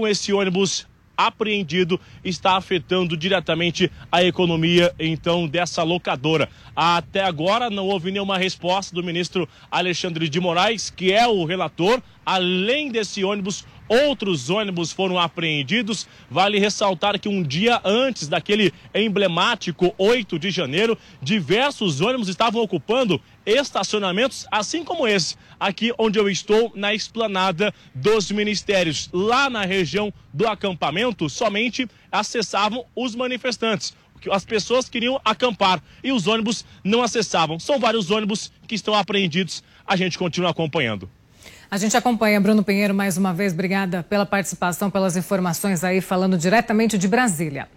com esse ônibus apreendido está afetando diretamente a economia então dessa locadora. Até agora não houve nenhuma resposta do ministro Alexandre de Moraes, que é o relator. Além desse ônibus, outros ônibus foram apreendidos. Vale ressaltar que um dia antes daquele emblemático 8 de janeiro, diversos ônibus estavam ocupando estacionamentos, assim como esse, aqui onde eu estou, na esplanada dos ministérios. Lá na região do acampamento, somente acessavam os manifestantes. As pessoas queriam acampar e os ônibus não acessavam. São vários ônibus que estão apreendidos. A gente continua acompanhando. A gente acompanha Bruno Pinheiro mais uma vez. Obrigada pela participação, pelas informações aí, falando diretamente de Brasília.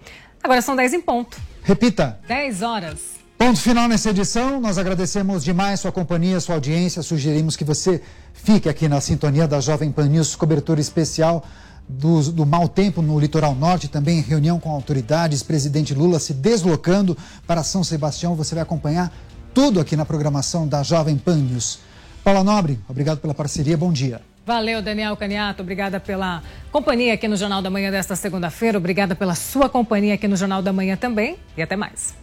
Agora são 10 em ponto. Repita. 10 horas. Ponto final nessa edição. Nós agradecemos demais sua companhia, sua audiência. Sugerimos que você fique aqui na sintonia da Jovem Pan News, cobertura especial do, do mau tempo no litoral norte, também reunião com autoridades, presidente Lula se deslocando para São Sebastião. Você vai acompanhar tudo aqui na programação da Jovem Pan News. Paula Nobre, obrigado pela parceria, bom dia. Valeu, Daniel Caniato. Obrigada pela companhia aqui no Jornal da Manhã desta segunda-feira. Obrigada pela sua companhia aqui no Jornal da Manhã também. E até mais.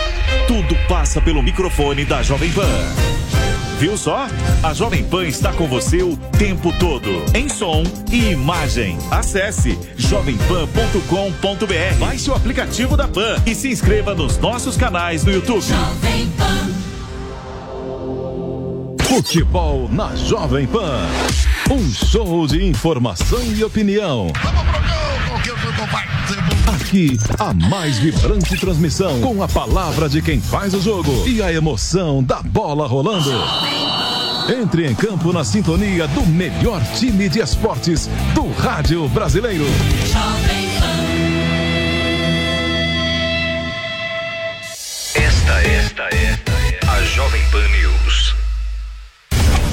Tudo passa pelo microfone da Jovem Pan. Viu só? A Jovem Pan está com você o tempo todo, em som e imagem. Acesse jovempan.com.br. Baixe o aplicativo da Pan e se inscreva nos nossos canais no YouTube. Jovem Pan. Futebol na Jovem Pan. Um show de informação e opinião. Vamos pro gol, Aqui, a mais vibrante transmissão com a palavra de quem faz o jogo e a emoção da bola rolando. Entre em campo na sintonia do melhor time de esportes do rádio brasileiro. Esta, esta é a Jovem Pan News.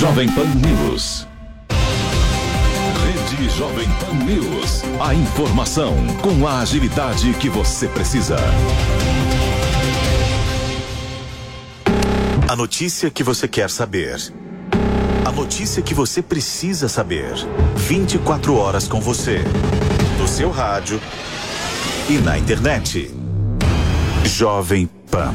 Jovem Pan News. Rede Jovem Pan News. A informação com a agilidade que você precisa. A notícia que você quer saber. A notícia que você precisa saber. 24 horas com você. No seu rádio e na internet. Jovem Pan.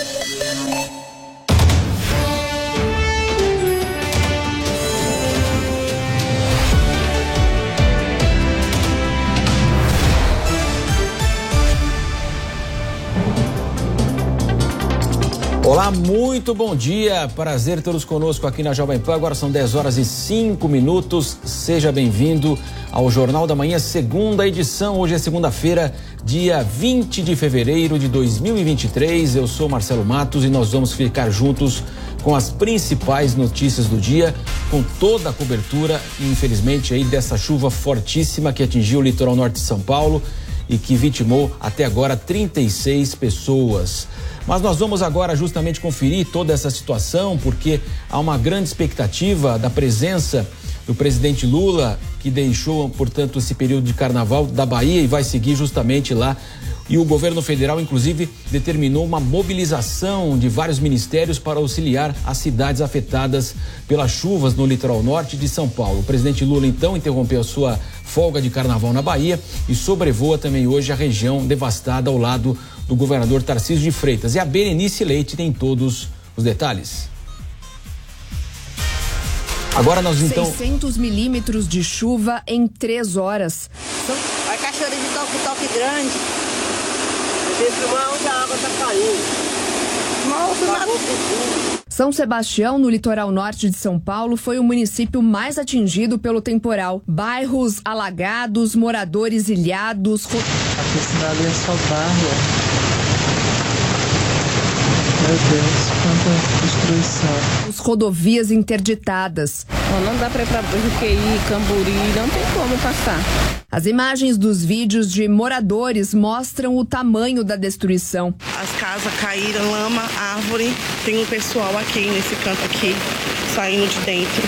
Olá, muito bom dia. Prazer tê-los conosco aqui na Jovem Pan. Agora são 10 horas e 5 minutos. Seja bem-vindo ao Jornal da Manhã, segunda edição. Hoje é segunda-feira, dia 20 de fevereiro de 2023. Eu sou Marcelo Matos e nós vamos ficar juntos com as principais notícias do dia, com toda a cobertura, infelizmente, aí dessa chuva fortíssima que atingiu o litoral norte de São Paulo e que vitimou até agora 36 pessoas. Mas nós vamos agora justamente conferir toda essa situação, porque há uma grande expectativa da presença do presidente Lula, que deixou, portanto, esse período de carnaval da Bahia e vai seguir justamente lá. E o governo federal, inclusive, determinou uma mobilização de vários ministérios para auxiliar as cidades afetadas pelas chuvas no litoral norte de São Paulo. O presidente Lula, então, interrompeu a sua folga de carnaval na Bahia e sobrevoa também hoje a região devastada ao lado do governador Tarcísio de Freitas. E a Berenice Leite tem todos os detalhes. Agora nós então. 600 milímetros de chuva em três horas. A cachoeira de toque, toque grande. Onde a água está caindo. São Sebastião, no litoral norte de São Paulo, foi o município mais atingido pelo temporal. Bairros alagados, moradores ilhados. Aqui a cidade é só barro. Meu Deus, quanta destruição. Os rodovias interditadas. Não, não dá para ir para Juqueí, Camburi, não tem como passar. As imagens dos vídeos de moradores mostram o tamanho da destruição. As casas caíram, lama, árvore. Tem um pessoal aqui nesse canto aqui, saindo de dentro.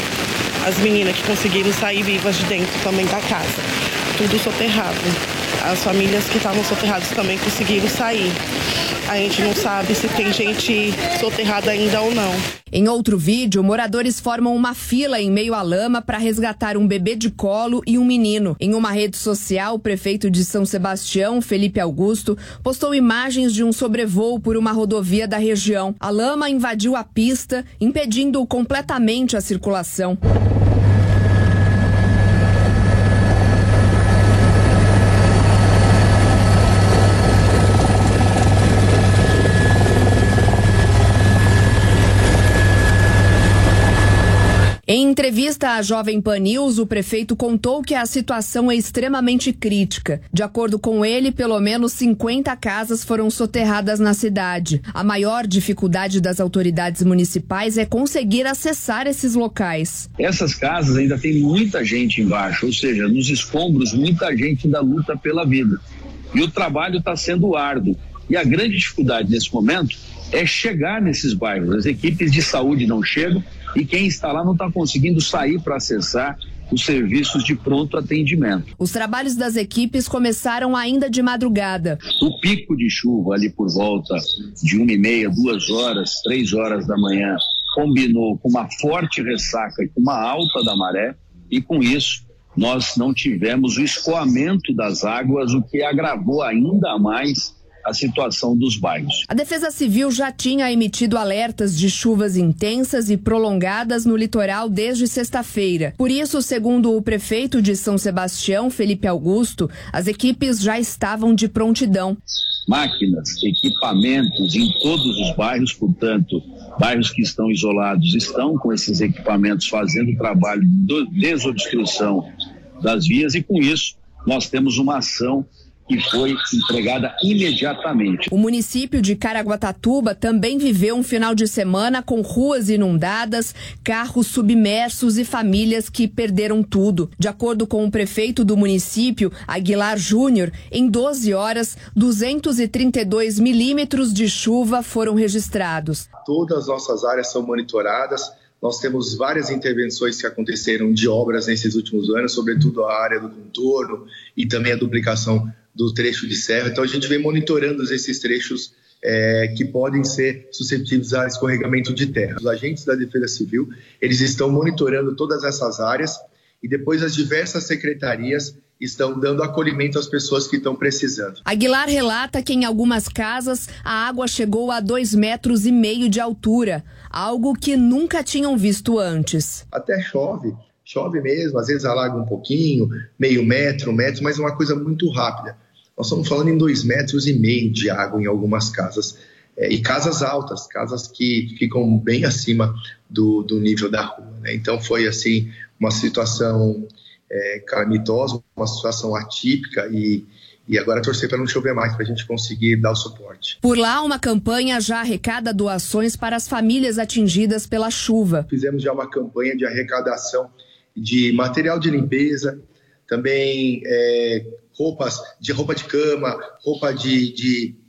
As meninas que conseguiram sair vivas de dentro também da casa. Tudo soterrado. As famílias que estavam soterradas também conseguiram sair. A gente não sabe se tem gente soterrada ainda ou não. Em outro vídeo, moradores formam uma fila em meio à lama para resgatar um bebê de colo e um menino. Em uma rede social, o prefeito de São Sebastião, Felipe Augusto, postou imagens de um sobrevoo por uma rodovia da região. A lama invadiu a pista, impedindo completamente a circulação. Em entrevista à Jovem Pan News, o prefeito contou que a situação é extremamente crítica. De acordo com ele, pelo menos 50 casas foram soterradas na cidade. A maior dificuldade das autoridades municipais é conseguir acessar esses locais. Essas casas ainda tem muita gente embaixo, ou seja, nos escombros, muita gente ainda luta pela vida. E o trabalho está sendo árduo. E a grande dificuldade nesse momento é chegar nesses bairros. As equipes de saúde não chegam e quem está lá não está conseguindo sair para acessar os serviços de pronto atendimento. Os trabalhos das equipes começaram ainda de madrugada. O pico de chuva ali por volta de uma e meia, duas horas, três horas da manhã, combinou com uma forte ressaca e com uma alta da maré e com isso nós não tivemos o escoamento das águas, o que agravou ainda mais a situação dos bairros. A Defesa Civil já tinha emitido alertas de chuvas intensas e prolongadas no litoral desde sexta-feira. Por isso, segundo o prefeito de São Sebastião, Felipe Augusto, as equipes já estavam de prontidão. Máquinas, equipamentos em todos os bairros, portanto, bairros que estão isolados estão com esses equipamentos fazendo o trabalho de desobstrução das vias e com isso nós temos uma ação que foi entregada imediatamente. O município de Caraguatatuba também viveu um final de semana com ruas inundadas, carros submersos e famílias que perderam tudo. De acordo com o prefeito do município, Aguilar Júnior, em 12 horas, 232 milímetros de chuva foram registrados. Todas as nossas áreas são monitoradas. Nós temos várias intervenções que aconteceram de obras nesses últimos anos, sobretudo a área do contorno e também a duplicação do trecho de serra. Então a gente vem monitorando esses trechos é, que podem ser suscetíveis a escorregamento de terra. Os agentes da Defesa Civil eles estão monitorando todas essas áreas e depois as diversas secretarias estão dando acolhimento às pessoas que estão precisando. Aguilar relata que em algumas casas a água chegou a dois metros e meio de altura, algo que nunca tinham visto antes. Até chove, chove mesmo, às vezes alaga um pouquinho, meio metro, um metro, mas é uma coisa muito rápida. Nós estamos falando em dois metros e meio de água em algumas casas. É, e casas altas, casas que ficam bem acima do, do nível da rua. Né? Então foi assim uma situação é, calamitosa, uma situação atípica e, e agora torcer para não chover mais, para a gente conseguir dar o suporte. Por lá, uma campanha já arrecada doações para as famílias atingidas pela chuva. Fizemos já uma campanha de arrecadação de material de limpeza, também é, roupas de roupa de cama, roupa de, de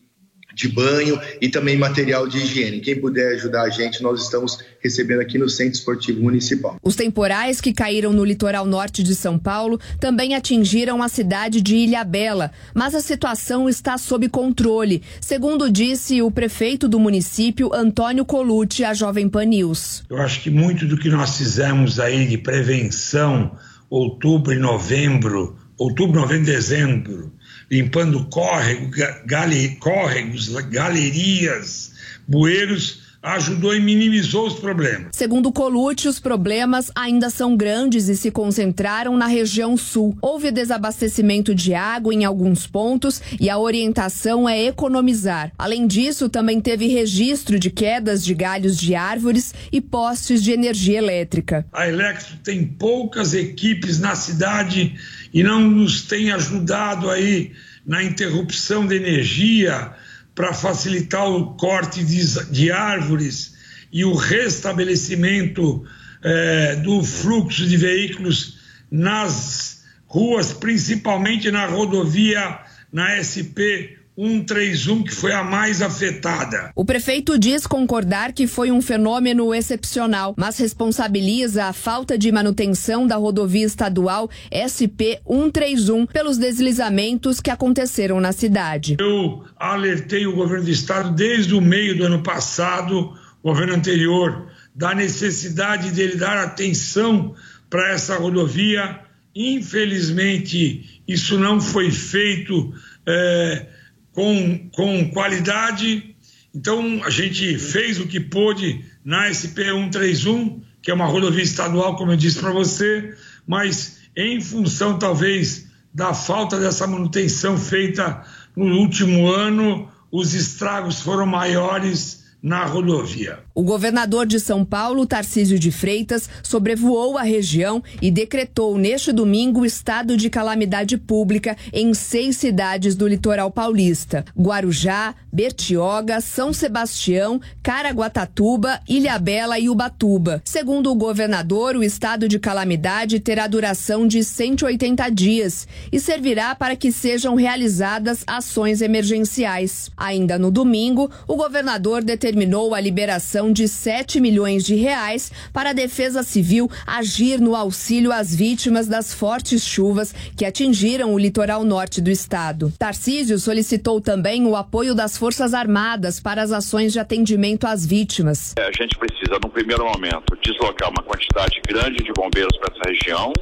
de banho e também material de higiene. Quem puder ajudar a gente, nós estamos recebendo aqui no Centro Esportivo Municipal. Os temporais que caíram no litoral norte de São Paulo também atingiram a cidade de Ilhabela, mas a situação está sob controle, segundo disse o prefeito do município, Antônio Colucci, à Jovem Pan News. Eu acho que muito do que nós fizemos aí de prevenção, outubro e novembro, outubro, novembro, dezembro, limpando córrego, gale, córregos, galerias, bueiros, ajudou e minimizou os problemas. Segundo Colucci, os problemas ainda são grandes e se concentraram na região sul. Houve desabastecimento de água em alguns pontos e a orientação é economizar. Além disso, também teve registro de quedas de galhos de árvores e postes de energia elétrica. A Electro tem poucas equipes na cidade e não nos tem ajudado aí na interrupção de energia para facilitar o corte de, de, árvores e o restabelecimento eh, do fluxo de veículos nas ruas, principalmente na rodovia, na SP 131, que foi a mais afetada. O prefeito diz concordar que foi um fenômeno excepcional, mas responsabiliza a falta de manutenção da rodovia estadual SP 131 pelos deslizamentos que aconteceram na cidade. Eu alertei o governo do estado desde o meio do ano passado, governo anterior, da necessidade dele dar atenção para essa rodovia. Infelizmente, isso não foi feito. É, com, com qualidade. Então, a gente fez o que pôde na SP 131, que é uma rodovia estadual, como eu disse para você, mas em função, talvez, da falta dessa manutenção feita no último ano, os estragos foram maiores na rodovia. O governador de São Paulo, Tarcísio de Freitas, sobrevoou a região e decretou neste domingo estado de calamidade pública em seis cidades do litoral paulista: Guarujá, Bertioga, São Sebastião, Caraguatatuba, Ilhabela e Ubatuba. Segundo o governador, o estado de calamidade terá duração de 180 dias e servirá para que sejam realizadas ações emergenciais. Ainda no domingo, o governador determinou a liberação de 7 milhões de reais para a Defesa Civil agir no auxílio às vítimas das fortes chuvas que atingiram o litoral norte do estado. Tarcísio solicitou também o apoio das Forças Armadas para as ações de atendimento às vítimas. É, a gente precisa, no primeiro momento, deslocar uma quantidade grande de bombeiros para essa região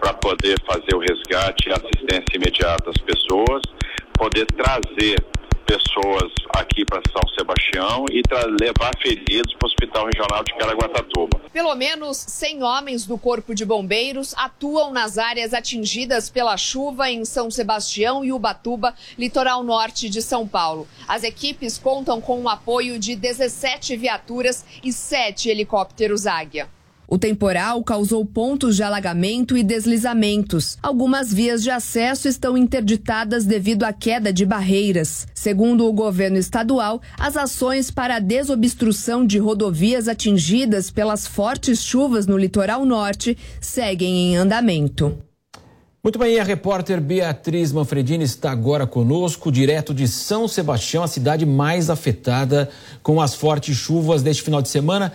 para poder fazer o resgate e assistência imediata às pessoas, poder trazer pessoas aqui para São Sebastião e levar feridos para o Hospital Regional de Caraguatatuba. Pelo menos 100 homens do Corpo de Bombeiros atuam nas áreas atingidas pela chuva em São Sebastião e Ubatuba, litoral norte de São Paulo. As equipes contam com o apoio de 17 viaturas e 7 helicópteros Águia. O temporal causou pontos de alagamento e deslizamentos. Algumas vias de acesso estão interditadas devido à queda de barreiras. Segundo o governo estadual, as ações para a desobstrução de rodovias atingidas pelas fortes chuvas no litoral norte seguem em andamento. Muito bem, a repórter Beatriz Manfredini está agora conosco, direto de São Sebastião, a cidade mais afetada com as fortes chuvas deste final de semana.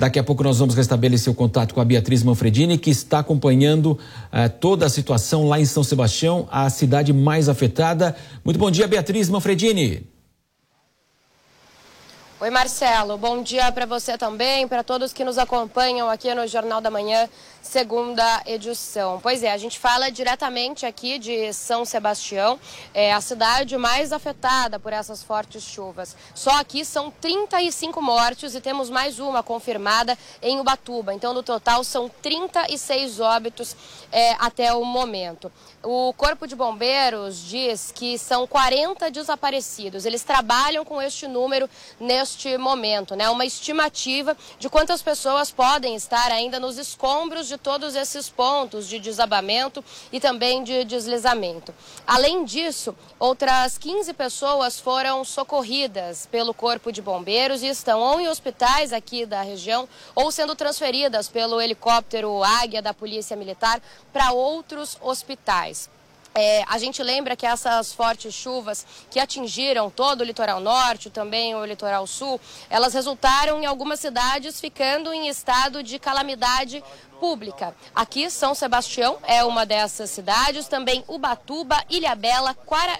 Daqui a pouco nós vamos restabelecer o contato com a Beatriz Manfredini, que está acompanhando eh, toda a situação lá em São Sebastião, a cidade mais afetada. Muito bom dia, Beatriz Manfredini. Oi, Marcelo. Bom dia para você também, para todos que nos acompanham aqui no Jornal da Manhã, segunda edição. Pois é, a gente fala diretamente aqui de São Sebastião, é a cidade mais afetada por essas fortes chuvas. Só aqui são 35 mortes e temos mais uma confirmada em Ubatuba. Então, no total, são 36 óbitos é, até o momento. O Corpo de Bombeiros diz que são 40 desaparecidos. Eles trabalham com este número neste momento, né? Uma estimativa de quantas pessoas podem estar ainda nos escombros de todos esses pontos de desabamento e também de deslizamento. Além disso, outras 15 pessoas foram socorridas pelo Corpo de Bombeiros e estão ou em hospitais aqui da região ou sendo transferidas pelo helicóptero Águia da Polícia Militar para outros hospitais. É, a gente lembra que essas fortes chuvas que atingiram todo o litoral norte, também o litoral sul, elas resultaram em algumas cidades ficando em estado de calamidade pública. Aqui, São Sebastião é uma dessas cidades, também Ubatuba, Ilhabela,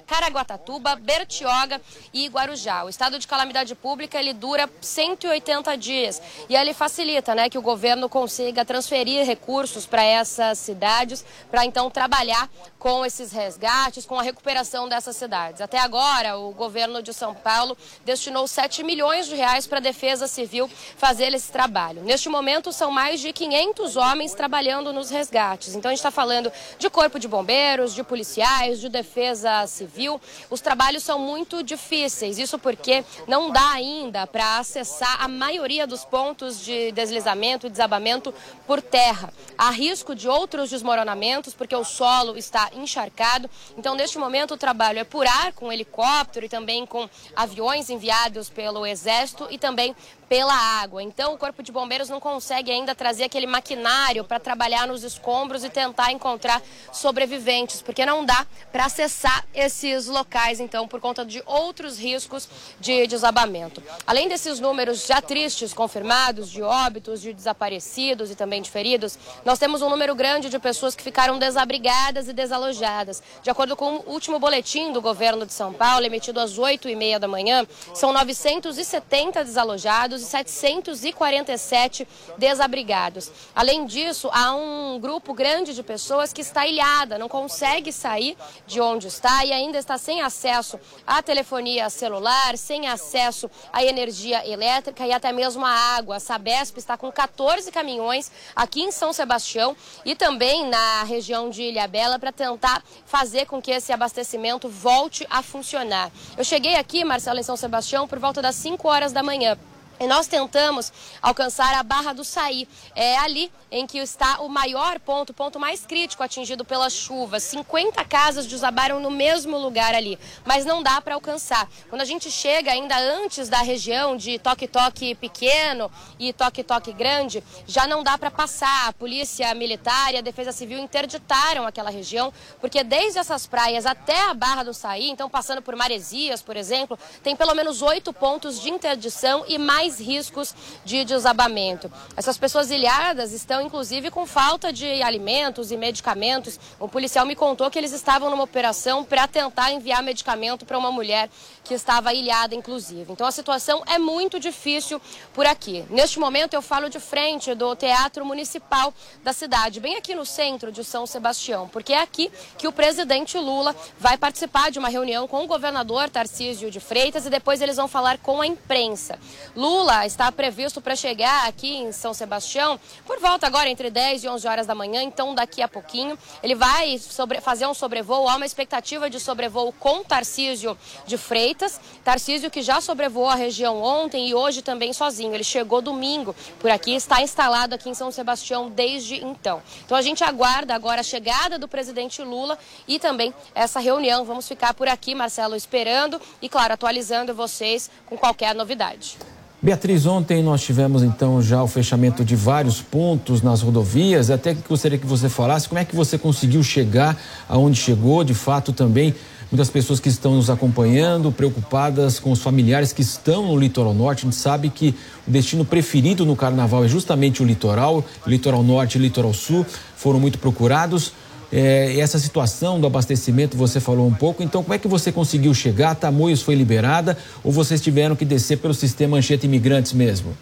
Caraguatatuba, Bertioga e Guarujá. O estado de calamidade pública ele dura 180 dias e ele facilita né, que o governo consiga transferir recursos para essas cidades para então trabalhar com esses resgates, com a recuperação dessas cidades. Até agora, o governo de São Paulo destinou 7 milhões de reais para a Defesa Civil fazer esse trabalho. Neste momento, são mais de 500 homens trabalhando nos resgates. Então, a gente está falando de corpo de bombeiros, de policiais, de defesa civil. Os trabalhos são muito difíceis, isso porque não dá ainda para acessar a maioria dos pontos de deslizamento e desabamento por terra. Há risco de outros desmoronamentos, porque o solo está encharcado. Então, neste momento, o trabalho é por ar, com helicóptero e também com aviões enviados pelo Exército e também pela água. Então, o Corpo de Bombeiros não consegue ainda trazer aquele maquinário para trabalhar nos escombros e tentar encontrar sobreviventes, porque não dá para acessar esses locais, então, por conta de outros riscos de desabamento. Além desses números já tristes confirmados de óbitos, de desaparecidos e também de feridos, nós temos um número grande de pessoas que ficaram desabrigadas e desalojadas. De acordo com o último boletim do governo de São Paulo, emitido às 8 e meia da manhã, são 970 desalojados e 747 desabrigados. Além disso, há um grupo grande de pessoas que está ilhada, não consegue sair de onde está e ainda está sem acesso à telefonia celular, sem acesso à energia elétrica e até mesmo à água. A Sabesp está com 14 caminhões aqui em São Sebastião e também na região de Ilhabela para tentar fazer com que esse abastecimento volte a funcionar. Eu cheguei aqui, Marcelo, em São Sebastião, por volta das 5 horas da manhã. E nós tentamos alcançar a Barra do Saí. É ali em que está o maior ponto, o ponto mais crítico atingido pelas chuvas. 50 casas desabaram no mesmo lugar ali, mas não dá para alcançar. Quando a gente chega ainda antes da região de toque-toque pequeno e toque-toque grande, já não dá para passar. A Polícia Militar e a Defesa Civil interditaram aquela região, porque desde essas praias até a Barra do Saí, então passando por Maresias, por exemplo, tem pelo menos oito pontos de interdição e mais mais riscos de desabamento. Essas pessoas ilhadas estão, inclusive, com falta de alimentos e medicamentos. O policial me contou que eles estavam numa operação para tentar enviar medicamento para uma mulher que estava ilhada, inclusive. Então a situação é muito difícil por aqui. Neste momento eu falo de frente do Teatro Municipal da cidade, bem aqui no centro de São Sebastião, porque é aqui que o presidente Lula vai participar de uma reunião com o governador Tarcísio de Freitas e depois eles vão falar com a imprensa. Lula Lula está previsto para chegar aqui em São Sebastião por volta agora entre 10 e 11 horas da manhã, então daqui a pouquinho ele vai sobre, fazer um sobrevoo, há uma expectativa de sobrevoo com Tarcísio de Freitas, Tarcísio que já sobrevoou a região ontem e hoje também sozinho, ele chegou domingo por aqui, está instalado aqui em São Sebastião desde então. Então a gente aguarda agora a chegada do presidente Lula e também essa reunião, vamos ficar por aqui, Marcelo, esperando e claro, atualizando vocês com qualquer novidade. Beatriz, ontem nós tivemos então já o fechamento de vários pontos nas rodovias. Até que gostaria que você falasse como é que você conseguiu chegar aonde chegou, de fato também. Muitas pessoas que estão nos acompanhando, preocupadas com os familiares que estão no litoral norte. A gente sabe que o destino preferido no carnaval é justamente o litoral, litoral norte e litoral sul foram muito procurados. É, essa situação do abastecimento você falou um pouco, então como é que você conseguiu chegar? Tamoios foi liberada ou vocês tiveram que descer pelo sistema Anchieta Imigrantes mesmo?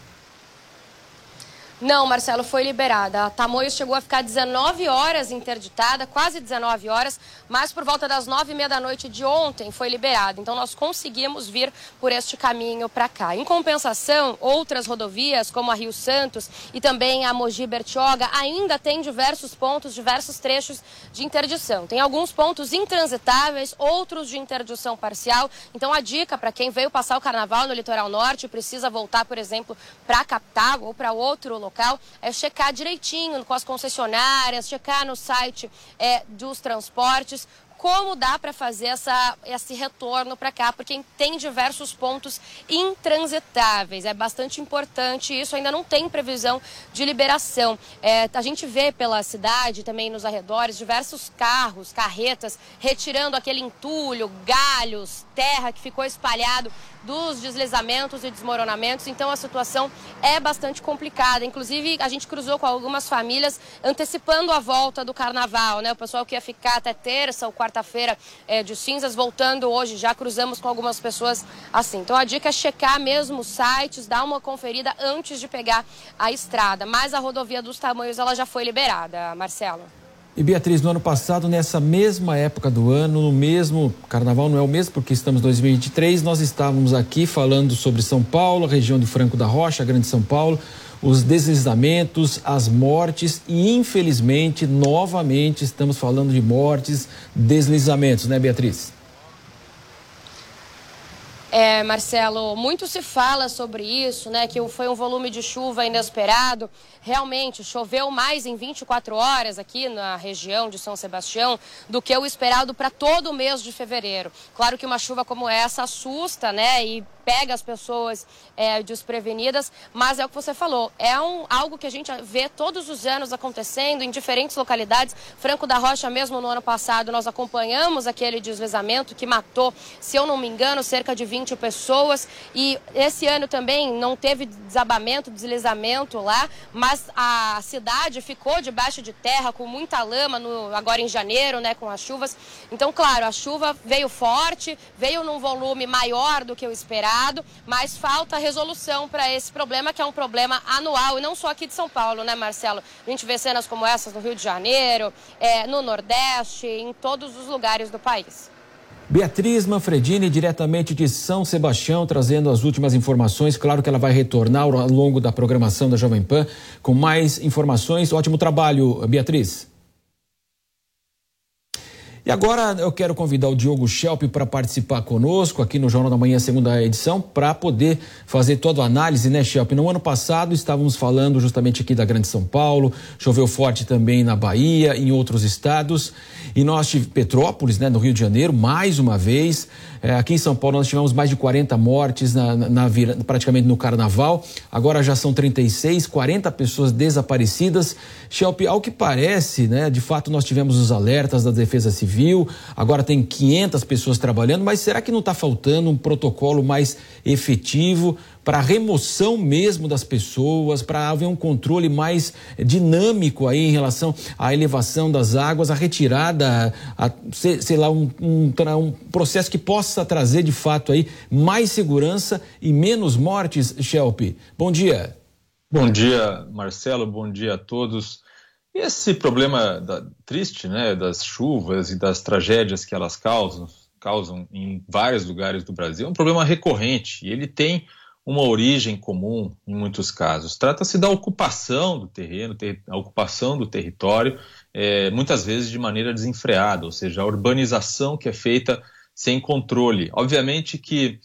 Não, Marcelo, foi liberada. A Tamoios chegou a ficar 19 horas interditada, quase 19 horas, mas por volta das 9 e meia da noite de ontem foi liberada. Então nós conseguimos vir por este caminho para cá. Em compensação, outras rodovias, como a Rio Santos e também a Mogi Bertioga, ainda tem diversos pontos, diversos trechos de interdição. Tem alguns pontos intransitáveis, outros de interdição parcial. Então a dica para quem veio passar o carnaval no litoral norte precisa voltar, por exemplo, para a capital ou para outro local local, é checar direitinho com as concessionárias, checar no site é, dos transportes como dá para fazer essa, esse retorno para cá, porque tem diversos pontos intransitáveis. É bastante importante isso, ainda não tem previsão de liberação. É, a gente vê pela cidade, também nos arredores, diversos carros, carretas, retirando aquele entulho, galhos, terra que ficou espalhado dos deslizamentos e desmoronamentos. Então a situação é bastante complicada. Inclusive, a gente cruzou com algumas famílias antecipando a volta do carnaval, né? O pessoal que ia ficar até terça ou quarta-feira é, de cinzas, voltando hoje, já cruzamos com algumas pessoas assim. Então a dica é checar mesmo os sites, dar uma conferida antes de pegar a estrada. Mas a rodovia dos tamanhos ela já foi liberada, Marcelo. E Beatriz, no ano passado, nessa mesma época do ano, no mesmo carnaval, não é o mesmo porque estamos em 2023, nós estávamos aqui falando sobre São Paulo, a região de Franco da Rocha, Grande São Paulo, os deslizamentos, as mortes e infelizmente, novamente, estamos falando de mortes, deslizamentos, né, Beatriz? É, Marcelo, muito se fala sobre isso, né? Que foi um volume de chuva inesperado. Realmente, choveu mais em 24 horas aqui na região de São Sebastião do que o esperado para todo o mês de fevereiro. Claro que uma chuva como essa assusta, né? E pega as pessoas é, desprevenidas, mas é o que você falou, é um, algo que a gente vê todos os anos acontecendo em diferentes localidades. Franco da Rocha, mesmo no ano passado, nós acompanhamos aquele deslizamento que matou, se eu não me engano, cerca de 20 pessoas. E esse ano também não teve desabamento, deslizamento lá, mas a cidade ficou debaixo de terra com muita lama no, agora em janeiro, né, com as chuvas. Então, claro, a chuva veio forte, veio num volume maior do que o esperado mas falta resolução para esse problema, que é um problema anual, e não só aqui de São Paulo, né, Marcelo? A gente vê cenas como essas no Rio de Janeiro, é, no Nordeste, em todos os lugares do país. Beatriz Manfredini, diretamente de São Sebastião, trazendo as últimas informações. Claro que ela vai retornar ao longo da programação da Jovem Pan com mais informações. Ótimo trabalho, Beatriz. E agora eu quero convidar o Diogo Schelp para participar conosco aqui no Jornal da Manhã, segunda edição, para poder fazer toda a análise, né, Schelp? No ano passado estávamos falando justamente aqui da Grande São Paulo, choveu forte também na Bahia, em outros estados, e nós tivemos Petrópolis, né, no Rio de Janeiro, mais uma vez. É, aqui em São Paulo nós tivemos mais de 40 mortes na, na, na, praticamente no carnaval. Agora já são 36, 40 pessoas desaparecidas. Shelp, ao que parece, né, de fato nós tivemos os alertas da Defesa Civil, agora tem 500 pessoas trabalhando, mas será que não está faltando um protocolo mais efetivo para a remoção mesmo das pessoas, para haver um controle mais dinâmico aí em relação à elevação das águas, a retirada, a, sei, lá, um, um, um processo que possa trazer de fato aí mais segurança e menos mortes, Shelp. Bom dia. Bom dia, Marcelo, bom dia a todos. Esse problema da, triste, né, das chuvas e das tragédias que elas causam, causam em vários lugares do Brasil, é um problema recorrente e ele tem uma origem comum em muitos casos. Trata-se da ocupação do terreno, ter, a ocupação do território, é, muitas vezes de maneira desenfreada, ou seja, a urbanização que é feita sem controle. Obviamente que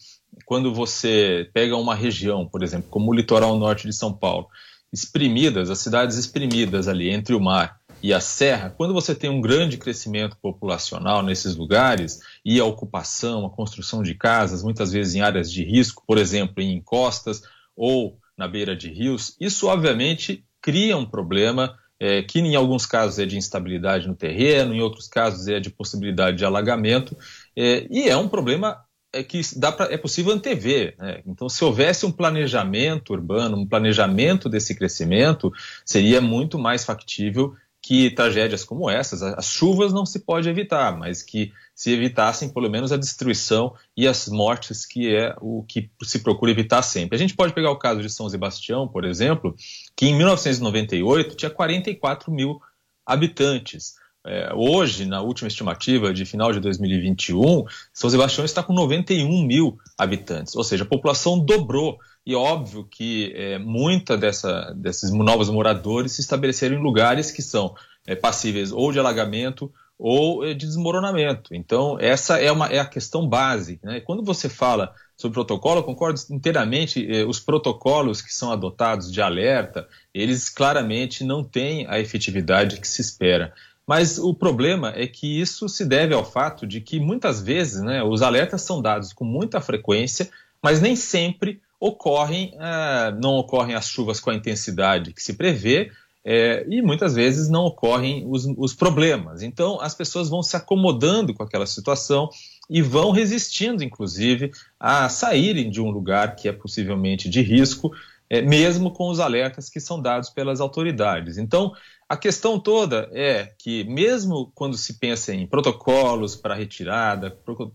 quando você pega uma região, por exemplo, como o litoral norte de São Paulo, exprimidas, as cidades exprimidas ali entre o mar e a serra, quando você tem um grande crescimento populacional nesses lugares e a ocupação, a construção de casas, muitas vezes em áreas de risco, por exemplo, em encostas ou na beira de rios, isso obviamente cria um problema é, que em alguns casos é de instabilidade no terreno, em outros casos é de possibilidade de alagamento, é, e é um problema é que dá pra, é possível antever. Né? Então, se houvesse um planejamento urbano, um planejamento desse crescimento, seria muito mais factível que tragédias como essas, as chuvas não se pode evitar, mas que se evitassem pelo menos a destruição e as mortes, que é o que se procura evitar sempre. A gente pode pegar o caso de São Sebastião, por exemplo, que em 1998 tinha 44 mil habitantes. É, hoje, na última estimativa de final de 2021, São Sebastião está com 91 mil habitantes, ou seja, a população dobrou. E óbvio que é, muita dessa, desses novos moradores se estabeleceram em lugares que são é, passíveis ou de alagamento ou é, de desmoronamento. Então, essa é, uma, é a questão básica. Né? Quando você fala sobre protocolo, eu concordo inteiramente, é, os protocolos que são adotados de alerta, eles claramente não têm a efetividade que se espera. Mas o problema é que isso se deve ao fato de que muitas vezes né, os alertas são dados com muita frequência, mas nem sempre ocorrem, ah, não ocorrem as chuvas com a intensidade que se prevê, é, e muitas vezes não ocorrem os, os, problemas. Então, as pessoas vão se acomodando com aquela situação e vão resistindo, inclusive, a saírem de um lugar que é possivelmente de risco, é, mesmo com os alertas que são dados pelas autoridades. Então, a questão toda é que, mesmo quando se pensa em protocolos para retirada,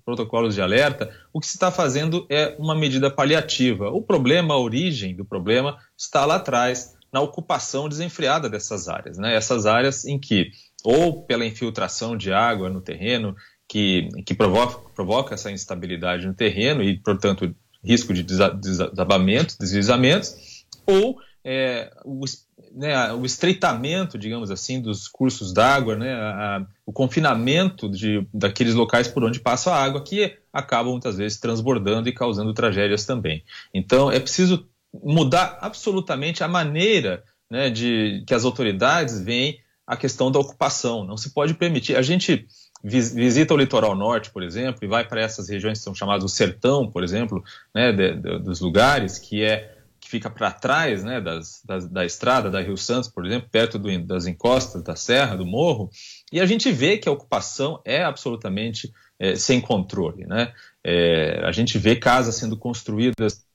protocolos de alerta, o que se está fazendo é uma medida paliativa. O problema, a origem do problema, está lá atrás, na ocupação desenfreada dessas áreas. Né? Essas áreas em que, ou pela infiltração de água no terreno, que, que provoca, provoca essa instabilidade no terreno e, portanto, risco de desabamento, deslizamentos, ou é, o né, o estreitamento, digamos assim, dos cursos d'água, né, o confinamento de, daqueles locais por onde passa a água, que acabam muitas vezes transbordando e causando tragédias também. Então, é preciso mudar absolutamente a maneira né, de que as autoridades veem a questão da ocupação. Não se pode permitir. A gente visita o litoral norte, por exemplo, e vai para essas regiões que são chamadas o sertão, por exemplo, né, de, de, dos lugares, que é fica para trás né, das, da estrada da Rio Santos, por exemplo, perto do, das encostas da serra, do morro, e a gente vê que a ocupação é absolutamente é, sem controle. Né? É, a gente vê casas sendo construídas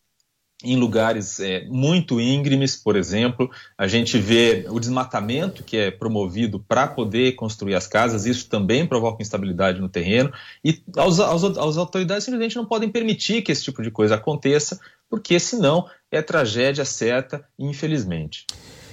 em lugares é, muito íngremes, por exemplo. A gente vê o desmatamento que é promovido para poder construir as casas, isso também provoca instabilidade no terreno. E as, autoridades simplesmente não podem permitir que esse tipo de coisa aconteça, porque senão é tragédia certa, infelizmente.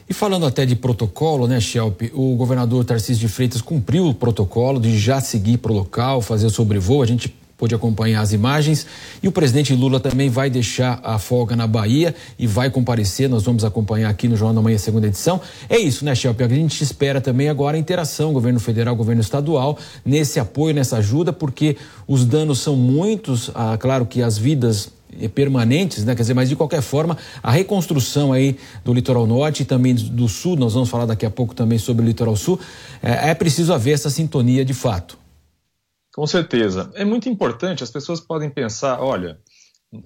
E falando até de protocolo, né, Shelp, o governador Tarcísio de Freitas cumpriu o protocolo de já seguir para o local, fazer o sobrevoo. A gente pôde acompanhar as imagens. E o presidente Lula também vai deixar a folga na Bahia e vai comparecer. Nós vamos acompanhar aqui no Jornal da Manhã, segunda edição. É isso, né, Shelp? A gente espera também agora a interação, governo federal, governo estadual, nesse apoio, nessa ajuda, porque os danos são muitos. Ah, claro que as vidas eh, permanentes, né? Quer dizer, mas de qualquer forma, a reconstrução aí do litoral norte e também do sul, nós vamos falar daqui a pouco também sobre o litoral sul, é, é preciso haver essa sintonia de fato. Com certeza. É muito importante, as pessoas podem pensar, olha,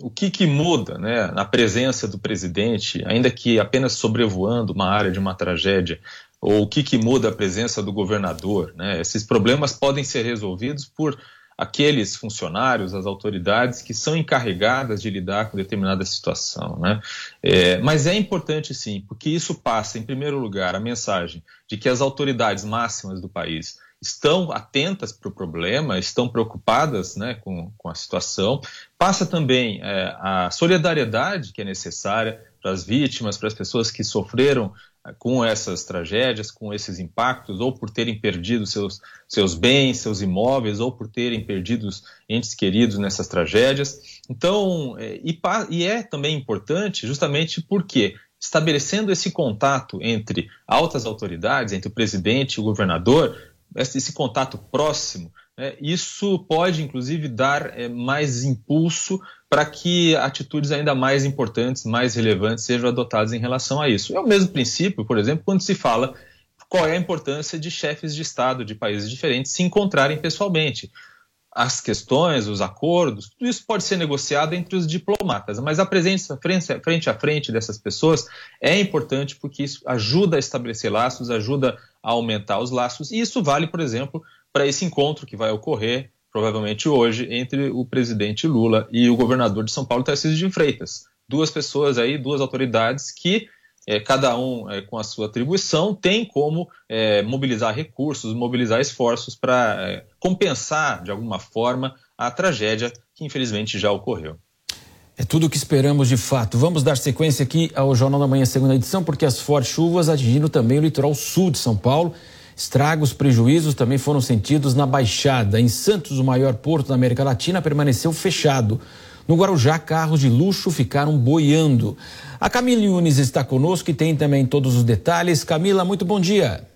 o que, que muda né, na presença do presidente, ainda que apenas sobrevoando uma área de uma tragédia, ou o que, que muda a presença do governador. Né? Esses problemas podem ser resolvidos por aqueles funcionários, as autoridades que são encarregadas de lidar com determinada situação. Né? É, mas é importante sim, porque isso passa, em primeiro lugar, a mensagem de que as autoridades máximas do país estão atentas para o problema, estão preocupadas né, com, com a situação. Passa também é, a solidariedade que é necessária para as vítimas, para as pessoas que sofreram é, com essas tragédias, com esses impactos, ou por terem perdido seus, seus bens, seus imóveis, ou por terem perdido entes queridos nessas tragédias. Então, é, e, e é também importante justamente porque estabelecendo esse contato entre altas autoridades, entre o presidente e o governador, esse contato próximo, né, isso pode, inclusive, dar é, mais impulso para que atitudes ainda mais importantes, mais relevantes sejam adotadas em relação a isso. É o mesmo princípio, por exemplo, quando se fala qual é a importância de chefes de Estado de países diferentes se encontrarem pessoalmente. As questões, os acordos, tudo isso pode ser negociado entre os diplomatas, mas a presença frente a frente dessas pessoas é importante porque isso ajuda a estabelecer laços, ajuda a aumentar os laços. E isso vale, por exemplo, para esse encontro que vai ocorrer, provavelmente hoje, entre o presidente Lula e o governador de São Paulo, Tarcísio de Freitas. Duas pessoas aí, duas autoridades que é, cada um é, com a sua atribuição tem como é, mobilizar recursos, mobilizar esforços para é, compensar de alguma forma a tragédia que infelizmente já ocorreu. É tudo o que esperamos de fato. Vamos dar sequência aqui ao Jornal da Manhã, segunda edição, porque as fortes chuvas atingiram também o litoral sul de São Paulo. Estragos, prejuízos também foram sentidos na Baixada. Em Santos, o maior porto da América Latina, permaneceu fechado. No Guarujá, carros de luxo ficaram boiando. A Camila Yunes está conosco e tem também todos os detalhes. Camila, muito bom dia.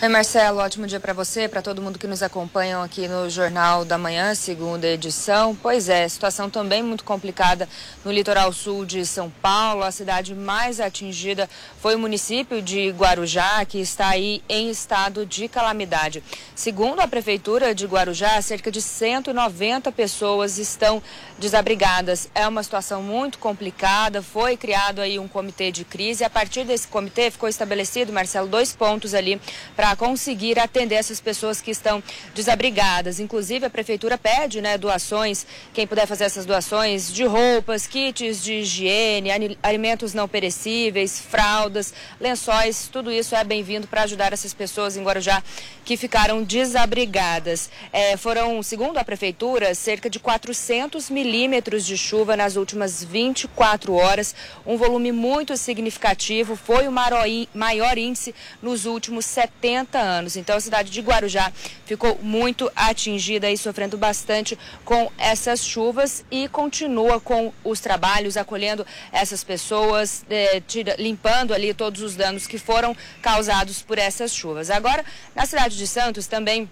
Oi, Marcelo, ótimo dia para você, para todo mundo que nos acompanha aqui no Jornal da Manhã, segunda edição. Pois é, situação também muito complicada no litoral sul de São Paulo. A cidade mais atingida foi o município de Guarujá, que está aí em estado de calamidade. Segundo a prefeitura de Guarujá, cerca de 190 pessoas estão desabrigadas. É uma situação muito complicada. Foi criado aí um comitê de crise. A partir desse comitê ficou estabelecido, Marcelo, dois pontos ali para para conseguir atender essas pessoas que estão desabrigadas. Inclusive, a prefeitura pede né, doações, quem puder fazer essas doações de roupas, kits de higiene, alimentos não perecíveis, fraldas, lençóis, tudo isso é bem-vindo para ajudar essas pessoas em Guarujá que ficaram desabrigadas. É, foram, segundo a prefeitura, cerca de 400 milímetros de chuva nas últimas 24 horas, um volume muito significativo, foi o maior índice nos últimos 70 40 anos. Então a cidade de Guarujá ficou muito atingida e sofrendo bastante com essas chuvas e continua com os trabalhos acolhendo essas pessoas, eh, tira, limpando ali todos os danos que foram causados por essas chuvas. Agora, na cidade de Santos também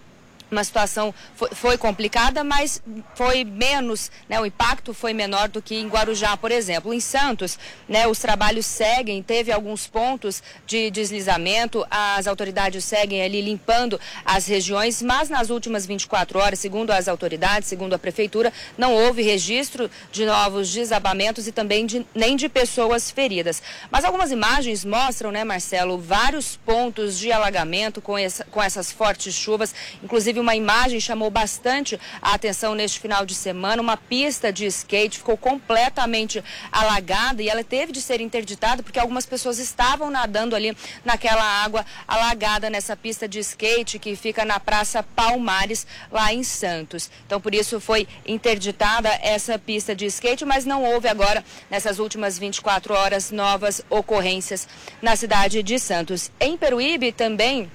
uma situação foi, foi, complicada, mas foi menos, né, o impacto foi menor do que em Guarujá, por exemplo. Em Santos, né, os trabalhos seguem, teve alguns pontos de deslizamento, as autoridades seguem ali limpando as regiões, mas nas últimas 24 horas, segundo as autoridades, segundo a prefeitura, não houve registro de novos desabamentos e também de, nem de pessoas feridas. Mas algumas imagens mostram, né, Marcelo, vários pontos de alagamento com, essa, com essas fortes chuvas, inclusive Inclusive, uma imagem chamou bastante a atenção neste final de semana. Uma pista de skate ficou completamente alagada e ela teve de ser interditada porque algumas pessoas estavam nadando ali naquela água alagada nessa pista de skate que fica na Praça Palmares, lá em Santos. Então, por isso foi interditada essa pista de skate, mas não houve agora, nessas últimas 24 horas, novas ocorrências na cidade de Santos. Em Peruíbe também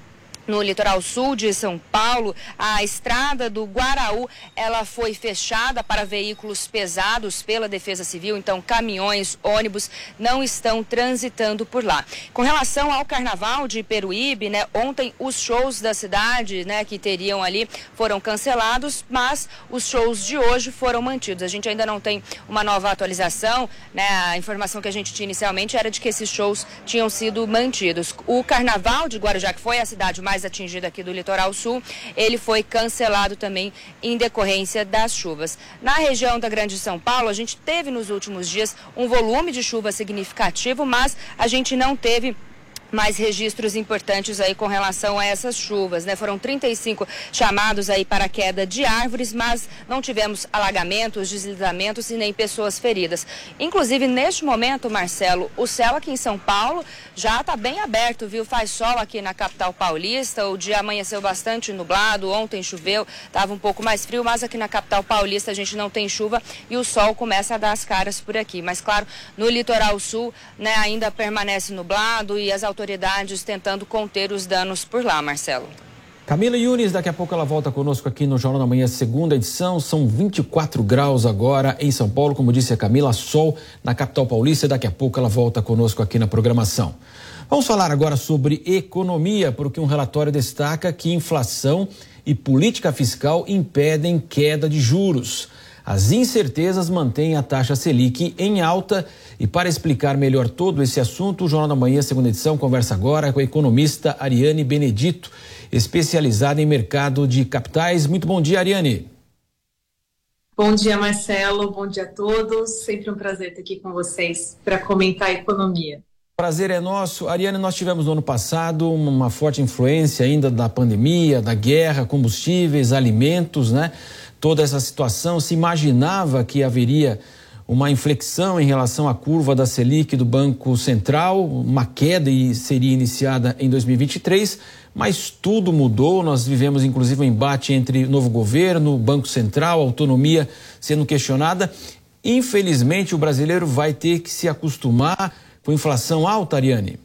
no litoral sul de São Paulo, a estrada do Guaraú, ela foi fechada para veículos pesados pela Defesa Civil, então caminhões, ônibus não estão transitando por lá. Com relação ao Carnaval de Peruíbe, né, ontem os shows da cidade, né, que teriam ali foram cancelados, mas os shows de hoje foram mantidos. A gente ainda não tem uma nova atualização, né? A informação que a gente tinha inicialmente era de que esses shows tinham sido mantidos. O Carnaval de Guarujá, que foi a cidade mais mais atingida aqui do litoral sul, ele foi cancelado também em decorrência das chuvas. Na região da Grande São Paulo, a gente teve nos últimos dias um volume de chuva significativo, mas a gente não teve mais registros importantes aí com relação a essas chuvas, né? Foram 35 chamados aí para queda de árvores, mas não tivemos alagamentos, deslizamentos e nem pessoas feridas. Inclusive, neste momento, Marcelo, o céu aqui em São Paulo já está bem aberto, viu? Faz sol aqui na capital paulista, o dia amanheceu bastante nublado, ontem choveu, estava um pouco mais frio, mas aqui na capital paulista a gente não tem chuva e o sol começa a dar as caras por aqui. Mas, claro, no litoral sul, né, ainda permanece nublado e as autoridades autoridades tentando conter os danos por lá, Marcelo. Camila Yunes, daqui a pouco ela volta conosco aqui no Jornal da Manhã, segunda edição. São 24 graus agora em São Paulo, como disse a Camila, sol na capital paulista. Daqui a pouco ela volta conosco aqui na programação. Vamos falar agora sobre economia, porque um relatório destaca que inflação e política fiscal impedem queda de juros. As incertezas mantêm a taxa Selic em alta e para explicar melhor todo esse assunto, o Jornal da Manhã, segunda edição, conversa agora com a economista Ariane Benedito, especializada em mercado de capitais. Muito bom dia, Ariane. Bom dia, Marcelo. Bom dia a todos. Sempre um prazer estar aqui com vocês para comentar a economia. Prazer é nosso. Ariane, nós tivemos no ano passado uma forte influência ainda da pandemia, da guerra, combustíveis, alimentos, né? Toda essa situação. Se imaginava que haveria uma inflexão em relação à curva da Selic do Banco Central, uma queda e seria iniciada em 2023, mas tudo mudou. Nós vivemos inclusive um embate entre novo governo, Banco Central, autonomia sendo questionada. Infelizmente, o brasileiro vai ter que se acostumar com inflação alta, Ariane.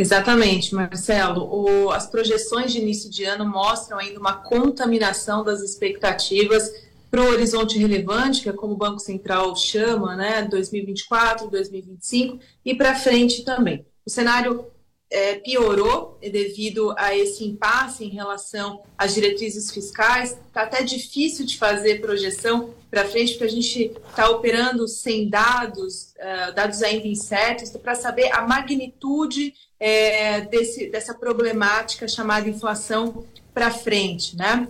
Exatamente, Marcelo. O, as projeções de início de ano mostram ainda uma contaminação das expectativas para o horizonte relevante, que é como o Banco Central chama, né, 2024, 2025 e para frente também. O cenário é, piorou devido a esse impasse em relação às diretrizes fiscais. Está até difícil de fazer projeção para frente, porque a gente está operando sem dados, uh, dados ainda incertos, para saber a magnitude é, desse, dessa problemática chamada inflação para frente. Né?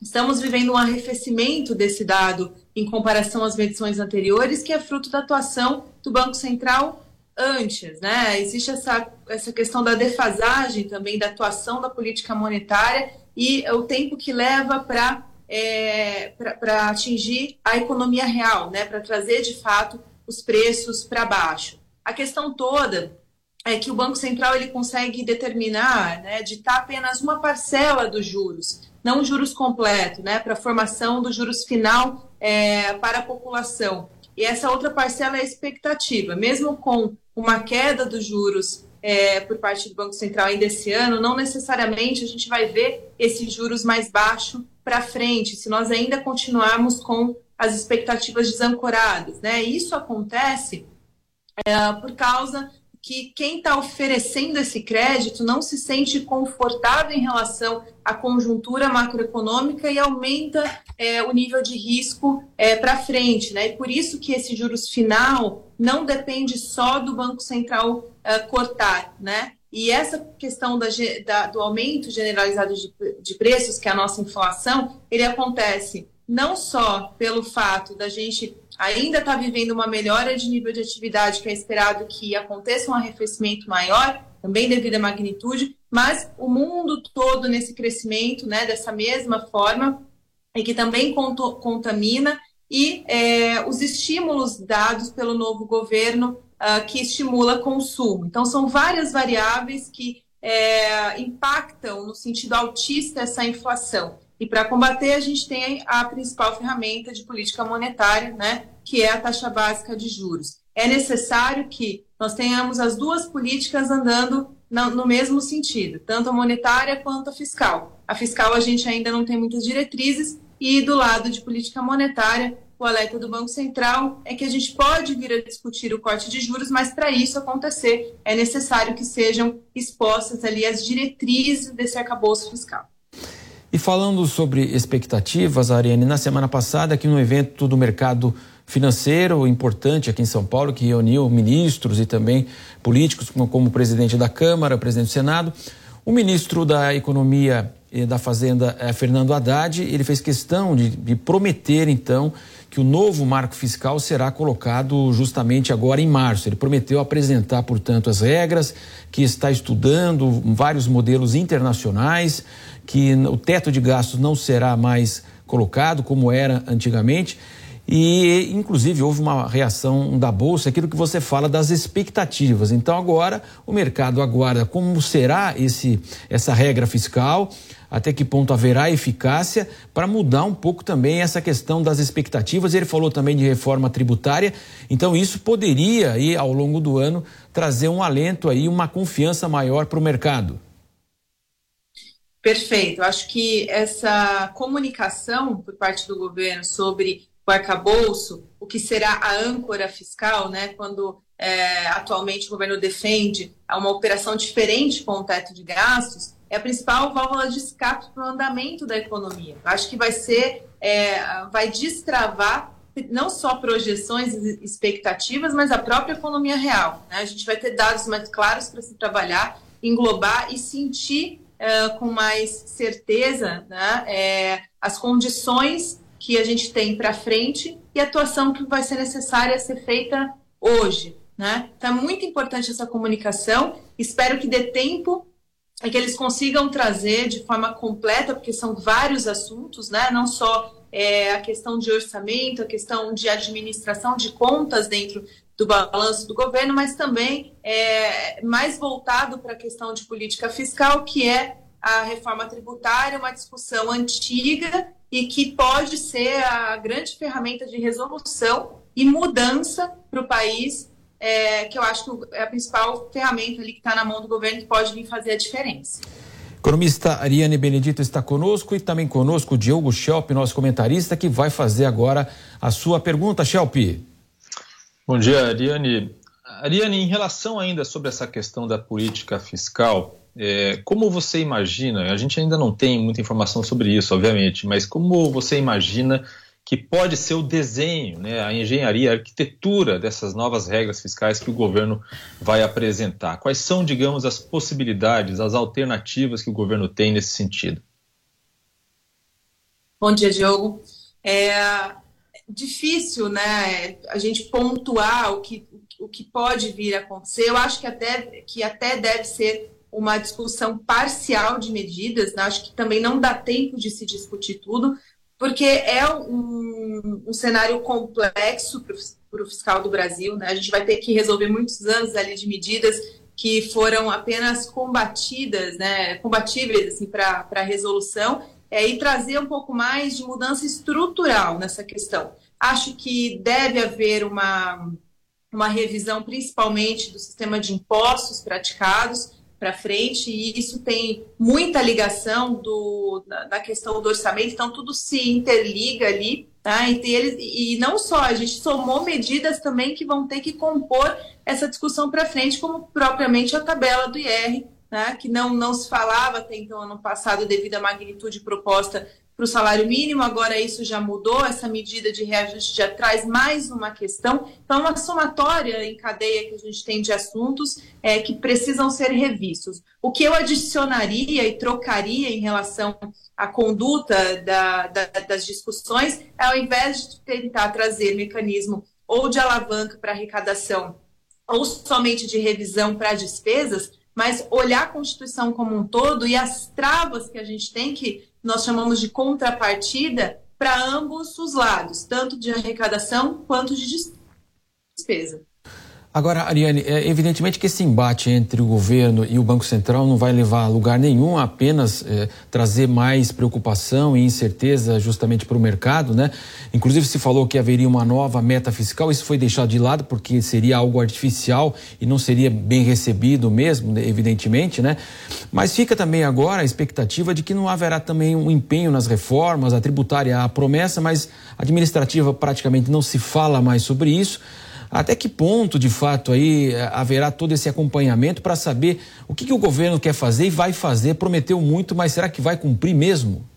Estamos vivendo um arrefecimento desse dado em comparação às medições anteriores, que é fruto da atuação do Banco Central antes, né? Existe essa, essa questão da defasagem também da atuação da política monetária e o tempo que leva para é, para atingir a economia real, né? Para trazer de fato os preços para baixo. A questão toda é que o Banco Central ele consegue determinar, né, ditar apenas uma parcela dos juros, não os juros completo, né, para a formação dos juros final é, para a população. E essa outra parcela é a expectativa. Mesmo com uma queda dos juros é, por parte do Banco Central ainda esse ano, não necessariamente a gente vai ver esses juros mais baixos para frente, se nós ainda continuarmos com as expectativas desancoradas. Né? Isso acontece é, por causa que quem está oferecendo esse crédito não se sente confortável em relação à conjuntura macroeconômica e aumenta é, o nível de risco é, para frente. Né? E por isso que esse juros final não depende só do Banco Central é, cortar. Né? E essa questão da, da, do aumento generalizado de, de preços, que é a nossa inflação, ele acontece não só pelo fato da gente ainda está vivendo uma melhora de nível de atividade, que é esperado que aconteça um arrefecimento maior, também devido à magnitude, mas o mundo todo nesse crescimento, né, dessa mesma forma, e que também contamina, e é, os estímulos dados pelo novo governo uh, que estimula consumo. Então, são várias variáveis que é, impactam no sentido altista essa inflação. E para combater, a gente tem a principal ferramenta de política monetária, né, que é a taxa básica de juros. É necessário que nós tenhamos as duas políticas andando no mesmo sentido, tanto a monetária quanto a fiscal. A fiscal a gente ainda não tem muitas diretrizes e do lado de política monetária, o alerta do Banco Central é que a gente pode vir a discutir o corte de juros, mas para isso acontecer é necessário que sejam expostas ali as diretrizes desse arcabouço fiscal. E falando sobre expectativas, Ariane, na semana passada, aqui no evento do mercado financeiro importante aqui em São Paulo, que reuniu ministros e também políticos, como o presidente da Câmara, presidente do Senado, o ministro da Economia e da Fazenda, eh, Fernando Haddad, ele fez questão de, de prometer, então, que o novo marco fiscal será colocado justamente agora em março. Ele prometeu apresentar, portanto, as regras, que está estudando vários modelos internacionais que o teto de gastos não será mais colocado como era antigamente. E, inclusive, houve uma reação da Bolsa, aquilo que você fala das expectativas. Então, agora, o mercado aguarda como será esse, essa regra fiscal, até que ponto haverá eficácia, para mudar um pouco também essa questão das expectativas. Ele falou também de reforma tributária, então, isso poderia, aí, ao longo do ano, trazer um alento, aí, uma confiança maior para o mercado. Perfeito. Eu acho que essa comunicação por parte do governo sobre o arcabouço, o que será a âncora fiscal, né, quando é, atualmente o governo defende uma operação diferente com o teto de gastos, é a principal válvula de escape para o andamento da economia. Eu acho que vai ser, é, vai destravar não só projeções e expectativas, mas a própria economia real. Né? A gente vai ter dados mais claros para se trabalhar, englobar e sentir uh, com mais certeza né, é, as condições que a gente tem para frente e a atuação que vai ser necessária ser feita hoje. Né? Então é muito importante essa comunicação. Espero que dê tempo e que eles consigam trazer de forma completa, porque são vários assuntos, né? não só é, a questão de orçamento, a questão de administração de contas dentro do balanço do governo, mas também é, mais voltado para a questão de política fiscal, que é a reforma tributária, uma discussão antiga e que pode ser a grande ferramenta de resolução e mudança para o país, é, que eu acho que é a principal ferramenta ali que está na mão do governo que pode vir fazer a diferença. Economista Ariane Benedito está conosco e também conosco o Diogo Schelp, nosso comentarista, que vai fazer agora a sua pergunta. Schelp. Bom dia, Ariane. Ariane, em relação ainda sobre essa questão da política fiscal, é, como você imagina, a gente ainda não tem muita informação sobre isso, obviamente, mas como você imagina que pode ser o desenho, né, a engenharia, a arquitetura dessas novas regras fiscais que o governo vai apresentar? Quais são, digamos, as possibilidades, as alternativas que o governo tem nesse sentido? Bom dia, Diogo. É difícil, né, a gente pontuar o que, o que pode vir a acontecer. Eu acho que até, que até deve ser uma discussão parcial de medidas, né? acho que também não dá tempo de se discutir tudo, porque é um, um cenário complexo para o fiscal do Brasil. Né? A gente vai ter que resolver muitos anos ali de medidas que foram apenas combatidas, né, combatíveis assim, para a resolução, é, e trazer um pouco mais de mudança estrutural nessa questão. Acho que deve haver uma, uma revisão, principalmente, do sistema de impostos praticados, para frente, e isso tem muita ligação do, da, da, questão do orçamento, então tudo se interliga ali, tá? E, e não só, a gente somou medidas também que vão ter que compor essa discussão para frente, como propriamente a tabela do IR, né? que não, não se falava até então ano passado devido à magnitude proposta para o salário mínimo, agora isso já mudou, essa medida de reajuste já traz mais uma questão. Então, uma somatória em cadeia que a gente tem de assuntos é, que precisam ser revistos. O que eu adicionaria e trocaria em relação à conduta da, da, das discussões é, ao invés de tentar trazer mecanismo ou de alavanca para arrecadação ou somente de revisão para despesas, mas olhar a Constituição como um todo e as travas que a gente tem que nós chamamos de contrapartida para ambos os lados, tanto de arrecadação quanto de despesa. Agora, Ariane, é evidentemente que esse embate entre o governo e o Banco Central não vai levar a lugar nenhum, apenas é, trazer mais preocupação e incerteza justamente para o mercado, né? Inclusive se falou que haveria uma nova meta fiscal, isso foi deixado de lado porque seria algo artificial e não seria bem recebido mesmo, né, evidentemente, né? Mas fica também agora a expectativa de que não haverá também um empenho nas reformas, a tributária, a promessa, mas administrativa praticamente não se fala mais sobre isso. Até que ponto, de fato, aí eh, haverá todo esse acompanhamento para saber o que, que o governo quer fazer e vai fazer? Prometeu muito, mas será que vai cumprir mesmo?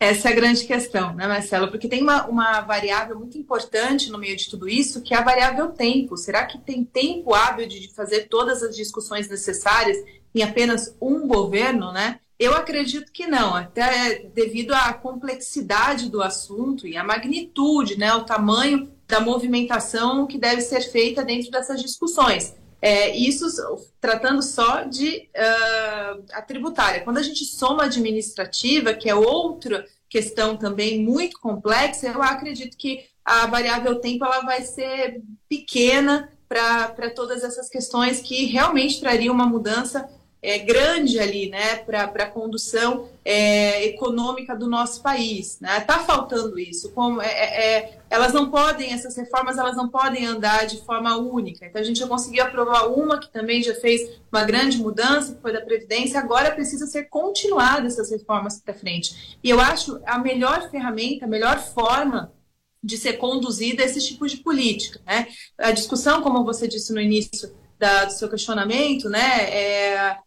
Essa é a grande questão, né, Marcelo? Porque tem uma, uma, variável muito importante no meio de tudo isso, que é a variável tempo. Será que tem tempo hábil de fazer todas as discussões necessárias em apenas um governo, né? Eu acredito que não, até devido à complexidade do assunto e à magnitude, né, o tamanho da movimentação que deve ser feita dentro dessas discussões. É, isso tratando só de uh, a tributária. Quando a gente soma a administrativa, que é outra questão também muito complexa, eu acredito que a variável tempo ela vai ser pequena para todas essas questões que realmente trariam uma mudança é, grande ali, né, para a condução é, econômica do nosso país. Né? Tá faltando isso. Como é, é, é, elas não podem, essas reformas, elas não podem andar de forma única. Então a gente já conseguiu aprovar uma que também já fez uma grande mudança, que foi da previdência. Agora precisa ser continuada essas reformas para frente. E eu acho a melhor ferramenta, a melhor forma de ser conduzida esse tipo de política. Né? A discussão, como você disse no início da, do seu questionamento, né, é,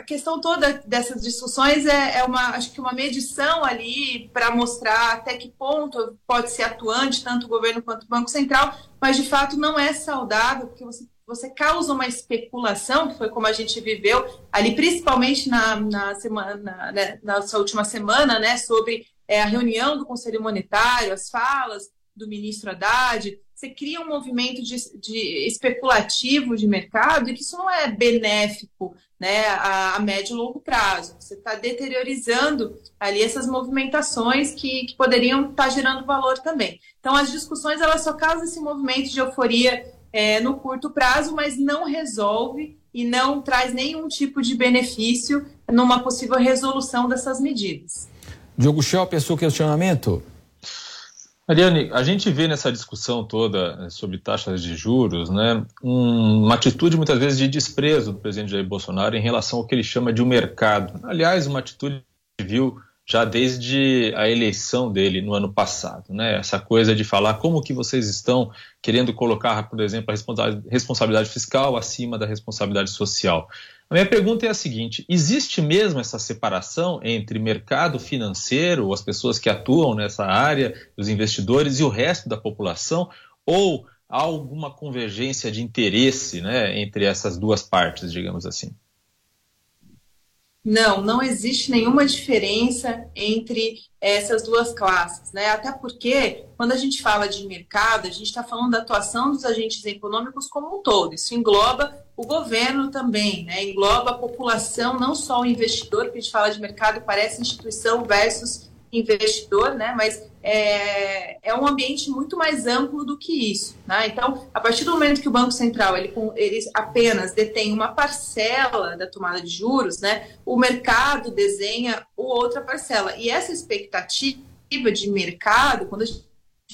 a questão toda dessas discussões é, é, uma, acho que uma medição ali para mostrar até que ponto pode ser atuante tanto o governo quanto o Banco Central, mas de fato não é saudável, porque você, você causa uma especulação, que foi como a gente viveu ali, principalmente na, na semana, né, na última semana, né, sobre é, a reunião do Conselho Monetário, as falas do ministro Haddad, você cria um movimento de, de especulativo de mercado e que isso não é benéfico né, a, a médio e longo prazo. Você está deteriorizando ali essas movimentações que, que poderiam estar tá gerando valor também. Então, as discussões elas só causam esse movimento de euforia é, no curto prazo, mas não resolve e não traz nenhum tipo de benefício numa possível resolução dessas medidas. Diogo Schelp, é seu questionamento? Ariane, a gente vê nessa discussão toda eh, sobre taxas de juros, né, uma atitude muitas vezes de desprezo do presidente Jair Bolsonaro em relação ao que ele chama de um mercado. Aliás, uma atitude que viu já desde a eleição dele no ano passado, né? Essa coisa de falar como que vocês estão querendo colocar, por exemplo, a responsabilidade fiscal acima da responsabilidade social. A minha pergunta é a seguinte: existe mesmo essa separação entre mercado financeiro, as pessoas que atuam nessa área, os investidores e o resto da população, ou há alguma convergência de interesse, né, entre essas duas partes, digamos assim? Não, não existe nenhuma diferença entre essas duas classes, né? Até porque, quando a gente fala de mercado, a gente está falando da atuação dos agentes econômicos como um todo. Isso engloba o governo também, né? Engloba a população, não só o investidor, porque a gente fala de mercado, parece instituição versus investidor, né? Mas é, é um ambiente muito mais amplo do que isso. Né? Então, a partir do momento que o Banco Central ele, ele apenas detém uma parcela da tomada de juros, né, o mercado desenha outra parcela. E essa expectativa de mercado, quando a gente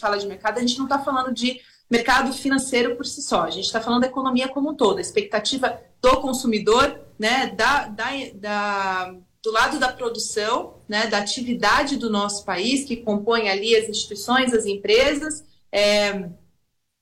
fala de mercado, a gente não está falando de mercado financeiro por si só, a gente está falando da economia como um todo, a expectativa do consumidor, né, da, da, da do lado da produção, né, da atividade do nosso país, que compõe ali as instituições, as empresas, é,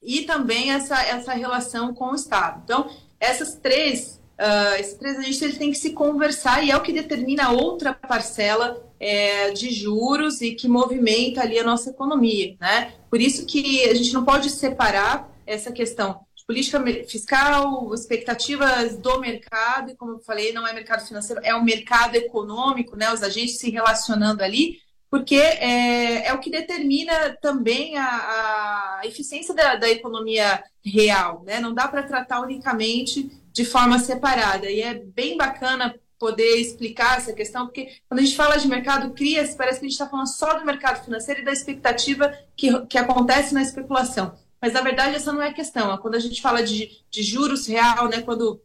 e também essa, essa relação com o Estado. Então, essas três, uh, esses três agentes eles têm que se conversar e é o que determina outra parcela é, de juros e que movimenta ali a nossa economia. Né? Por isso que a gente não pode separar essa questão política fiscal, expectativas do mercado, e como eu falei, não é mercado financeiro, é o mercado econômico, né, os agentes se relacionando ali, porque é, é o que determina também a, a eficiência da, da, economia real, né? Não dá para tratar unicamente de forma separada. E é bem bacana poder explicar essa questão, porque quando a gente fala de mercado, cria-se, parece que a gente está falando só do mercado financeiro e da expectativa que, que acontece na especulação. Mas na verdade essa não é a questão. É quando a gente fala de, de juros real, né, quando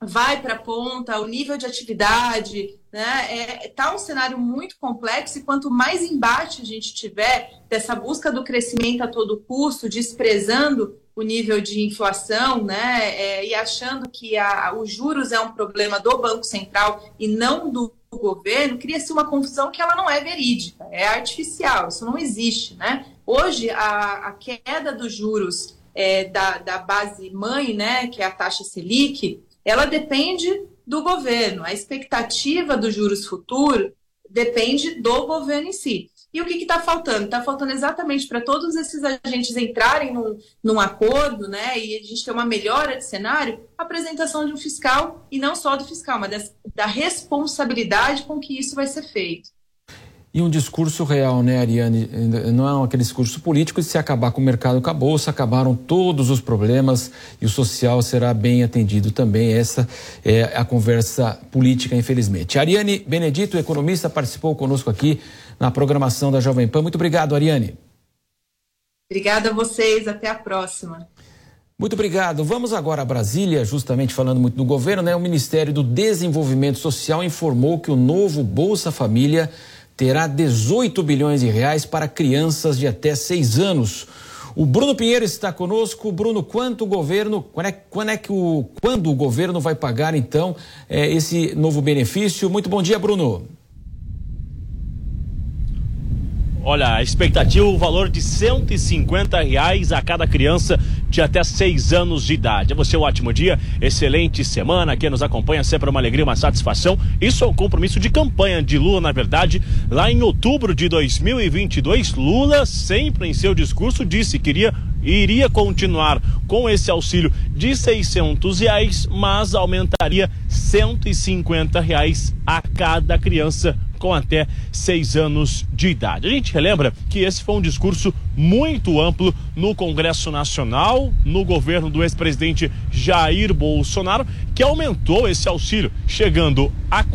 vai para a ponta, o nível de atividade, né? É, tá um cenário muito complexo e quanto mais embate a gente tiver dessa busca do crescimento a todo custo, desprezando o nível de inflação, né? É, e achando que a, os juros é um problema do Banco Central e não do governo, cria-se uma confusão que ela não é verídica, é artificial, isso não existe, né? Hoje, a, a queda dos juros é, da, da base mãe, né, que é a taxa Selic, ela depende do governo. A expectativa dos juros futuros depende do governo em si. E o que está faltando? Está faltando exatamente para todos esses agentes entrarem num, num, acordo, né, e a gente ter uma melhora de cenário, a apresentação de um fiscal, e não só do fiscal, mas das, da responsabilidade com que isso vai ser feito. E um discurso real, né, Ariane? Não é aquele discurso político de se acabar com o mercado acabou, se acabaram todos os problemas e o social será bem atendido também. Essa é a conversa política, infelizmente. Ariane Benedito, economista, participou conosco aqui na programação da Jovem Pan. Muito obrigado, Ariane. Obrigada a vocês, até a próxima. Muito obrigado. Vamos agora a Brasília, justamente falando muito do governo, né? O Ministério do Desenvolvimento Social informou que o novo Bolsa Família terá 18 bilhões de reais para crianças de até seis anos. O Bruno Pinheiro está conosco. Bruno, quanto o governo, quando é, quando é que o, quando o governo vai pagar então é, esse novo benefício? Muito bom dia, Bruno. Olha, a expectativa, o valor de 150 reais a cada criança de até 6 anos de idade. A você um ótimo dia, excelente semana. Quem nos acompanha sempre uma alegria, uma satisfação. Isso é um compromisso de campanha de Lula, na verdade. Lá em outubro de 2022, Lula sempre em seu discurso disse que iria iria continuar com esse auxílio de 600 reais, mas aumentaria 150 reais a cada criança com até seis anos de idade. A gente relembra que esse foi um discurso muito amplo no Congresso Nacional, no governo do ex-presidente Jair Bolsonaro, que aumentou esse auxílio, chegando a R$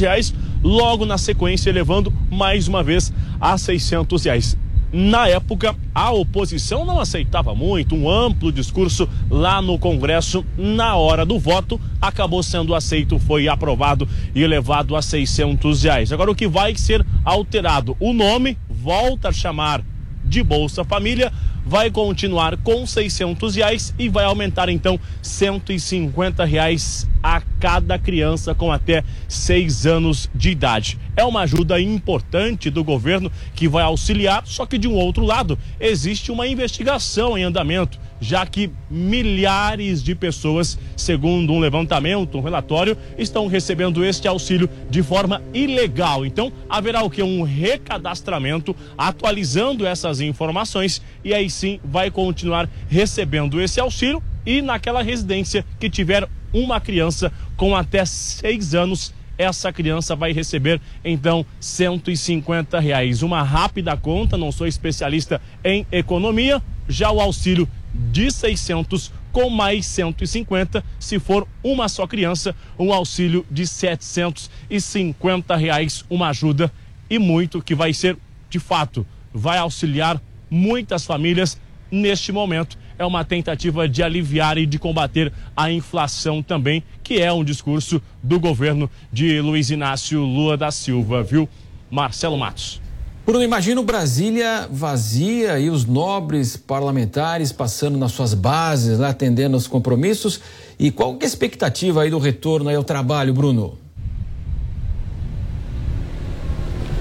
reais, logo na sequência elevando mais uma vez a 600 reais. Na época, a oposição não aceitava muito um amplo discurso lá no Congresso. Na hora do voto, acabou sendo aceito, foi aprovado e elevado a 600 reais. Agora, o que vai ser alterado? O nome volta a chamar de Bolsa Família, vai continuar com 600 reais e vai aumentar então 150 reais a cada criança com até seis anos de idade. É uma ajuda importante do governo que vai auxiliar, só que de um outro lado existe uma investigação em andamento já que milhares de pessoas, segundo um levantamento, um relatório, estão recebendo este auxílio de forma ilegal. Então, haverá o que? Um recadastramento atualizando essas informações e aí sim vai continuar recebendo esse auxílio e naquela residência que tiver uma criança com até seis anos essa criança vai receber então 150 reais. Uma rápida conta, não sou especialista em economia, já o auxílio de 600 com mais 150 se for uma só criança, um auxílio de 750 reais, uma ajuda e muito que vai ser de fato vai auxiliar muitas famílias neste momento. É uma tentativa de aliviar e de combater a inflação também, que é um discurso do governo de Luiz Inácio Lula da Silva, viu? Marcelo Matos. Bruno, imagina o Brasília vazia e os nobres parlamentares passando nas suas bases, lá atendendo aos compromissos. E qual é a expectativa aí do retorno aí ao trabalho, Bruno?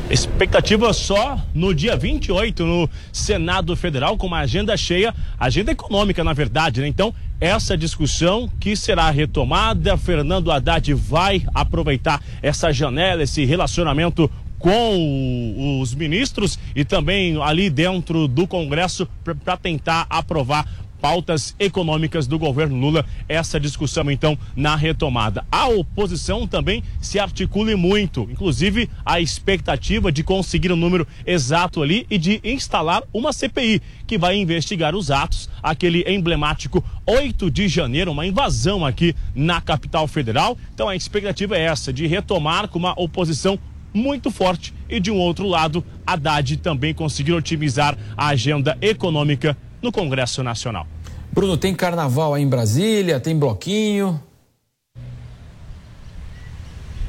Expectativa só no dia 28 no Senado Federal, com uma agenda cheia, agenda econômica, na verdade, né? Então, essa discussão que será retomada, Fernando Haddad vai aproveitar essa janela, esse relacionamento com os ministros e também ali dentro do Congresso para tentar aprovar pautas econômicas do governo Lula, essa discussão então na retomada. A oposição também se articule muito, inclusive a expectativa de conseguir o um número exato ali e de instalar uma CPI que vai investigar os atos, aquele emblemático 8 de janeiro, uma invasão aqui na capital federal. Então a expectativa é essa, de retomar com uma oposição muito forte e de um outro lado, Haddad também conseguiu otimizar a agenda econômica no Congresso Nacional. Bruno, tem carnaval aí em Brasília, tem bloquinho?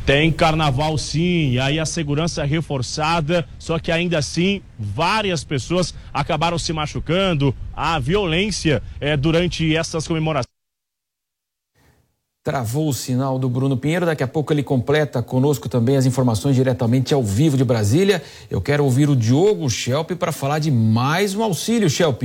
Tem carnaval sim, e aí a segurança é reforçada, só que ainda assim várias pessoas acabaram se machucando, a violência é, durante essas comemorações. Travou o sinal do Bruno Pinheiro. Daqui a pouco ele completa conosco também as informações diretamente ao vivo de Brasília. Eu quero ouvir o Diogo Schelp para falar de mais um auxílio, Schelp.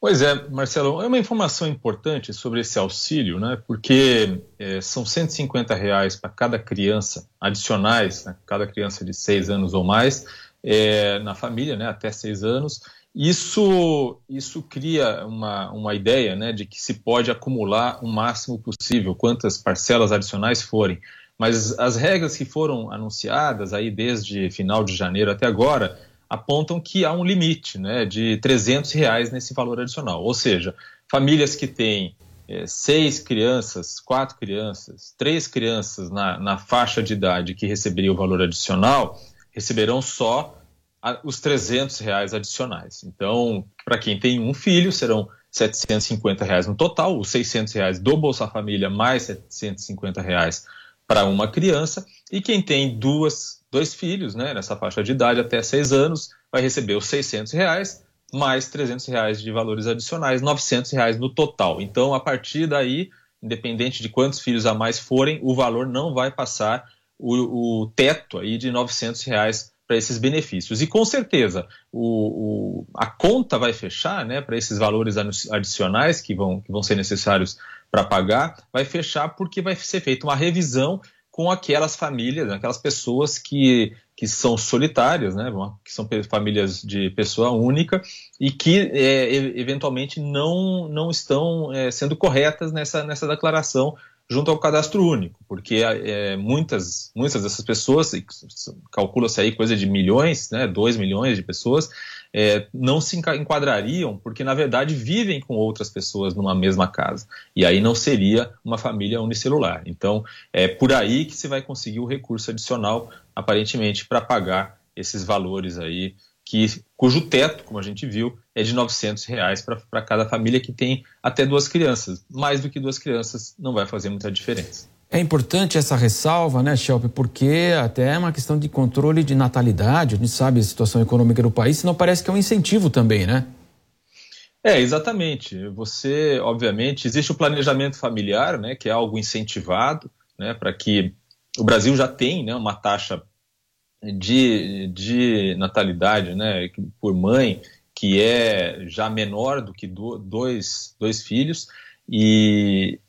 Pois é, Marcelo, é uma informação importante sobre esse auxílio, né? Porque é, são 150 reais para cada criança, adicionais, né? cada criança de seis anos ou mais, é, na família, né? Até seis anos. Isso, isso cria uma, uma ideia né, de que se pode acumular o máximo possível, quantas parcelas adicionais forem. Mas as regras que foram anunciadas aí desde final de janeiro até agora apontam que há um limite né, de 300 reais nesse valor adicional. Ou seja, famílias que têm é, seis crianças, quatro crianças, três crianças na, na faixa de idade que receberiam o valor adicional, receberão só os 300 reais adicionais. Então, para quem tem um filho, serão 750 reais no total, os 600 reais do Bolsa Família mais 750 reais para uma criança. E quem tem duas, dois filhos, né, nessa faixa de idade até 6 anos, vai receber os 600 reais mais 300 reais de valores adicionais, 900 reais no total. Então, a partir daí, independente de quantos filhos a mais forem, o valor não vai passar o, o teto aí de 900 reais para esses benefícios. E com certeza o, o, a conta vai fechar né, para esses valores adicionais que vão, que vão ser necessários para pagar, vai fechar porque vai ser feita uma revisão com aquelas famílias, aquelas pessoas que, que são solitárias, né, que são famílias de pessoa única e que é, eventualmente não, não estão é, sendo corretas nessa, nessa declaração junto ao cadastro único, porque é, muitas, muitas dessas pessoas, calcula-se aí coisa de milhões, né, 2 milhões de pessoas, é, não se enquadrariam porque, na verdade, vivem com outras pessoas numa mesma casa. E aí não seria uma família unicelular. Então, é por aí que se vai conseguir o recurso adicional, aparentemente, para pagar esses valores aí, que, cujo teto, como a gente viu, é de 900 reais para cada família que tem até duas crianças. Mais do que duas crianças não vai fazer muita diferença. É importante essa ressalva, né, Shelp, porque até é uma questão de controle de natalidade, a gente sabe a situação econômica do país, senão parece que é um incentivo também, né? É, exatamente. Você, obviamente, existe o planejamento familiar, né, que é algo incentivado, né, para que o Brasil já tem, né, uma taxa de, de natalidade, né, por mãe que é já menor do que do, dois, dois filhos, e,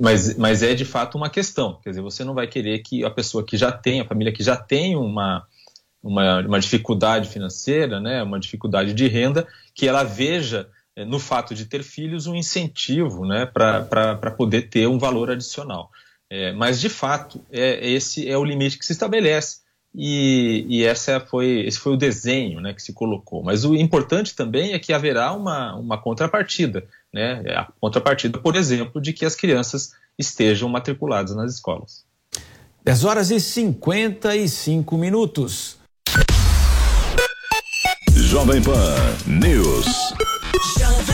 mas, mas é de fato uma questão. Quer dizer, você não vai querer que a pessoa que já tem, a família que já tem uma, uma, uma dificuldade financeira, né, uma dificuldade de renda, que ela veja eh, no fato de ter filhos um incentivo né, para poder ter um valor adicional. É, mas, de fato, é, esse é o limite que se estabelece e, e essa foi, esse foi o desenho né, que se colocou. Mas o importante também é que haverá uma, uma contrapartida, né? A contrapartida, por exemplo, de que as crianças estejam matriculadas nas escolas. 10 horas e 55 minutos. Jovem Pan News. Jovem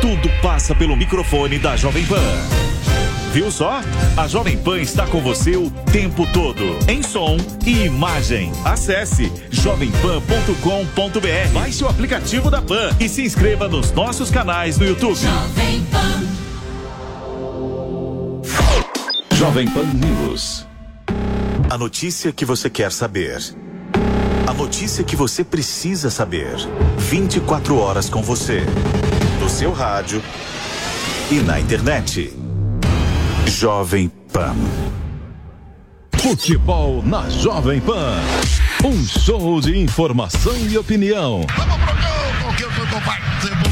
tudo passa pelo microfone da Jovem Pan. Viu só? A Jovem Pan está com você o tempo todo, em som e imagem. Acesse jovempan.com.br, baixe o aplicativo da Pan e se inscreva nos nossos canais no YouTube. Jovem Pan. Jovem Pan News. A notícia que você quer saber. A notícia que você precisa saber. 24 horas com você seu rádio e na internet. Jovem Pan. Futebol na Jovem Pan. Um show de informação e opinião.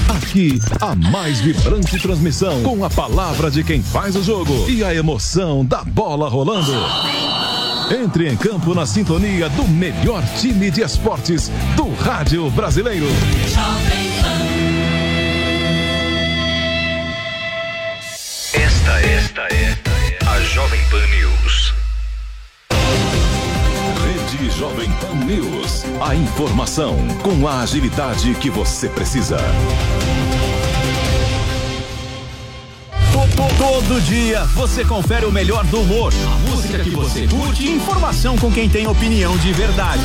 Aqui, a mais vibrante transmissão com a palavra de quem faz o jogo e a emoção da bola rolando. Entre em campo na sintonia do melhor time de esportes do rádio brasileiro. Esta, esta é a Jovem Pan News. Rede Jovem Pan News. A informação com a agilidade que você precisa. Todo dia você confere o melhor do humor, a música que você curte e informação com quem tem opinião de verdade.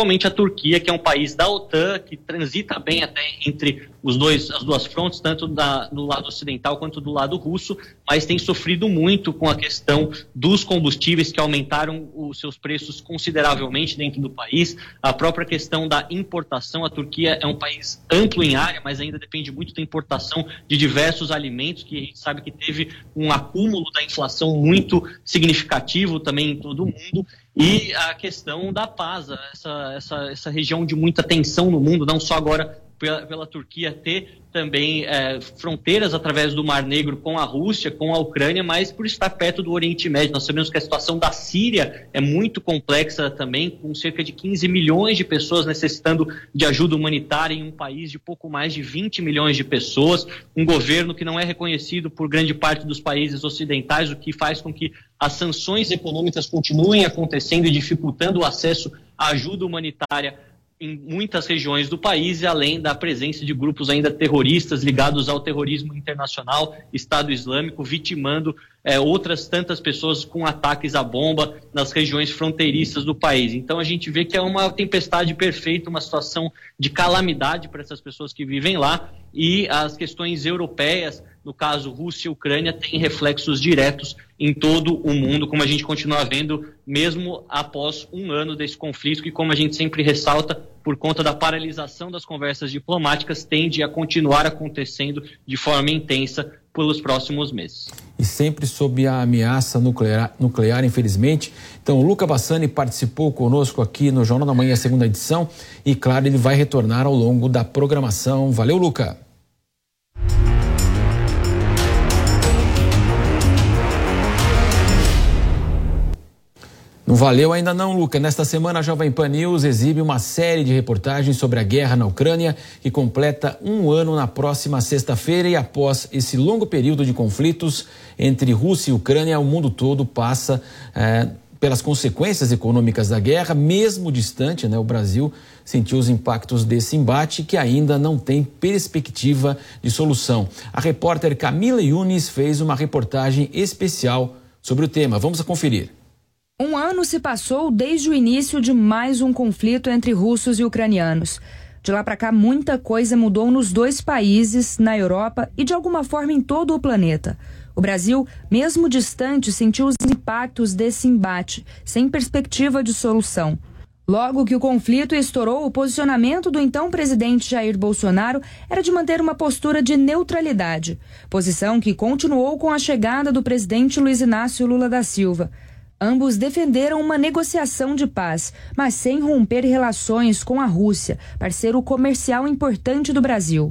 principalmente a Turquia, que é um país da OTAN, que transita bem até entre os dois, as duas frontes, tanto da, do lado ocidental quanto do lado russo, mas tem sofrido muito com a questão dos combustíveis que aumentaram os seus preços consideravelmente dentro do país, a própria questão da importação. A Turquia é um país amplo em área, mas ainda depende muito da importação de diversos alimentos, que a gente sabe que teve um acúmulo da inflação muito significativo também em todo o mundo. E a questão da paz, essa, essa, essa região de muita tensão no mundo, não só agora pela, pela Turquia ter também é, fronteiras através do Mar Negro com a Rússia, com a Ucrânia, mas por estar perto do Oriente Médio. Nós sabemos que a situação da Síria é muito complexa também, com cerca de 15 milhões de pessoas necessitando de ajuda humanitária em um país de pouco mais de 20 milhões de pessoas, um governo que não é reconhecido por grande parte dos países ocidentais, o que faz com que as sanções econômicas continuem acontecendo e dificultando o acesso à ajuda humanitária em muitas regiões do país, e além da presença de grupos ainda terroristas ligados ao terrorismo internacional, Estado Islâmico, vitimando é, outras tantas pessoas com ataques à bomba nas regiões fronteiriças do país. Então a gente vê que é uma tempestade perfeita, uma situação de calamidade para essas pessoas que vivem lá, e as questões europeias no caso Rússia e Ucrânia, tem reflexos diretos em todo o mundo, como a gente continua vendo, mesmo após um ano desse conflito, que, como a gente sempre ressalta, por conta da paralisação das conversas diplomáticas, tende a continuar acontecendo de forma intensa pelos próximos meses. E sempre sob a ameaça nuclear, nuclear infelizmente. Então, o Luca Bassani participou conosco aqui no Jornal da Manhã, segunda edição, e claro, ele vai retornar ao longo da programação. Valeu, Luca! Não valeu ainda não, Luca. Nesta semana, a Jovem Pan News exibe uma série de reportagens sobre a guerra na Ucrânia, que completa um ano na próxima sexta-feira. E após esse longo período de conflitos entre Rússia e Ucrânia, o mundo todo passa é, pelas consequências econômicas da guerra, mesmo distante, né? O Brasil sentiu os impactos desse embate que ainda não tem perspectiva de solução. A repórter Camila Yunis fez uma reportagem especial sobre o tema. Vamos a conferir. Um ano se passou desde o início de mais um conflito entre russos e ucranianos. De lá para cá, muita coisa mudou nos dois países, na Europa e de alguma forma em todo o planeta. O Brasil, mesmo distante, sentiu os impactos desse embate, sem perspectiva de solução. Logo que o conflito estourou, o posicionamento do então presidente Jair Bolsonaro era de manter uma postura de neutralidade, posição que continuou com a chegada do presidente Luiz Inácio Lula da Silva. Ambos defenderam uma negociação de paz, mas sem romper relações com a Rússia, parceiro comercial importante do Brasil.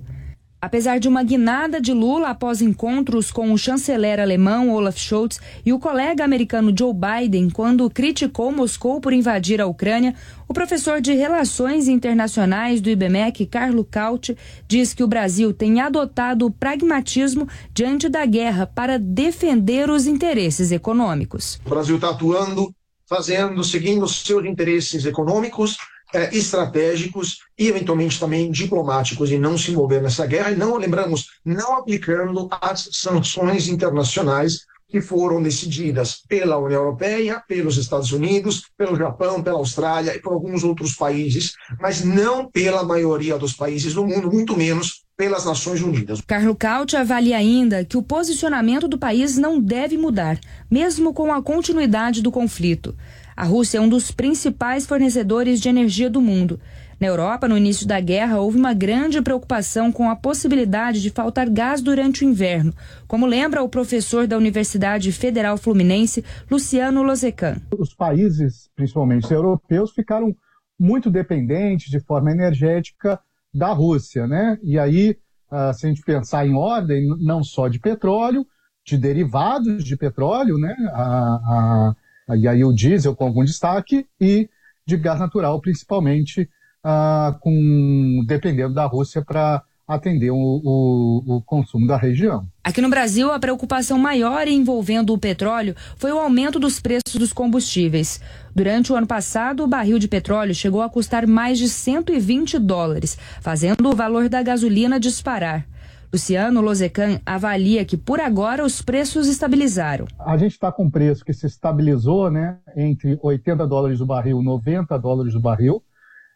Apesar de uma guinada de Lula após encontros com o chanceler alemão Olaf Scholz e o colega americano Joe Biden quando criticou Moscou por invadir a Ucrânia, o professor de Relações Internacionais do IBMEC, Carlo Caut, diz que o Brasil tem adotado o pragmatismo diante da guerra para defender os interesses econômicos. O Brasil está atuando, fazendo, seguindo seus interesses econômicos é, estratégicos e eventualmente também diplomáticos e não se envolver nessa guerra e não lembramos não aplicando as sanções internacionais que foram decididas pela União Europeia, pelos Estados Unidos, pelo Japão, pela Austrália e por alguns outros países, mas não pela maioria dos países do mundo, muito menos pelas Nações Unidas. Carlo Caut avalia ainda que o posicionamento do país não deve mudar, mesmo com a continuidade do conflito. A Rússia é um dos principais fornecedores de energia do mundo. Na Europa, no início da guerra, houve uma grande preocupação com a possibilidade de faltar gás durante o inverno, como lembra o professor da Universidade Federal Fluminense, Luciano Lozecan. Os países, principalmente europeus, ficaram muito dependentes de forma energética da Rússia, né? E aí, ah, se a gente pensar em ordem, não só de petróleo, de derivados de petróleo, né? A, a e aí o diesel com algum destaque, e de gás natural, principalmente ah, com, dependendo da Rússia para atender o, o, o, consumo da região. Aqui no Brasil, a preocupação maior envolvendo o petróleo foi o aumento dos preços dos combustíveis. Durante o ano passado, o barril de petróleo chegou a custar mais de 120 dólares, fazendo o valor da gasolina disparar. Luciano Lozecan avalia que, por agora, os preços estabilizaram. A gente está com um preço que se estabilizou né, entre 80 dólares o barril e 90 dólares o barril,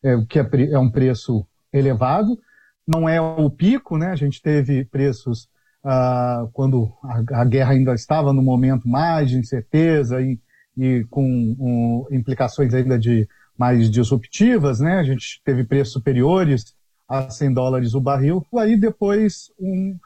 é, que é, é, um preço elevado. Não é o pico, né? A gente teve preços ah, quando a, a, guerra ainda estava no momento mais de incerteza e, e com um, implicações ainda de mais disruptivas, né? A gente teve preços superiores a 100 dólares o barril. Aí depois um,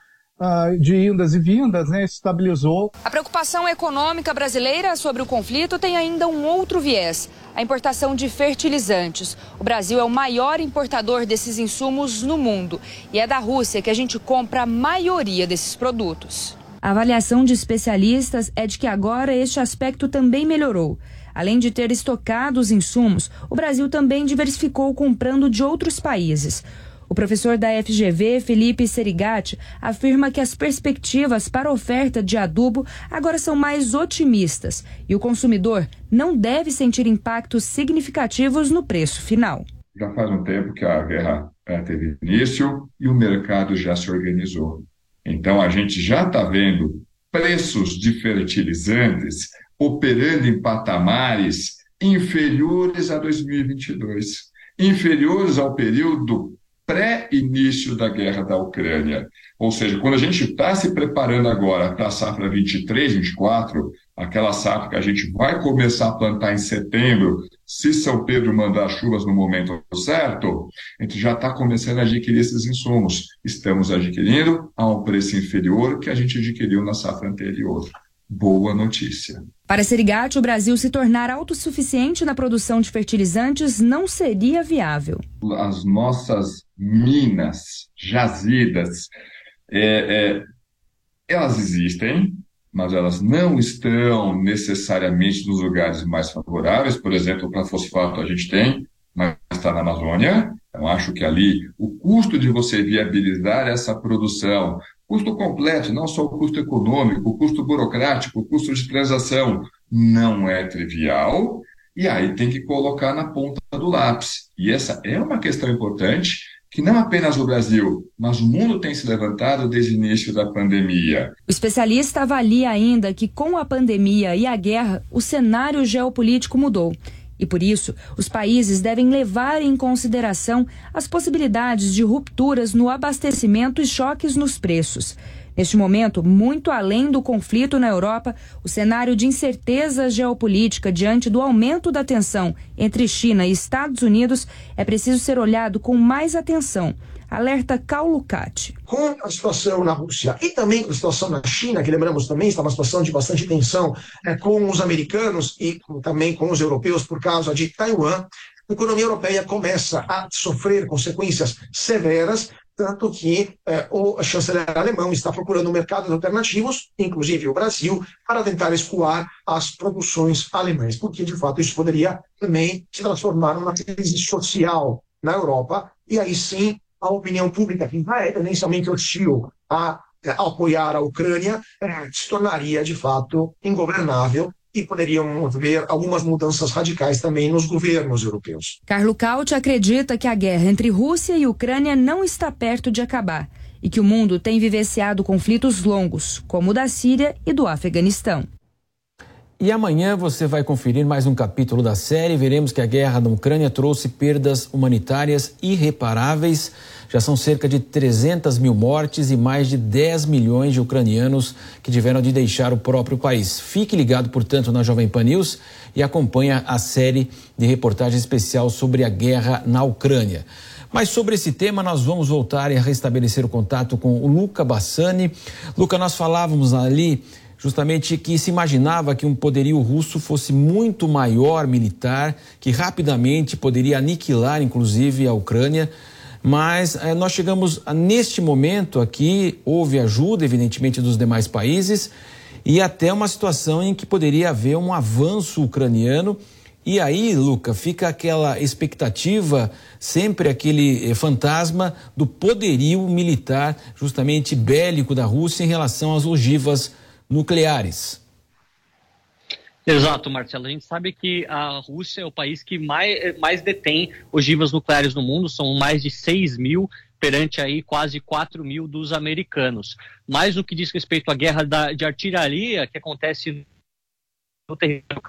de indas e vindas, né, estabilizou. A preocupação econômica brasileira sobre o conflito tem ainda um outro viés: a importação de fertilizantes. O Brasil é o maior importador desses insumos no mundo e é da Rússia que a gente compra a maioria desses produtos. A avaliação de especialistas é de que agora este aspecto também melhorou. Além de ter estocado os insumos, o Brasil também diversificou comprando de outros países. O professor da FGV, Felipe Serigati, afirma que as perspectivas para oferta de adubo agora são mais otimistas e o consumidor não deve sentir impactos significativos no preço final. Já faz um tempo que a guerra é, teve início e o mercado já se organizou. Então a gente já está vendo preços de fertilizantes operando em patamares inferiores a 2022, inferiores ao período pré-início da guerra da Ucrânia. Ou seja, quando a gente está se preparando agora para a safra 23, 24, aquela safra que a gente vai começar a plantar em setembro, se São Pedro mandar chuvas no momento certo, a gente já está começando a adquirir esses insumos. Estamos adquirindo a um preço inferior que a gente adquiriu na safra anterior boa notícia. Para Serigati, o Brasil se tornar autossuficiente na produção de fertilizantes não seria viável. As nossas minas jazidas, é, é, elas existem, mas elas não estão necessariamente nos lugares mais favoráveis. Por exemplo, para fosfato a gente tem, mas está na Amazônia. Eu acho que ali o custo de você viabilizar essa produção Custo completo, não só o custo econômico, o custo burocrático, o custo de transação, não é trivial, e aí tem que colocar na ponta do lápis. E essa é uma questão importante que não apenas o Brasil, mas o mundo tem se levantado desde o início da pandemia. O especialista avalia ainda que com a pandemia e a guerra, o cenário geopolítico mudou e por isso, os países devem levar em consideração as possibilidades de rupturas no abastecimento e choques nos preços. Neste momento, muito além do conflito na Europa, o cenário de incerteza geopolítica diante do aumento da tensão entre China e Estados Unidos é preciso ser olhado com mais atenção alerta Caulucati. Com a situação na Rússia e também com a situação na China, que lembramos também está uma situação de bastante tensão é, com os americanos e também com os europeus por causa de Taiwan, a economia europeia começa a sofrer consequências severas, tanto que é, o chanceler alemão está procurando mercados alternativos, inclusive o Brasil, para tentar escoar as produções alemãs, porque de fato isso poderia também se transformar numa crise social na Europa, e aí sim a opinião pública, que é tendencialmente hostil a, a apoiar a Ucrânia, é, se tornaria de fato ingovernável e poderiam haver algumas mudanças radicais também nos governos europeus. Carlo Cauti acredita que a guerra entre Rússia e Ucrânia não está perto de acabar e que o mundo tem vivenciado conflitos longos, como o da Síria e do Afeganistão. E amanhã você vai conferir mais um capítulo da série. Veremos que a guerra na Ucrânia trouxe perdas humanitárias irreparáveis. Já são cerca de 300 mil mortes e mais de 10 milhões de ucranianos que tiveram de deixar o próprio país. Fique ligado, portanto, na Jovem Pan News e acompanha a série de reportagem especial sobre a guerra na Ucrânia. Mas sobre esse tema, nós vamos voltar e restabelecer o contato com o Luca Bassani. Luca, nós falávamos ali justamente que se imaginava que um poderio russo fosse muito maior militar, que rapidamente poderia aniquilar, inclusive, a Ucrânia. Mas eh, nós chegamos a, neste momento aqui, houve ajuda, evidentemente, dos demais países e até uma situação em que poderia haver um avanço ucraniano. E aí, Luca, fica aquela expectativa, sempre aquele eh, fantasma do poderio militar, justamente bélico da Rússia em relação às ogivas nucleares. Exato, Marcelo. A gente sabe que a Rússia é o país que mais, mais detém ogivas nucleares no mundo, são mais de 6 mil, perante aí quase 4 mil dos americanos. Mas no que diz respeito à guerra da, de artilharia que acontece no território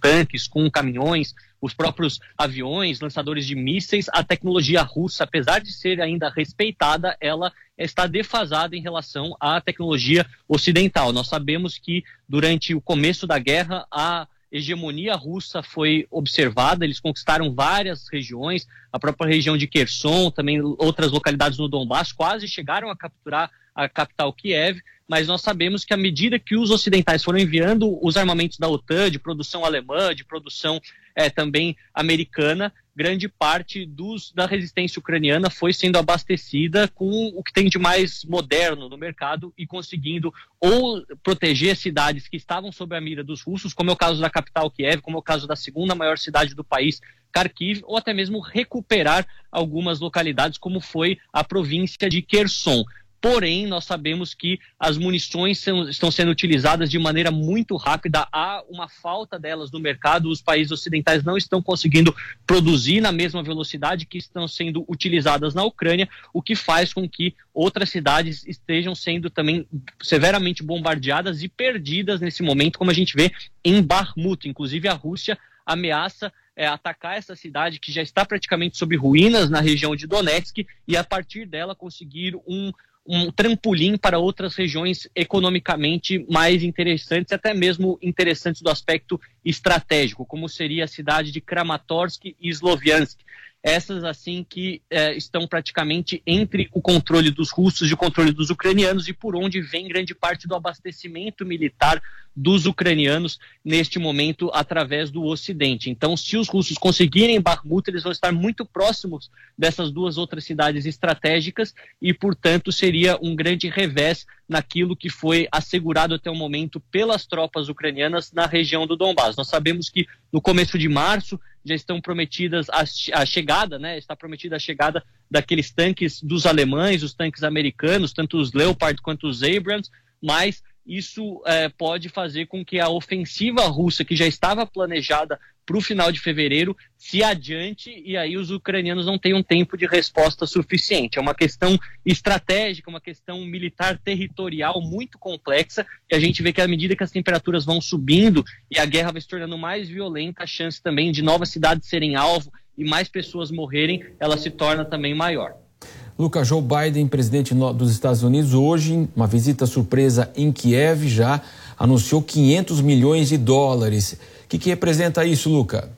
tanques, com caminhões, os próprios aviões, lançadores de mísseis, a tecnologia russa, apesar de ser ainda respeitada, ela está defasada em relação à tecnologia ocidental. Nós sabemos que durante o começo da guerra, a hegemonia russa foi observada, eles conquistaram várias regiões, a própria região de Kherson, também outras localidades no Donbass, quase chegaram a capturar a capital Kiev, mas nós sabemos que à medida que os ocidentais foram enviando os armamentos da OTAN, de produção alemã, de produção é, também americana, grande parte dos, da resistência ucraniana foi sendo abastecida com o que tem de mais moderno no mercado e conseguindo ou proteger cidades que estavam sob a mira dos russos, como é o caso da capital Kiev, como é o caso da segunda maior cidade do país, Kharkiv, ou até mesmo recuperar algumas localidades, como foi a província de Kherson. Porém, nós sabemos que as munições são, estão sendo utilizadas de maneira muito rápida, há uma falta delas no mercado, os países ocidentais não estão conseguindo produzir na mesma velocidade que estão sendo utilizadas na Ucrânia, o que faz com que outras cidades estejam sendo também severamente bombardeadas e perdidas nesse momento, como a gente vê em Bakhmut. Inclusive, a Rússia ameaça é, atacar essa cidade que já está praticamente sob ruínas na região de Donetsk e, a partir dela, conseguir um um trampolim para outras regiões economicamente mais interessantes, até mesmo interessantes do aspecto estratégico, como seria a cidade de Kramatorsk e Sloviansk essas assim que é, estão praticamente entre o controle dos russos e o controle dos ucranianos e por onde vem grande parte do abastecimento militar dos ucranianos neste momento através do Ocidente. Então, se os russos conseguirem Bakhmut, eles vão estar muito próximos dessas duas outras cidades estratégicas e, portanto, seria um grande revés naquilo que foi assegurado até o momento pelas tropas ucranianas na região do Donbass. Nós sabemos que no começo de março já estão prometidas a, a, chegada, né? Está prometida a chegada daqueles tanques dos alemães, os tanques americanos, tanto os Leopard quanto os Abrams, mas isso é, pode fazer com que a ofensiva russa, que já estava planejada para o final de fevereiro, se adiante e aí os ucranianos não tenham tempo de resposta suficiente. É uma questão estratégica, uma questão militar territorial muito complexa e a gente vê que à medida que as temperaturas vão subindo e a guerra vai se tornando mais violenta, a chance também de novas cidades serem alvo e mais pessoas morrerem, ela se torna também maior. Lucas Joe Biden, presidente dos Estados Unidos, hoje, uma visita surpresa em Kiev, já anunciou 500 milhões de dólares. O que, que representa isso, Luca?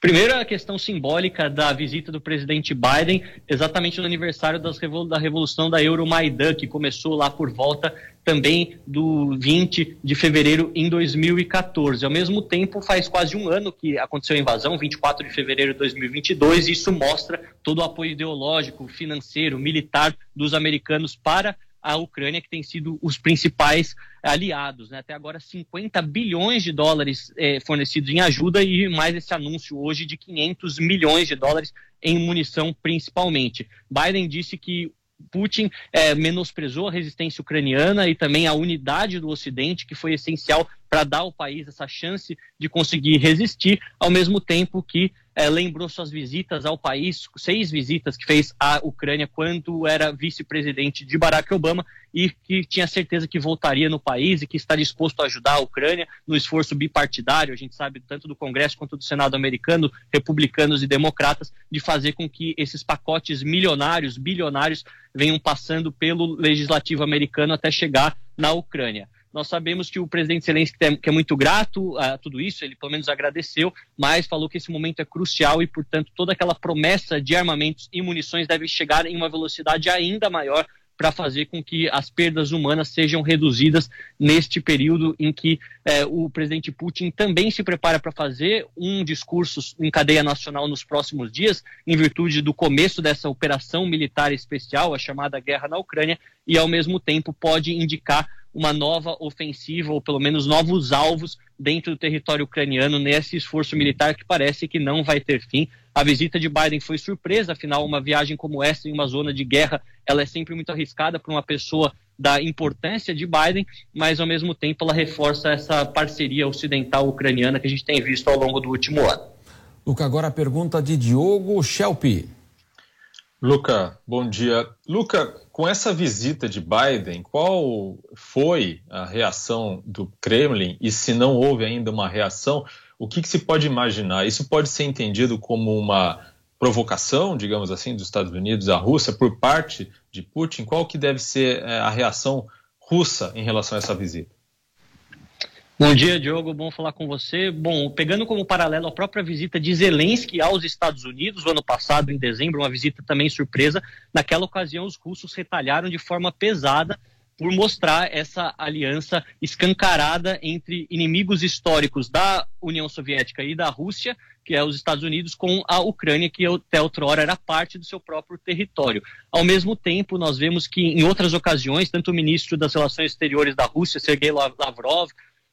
Primeiro, a questão simbólica da visita do presidente Biden, exatamente no aniversário da Revolução da Euromaidan, que começou lá por volta também do 20 de fevereiro em 2014. Ao mesmo tempo, faz quase um ano que aconteceu a invasão, 24 de fevereiro de 2022, e isso mostra todo o apoio ideológico, financeiro, militar dos americanos para a Ucrânia, que tem sido os principais aliados. Né? Até agora, 50 bilhões de dólares eh, fornecidos em ajuda e mais esse anúncio hoje de 500 milhões de dólares em munição, principalmente. Biden disse que Putin é, menosprezou a resistência ucraniana e também a unidade do Ocidente, que foi essencial para dar ao país essa chance de conseguir resistir, ao mesmo tempo que é, lembrou suas visitas ao país, seis visitas que fez à Ucrânia quando era vice-presidente de Barack Obama e que tinha certeza que voltaria no país e que está disposto a ajudar a Ucrânia no esforço bipartidário, a gente sabe tanto do Congresso quanto do Senado americano, republicanos e democratas, de fazer com que esses pacotes milionários, bilionários, venham passando pelo legislativo americano até chegar na Ucrânia. Nós sabemos que o presidente Zelensky que é muito grato a tudo isso, ele pelo menos agradeceu, mas falou que esse momento é crucial e, portanto, toda aquela promessa de armamentos e munições deve chegar em uma velocidade ainda maior para fazer com que as perdas humanas sejam reduzidas neste período em que eh, o presidente Putin também se prepara para fazer um discurso em cadeia nacional nos próximos dias, em virtude do começo dessa operação militar especial, a chamada guerra na Ucrânia, e ao mesmo tempo pode indicar uma nova ofensiva, ou pelo menos novos alvos dentro do território ucraniano nesse esforço militar que parece que não vai ter fim. A visita de Biden foi surpresa, afinal, uma viagem como essa em uma zona de guerra, ela é sempre muito arriscada para uma pessoa da importância de Biden, mas ao mesmo tempo ela reforça essa parceria ocidental ucraniana que a gente tem visto ao longo do último ano. Luca, agora a pergunta de Diogo Schelp. Luca, bom dia. Luca, com essa visita de Biden, qual foi a reação do Kremlin? E se não houve ainda uma reação, o que, que se pode imaginar? Isso pode ser entendido como uma provocação, digamos assim, dos Estados Unidos à Rússia por parte de Putin? Qual que deve ser é, a reação russa em relação a essa visita? Bom dia, Diogo. Bom falar com você. Bom, pegando como paralelo a própria visita de Zelensky aos Estados Unidos no ano passado, em dezembro, uma visita também surpresa. Naquela ocasião, os russos retalharam de forma pesada por mostrar essa aliança escancarada entre inimigos históricos da União Soviética e da Rússia, que é os Estados Unidos, com a Ucrânia, que até outrora era parte do seu próprio território. Ao mesmo tempo, nós vemos que em outras ocasiões, tanto o ministro das Relações Exteriores da Rússia, Sergei Lavrov,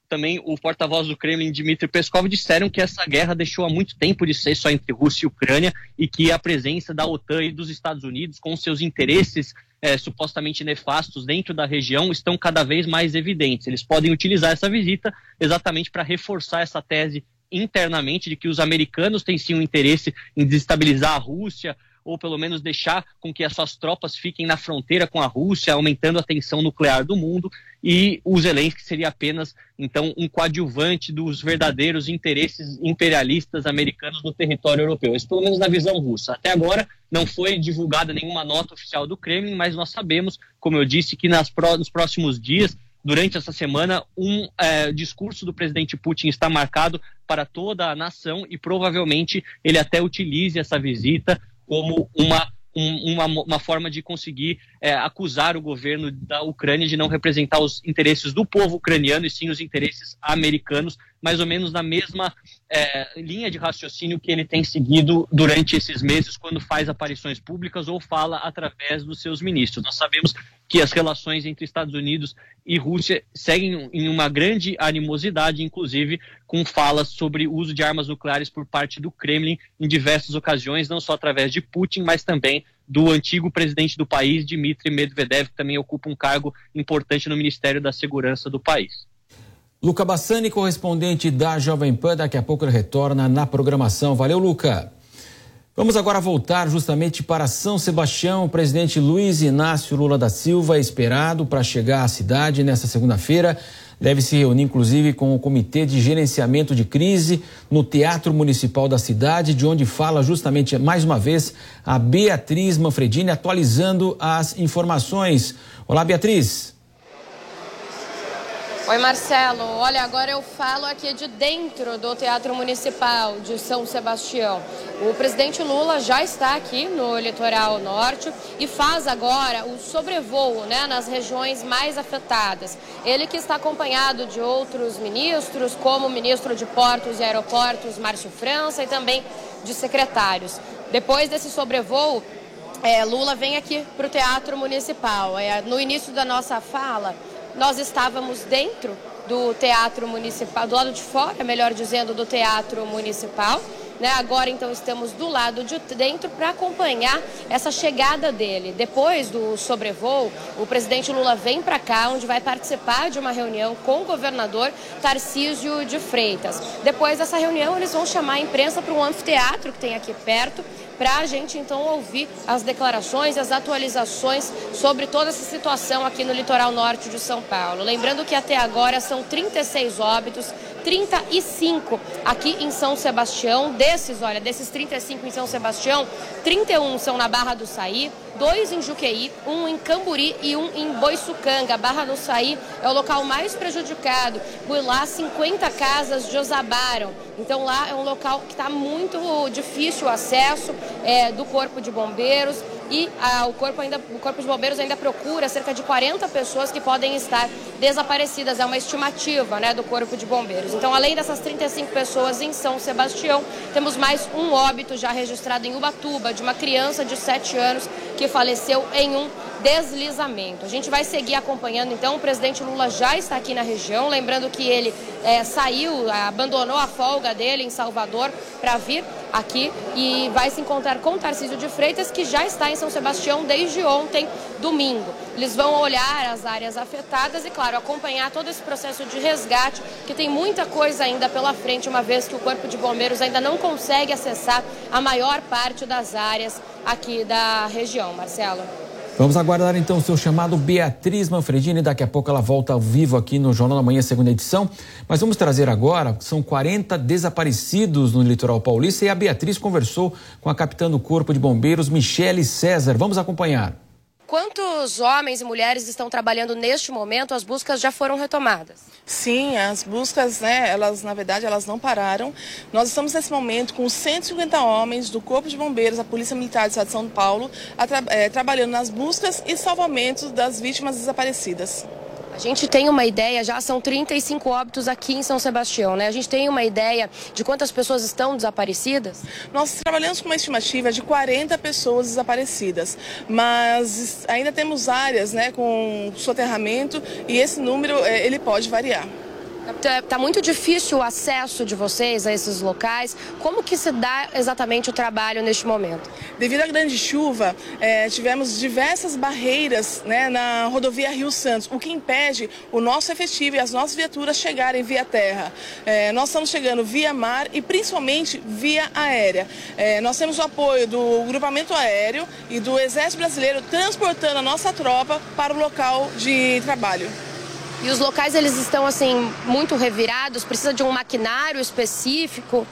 também o porta-voz do Kremlin, Dmitry Peskov, disseram que essa guerra deixou há muito tempo de ser só entre Rússia e Ucrânia e que a presença da OTAN e dos Estados Unidos, com seus interesses é, supostamente nefastos dentro da região, estão cada vez mais evidentes. Eles podem utilizar essa visita exatamente para reforçar essa tese internamente de que os americanos têm sim um interesse em desestabilizar a Rússia, ou pelo menos deixar com que as suas tropas fiquem na fronteira com a Rússia, aumentando a tensão nuclear do mundo, e o Zelensky seria apenas, então, um coadjuvante dos verdadeiros interesses imperialistas americanos no território europeu. Isso pelo menos na visão russa. Até agora não foi divulgada nenhuma nota oficial do Kremlin, mas nós sabemos, como eu disse, que nas, nos próximos dias durante essa semana, um é, discurso do presidente Putin está marcado para toda a nação e provavelmente ele até utilize essa visita como uma, um, uma, uma forma de conseguir é, acusar o governo da Ucrânia de não representar os interesses do povo ucraniano e sim os interesses americanos, mais ou menos na mesma é, linha de raciocínio que ele tem seguido durante esses meses, quando faz aparições públicas ou fala através dos seus ministros. Nós sabemos que as relações entre Estados Unidos e Rússia seguem em uma grande animosidade, inclusive com falas sobre uso de armas nucleares por parte do Kremlin em diversas ocasiões, não só através de Putin, mas também do antigo presidente do país, Dmitry Medvedev, que também ocupa um cargo importante no Ministério da Segurança do país. Luca Bassani, correspondente da Jovem Pan, daqui a pouco ele retorna na programação. Valeu, Luca. Vamos agora voltar justamente para São Sebastião. O presidente Luiz Inácio Lula da Silva é esperado para chegar à cidade nesta segunda-feira deve se reunir, inclusive, com o Comitê de Gerenciamento de Crise no Teatro Municipal da cidade, de onde fala justamente, mais uma vez, a Beatriz Manfredini, atualizando as informações. Olá, Beatriz. Oi, Marcelo. Olha, agora eu falo aqui de dentro do Teatro Municipal de São Sebastião. O presidente Lula já está aqui no litoral norte e faz agora o sobrevoo né, nas regiões mais afetadas. Ele que está acompanhado de outros ministros, como o ministro de Portos e Aeroportos, Márcio França, e também de secretários. Depois desse sobrevoo, é, Lula vem aqui para o Teatro Municipal. É, no início da nossa fala, nós estávamos dentro do Teatro Municipal, do lado de fora, melhor dizendo, do Teatro Municipal. Né? Agora, então, estamos do lado de dentro para acompanhar essa chegada dele. Depois do sobrevoo, o presidente Lula vem para cá, onde vai participar de uma reunião com o governador Tarcísio de Freitas. Depois dessa reunião, eles vão chamar a imprensa para um anfiteatro que tem aqui perto para a gente então ouvir as declarações, as atualizações sobre toda essa situação aqui no litoral norte de São Paulo. Lembrando que até agora são 36 óbitos, 35 aqui em São Sebastião. Desses, olha, desses 35 em São Sebastião, 31 são na Barra do Saí, dois em Juqueí, um em Camburi e um em Boiçucanga. Barra do Saí é o local mais prejudicado. Por lá, 50 casas desabaram. Então lá é um local que está muito difícil o acesso é, do Corpo de Bombeiros e ah, o, corpo ainda, o Corpo de Bombeiros ainda procura cerca de 40 pessoas que podem estar desaparecidas. É uma estimativa né, do Corpo de Bombeiros. Então, além dessas 35 pessoas em São Sebastião, temos mais um óbito já registrado em Ubatuba, de uma criança de 7 anos que faleceu em um deslizamento. A gente vai seguir acompanhando, então, o presidente Lula já está aqui na região, lembrando que ele é, saiu, abandonou a folga dele em Salvador para vir aqui e vai se encontrar com Tarcísio de Freitas, que já está em São Sebastião desde ontem, domingo. Eles vão olhar as áreas afetadas e, claro, acompanhar todo esse processo de resgate, que tem muita coisa ainda pela frente, uma vez que o Corpo de Bombeiros ainda não consegue acessar a maior parte das áreas aqui da região. Marcelo. Vamos aguardar então o seu chamado Beatriz Manfredini. Daqui a pouco ela volta ao vivo aqui no Jornal da Manhã, segunda edição. Mas vamos trazer agora, são 40 desaparecidos no litoral paulista e a Beatriz conversou com a capitã do Corpo de Bombeiros, Michele César. Vamos acompanhar. Quantos homens e mulheres estão trabalhando neste momento? As buscas já foram retomadas? Sim, as buscas, né, elas na verdade elas não pararam. Nós estamos nesse momento com 150 homens do Corpo de Bombeiros, da Polícia Militar do Estado de São Paulo, tra é, trabalhando nas buscas e salvamentos das vítimas desaparecidas. A gente tem uma ideia, já são 35 óbitos aqui em São Sebastião, né? A gente tem uma ideia de quantas pessoas estão desaparecidas? Nós trabalhamos com uma estimativa de 40 pessoas desaparecidas, mas ainda temos áreas, né, com soterramento e esse número é, ele pode variar. Está tá muito difícil o acesso de vocês a esses locais. Como que se dá exatamente o trabalho neste momento? Devido à grande chuva, é, tivemos diversas barreiras né, na rodovia Rio Santos, o que impede o nosso efetivo e as nossas viaturas chegarem via terra. É, nós estamos chegando via mar e principalmente via aérea. É, nós temos o apoio do grupamento aéreo e do Exército Brasileiro transportando a nossa tropa para o local de trabalho. E os locais eles estão assim muito revirados, precisa de um maquinário específico.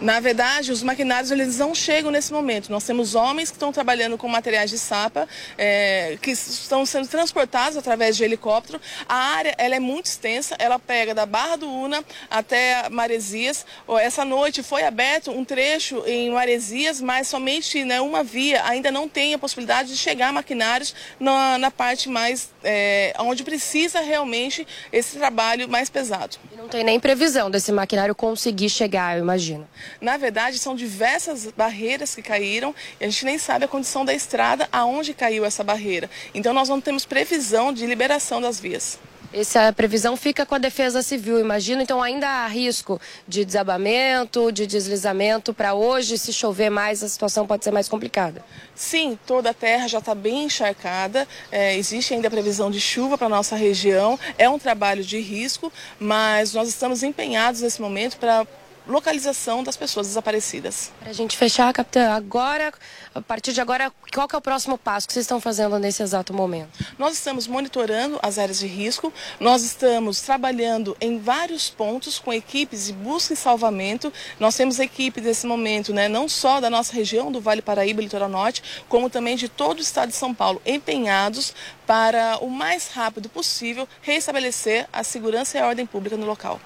Na verdade, os maquinários eles não chegam nesse momento. Nós temos homens que estão trabalhando com materiais de sapa, é, que estão sendo transportados através de helicóptero. A área ela é muito extensa, ela pega da Barra do Una até Maresias. Essa noite foi aberto um trecho em Maresias, mas somente né, uma via ainda não tem a possibilidade de chegar maquinários na, na parte mais é, onde precisa realmente esse trabalho mais pesado. Não tem nem previsão desse maquinário conseguir chegar, eu imagino. Na verdade, são diversas barreiras que caíram e a gente nem sabe a condição da estrada aonde caiu essa barreira. Então, nós não temos previsão de liberação das vias. Essa previsão fica com a Defesa Civil, imagino. Então, ainda há risco de desabamento, de deslizamento. Para hoje, se chover mais, a situação pode ser mais complicada. Sim, toda a terra já está bem encharcada. É, existe ainda a previsão de chuva para nossa região. É um trabalho de risco, mas nós estamos empenhados nesse momento para localização das pessoas desaparecidas. Para a gente fechar, capitã, agora, a partir de agora, qual é o próximo passo que vocês estão fazendo nesse exato momento? Nós estamos monitorando as áreas de risco, nós estamos trabalhando em vários pontos com equipes de busca e salvamento. Nós temos equipe nesse momento, né, não só da nossa região, do Vale Paraíba, Litoral Norte, como também de todo o estado de São Paulo, empenhados para o mais rápido possível restabelecer a segurança e a ordem pública no local.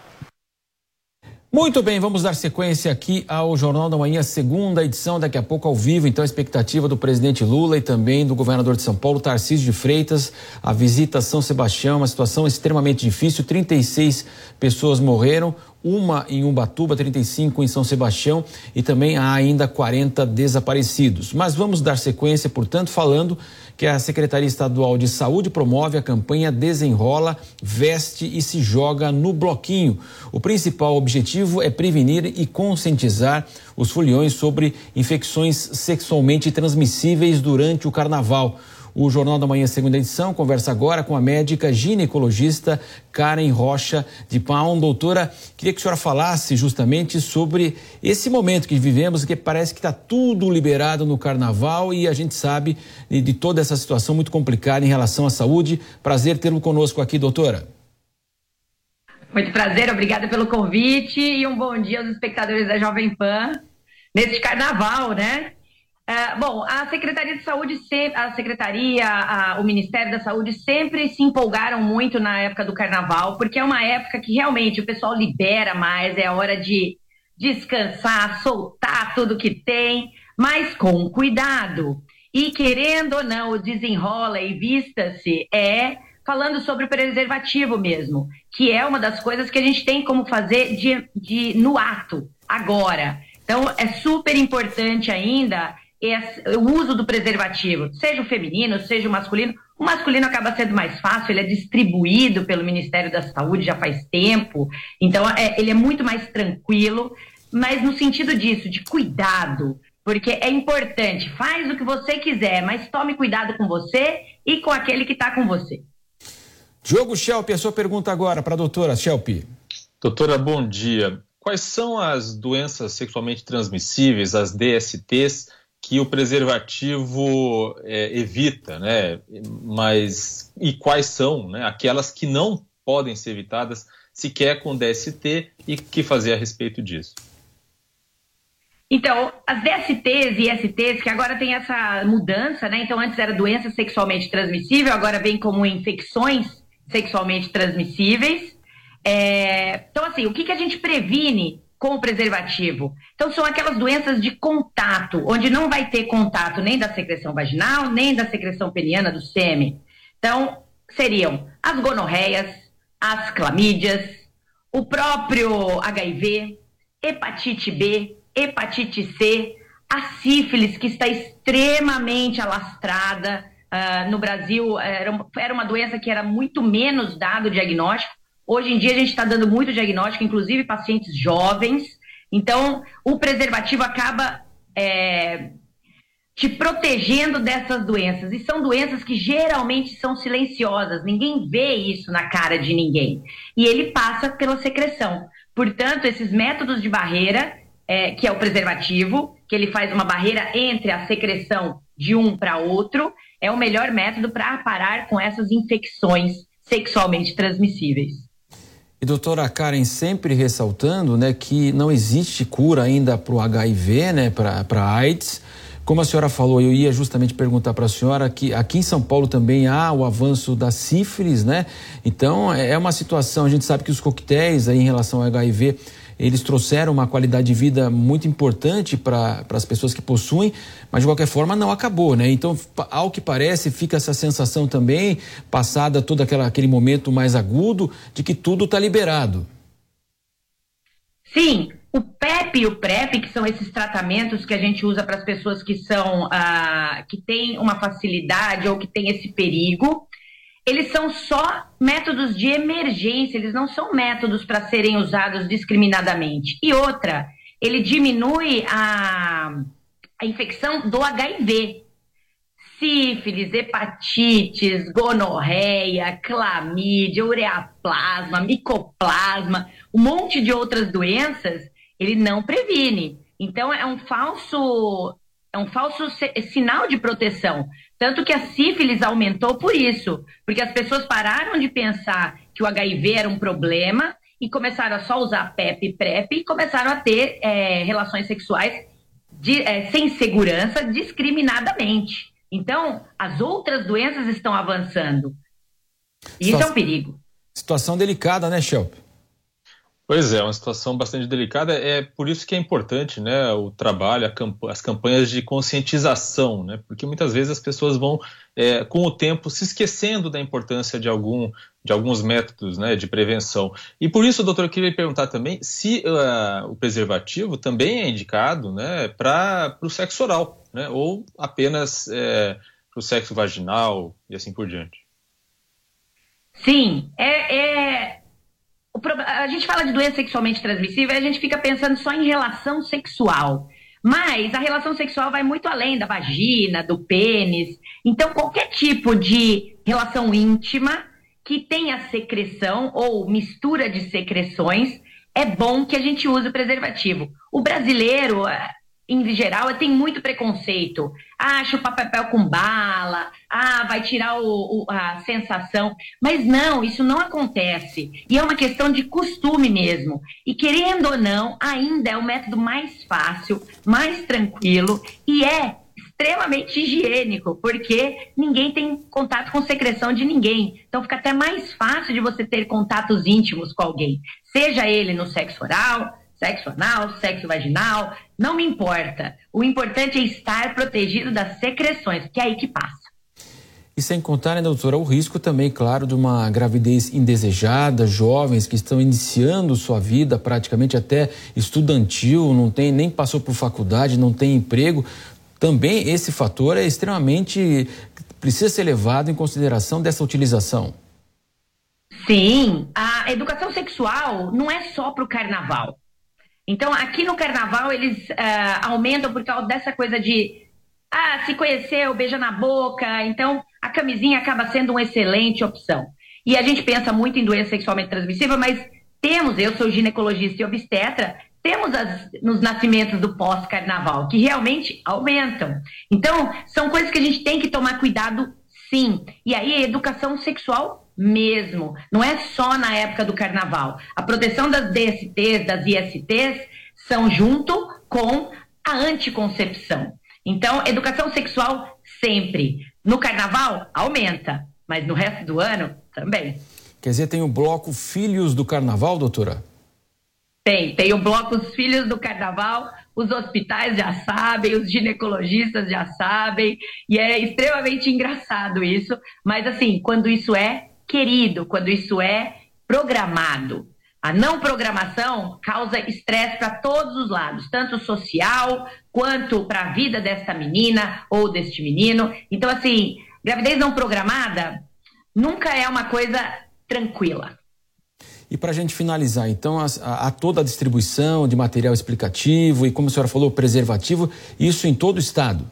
Muito bem, vamos dar sequência aqui ao Jornal da Manhã, segunda edição, daqui a pouco ao vivo. Então, a expectativa do presidente Lula e também do governador de São Paulo, Tarcísio de Freitas, a visita a São Sebastião, uma situação extremamente difícil. 36 pessoas morreram, uma em Ubatuba, 35 em São Sebastião e também há ainda 40 desaparecidos. Mas vamos dar sequência, portanto, falando que a Secretaria Estadual de Saúde promove a campanha Desenrola, Veste e se Joga no Bloquinho. O principal objetivo é prevenir e conscientizar os foliões sobre infecções sexualmente transmissíveis durante o carnaval. O Jornal da Manhã, segunda edição, conversa agora com a médica ginecologista Karen Rocha de Pão. Doutora, queria que a senhora falasse justamente sobre esse momento que vivemos, que parece que está tudo liberado no carnaval e a gente sabe de toda essa situação muito complicada em relação à saúde. Prazer tê-lo conosco aqui, doutora. Muito prazer, obrigada pelo convite e um bom dia aos espectadores da Jovem Pan nesse carnaval, né? É, bom, a Secretaria de Saúde, a Secretaria, a, o Ministério da Saúde sempre se empolgaram muito na época do Carnaval, porque é uma época que realmente o pessoal libera mais, é a hora de descansar, soltar tudo que tem, mas com cuidado. E querendo ou não, o desenrola e vista-se é falando sobre o preservativo mesmo, que é uma das coisas que a gente tem como fazer de, de no ato, agora. Então, é super importante ainda o uso do preservativo, seja o feminino, seja o masculino. O masculino acaba sendo mais fácil, ele é distribuído pelo Ministério da Saúde já faz tempo, então é, ele é muito mais tranquilo, mas no sentido disso, de cuidado, porque é importante, faz o que você quiser, mas tome cuidado com você e com aquele que está com você. Diogo Schelp, a sua pergunta agora para a doutora Schelp. Doutora, bom dia. Quais são as doenças sexualmente transmissíveis, as DSTs, que o preservativo é, evita, né? Mas e quais são, né? Aquelas que não podem ser evitadas sequer com DST e que fazer a respeito disso? Então, as DSTs e STs, que agora tem essa mudança, né? Então, antes era doença sexualmente transmissível, agora vem como infecções sexualmente transmissíveis. É... Então, assim, o que, que a gente previne com o preservativo? Então, são aquelas doenças de contato, onde não vai ter contato nem da secreção vaginal, nem da secreção peniana do sêmen. Então, seriam as gonorreias, as clamídias, o próprio HIV, hepatite B, hepatite C, a sífilis, que está extremamente alastrada. Uh, no Brasil, era, era uma doença que era muito menos dado o diagnóstico. Hoje em dia, a gente está dando muito diagnóstico, inclusive pacientes jovens. Então, o preservativo acaba é, te protegendo dessas doenças. E são doenças que geralmente são silenciosas, ninguém vê isso na cara de ninguém. E ele passa pela secreção. Portanto, esses métodos de barreira, é, que é o preservativo, que ele faz uma barreira entre a secreção de um para outro, é o melhor método para parar com essas infecções sexualmente transmissíveis. E doutora Karen, sempre ressaltando né, que não existe cura ainda para o HIV, né, para AIDS, como a senhora falou, eu ia justamente perguntar para a senhora que aqui em São Paulo também há o avanço da sífilis, né? Então é uma situação, a gente sabe que os coquetéis aí em relação ao HIV, eles trouxeram uma qualidade de vida muito importante para as pessoas que possuem, mas de qualquer forma não acabou, né? Então, ao que parece, fica essa sensação também, passada todo aquela, aquele momento mais agudo, de que tudo está liberado. Sim, o PEP e o PrEP, que são esses tratamentos que a gente usa para as pessoas que são ah, que têm uma facilidade ou que têm esse perigo, eles são só métodos de emergência, eles não são métodos para serem usados discriminadamente. E outra, ele diminui a, a infecção do HIV. Sífilis, hepatites, gonorreia, clamídia, ureaplasma, micoplasma, um monte de outras doenças ele não previne. Então é um falso é um falso sinal de proteção. Tanto que a sífilis aumentou por isso, porque as pessoas pararam de pensar que o HIV era um problema e começaram a só usar PEP e PrEP e começaram a ter é, relações sexuais de, é, sem segurança discriminadamente. Então, as outras doenças estão avançando. Isso é um perigo. Situação delicada, né, Shelp? Pois é, uma situação bastante delicada. É por isso que é importante né, o trabalho, as campanhas de conscientização, né, porque muitas vezes as pessoas vão, é, com o tempo, se esquecendo da importância de, algum, de alguns métodos né, de prevenção. E por isso, doutor, eu queria perguntar também se uh, o preservativo também é indicado né, para o sexo oral, né, ou apenas é, para o sexo vaginal e assim por diante. Sim, é, é a gente fala de doença sexualmente transmissível a gente fica pensando só em relação sexual. Mas a relação sexual vai muito além da vagina, do pênis. Então, qualquer tipo de relação íntima que tenha secreção ou mistura de secreções, é bom que a gente use o preservativo. O brasileiro, em geral, tem muito preconceito. Ah, chupar papel com bala, ah, vai tirar o, o, a sensação. Mas não, isso não acontece. E é uma questão de costume mesmo. E querendo ou não, ainda é o método mais fácil, mais tranquilo e é extremamente higiênico, porque ninguém tem contato com secreção de ninguém. Então fica até mais fácil de você ter contatos íntimos com alguém, seja ele no sexo oral, sexo anal, sexo vaginal, não me importa. O importante é estar protegido das secreções, que é aí que passa. E sem contar, né, doutora, o risco também, claro, de uma gravidez indesejada, jovens que estão iniciando sua vida praticamente até estudantil, não tem nem passou por faculdade, não tem emprego. Também esse fator é extremamente precisa ser levado em consideração dessa utilização. Sim, a educação sexual não é só para o carnaval. Então, aqui no carnaval, eles uh, aumentam por causa dessa coisa de ah, se conheceu, beija na boca. Então, a camisinha acaba sendo uma excelente opção. E a gente pensa muito em doença sexualmente transmissível, mas temos, eu sou ginecologista e obstetra, temos as, nos nascimentos do pós-carnaval, que realmente aumentam. Então, são coisas que a gente tem que tomar cuidado, sim. E aí, a educação sexual mesmo. Não é só na época do carnaval. A proteção das DSTs, das ISTs, são junto com a anticoncepção. Então, educação sexual sempre. No carnaval, aumenta, mas no resto do ano, também. Quer dizer, tem o bloco Filhos do Carnaval, doutora? Tem, tem o bloco Os Filhos do Carnaval, os hospitais já sabem, os ginecologistas já sabem, e é extremamente engraçado isso, mas assim, quando isso é querido, quando isso é programado. A não programação causa estresse para todos os lados, tanto social quanto para a vida desta menina ou deste menino. Então, assim, gravidez não programada nunca é uma coisa tranquila. E para a gente finalizar, então, a, a, toda a distribuição de material explicativo e, como a senhora falou, preservativo, isso em todo o estado?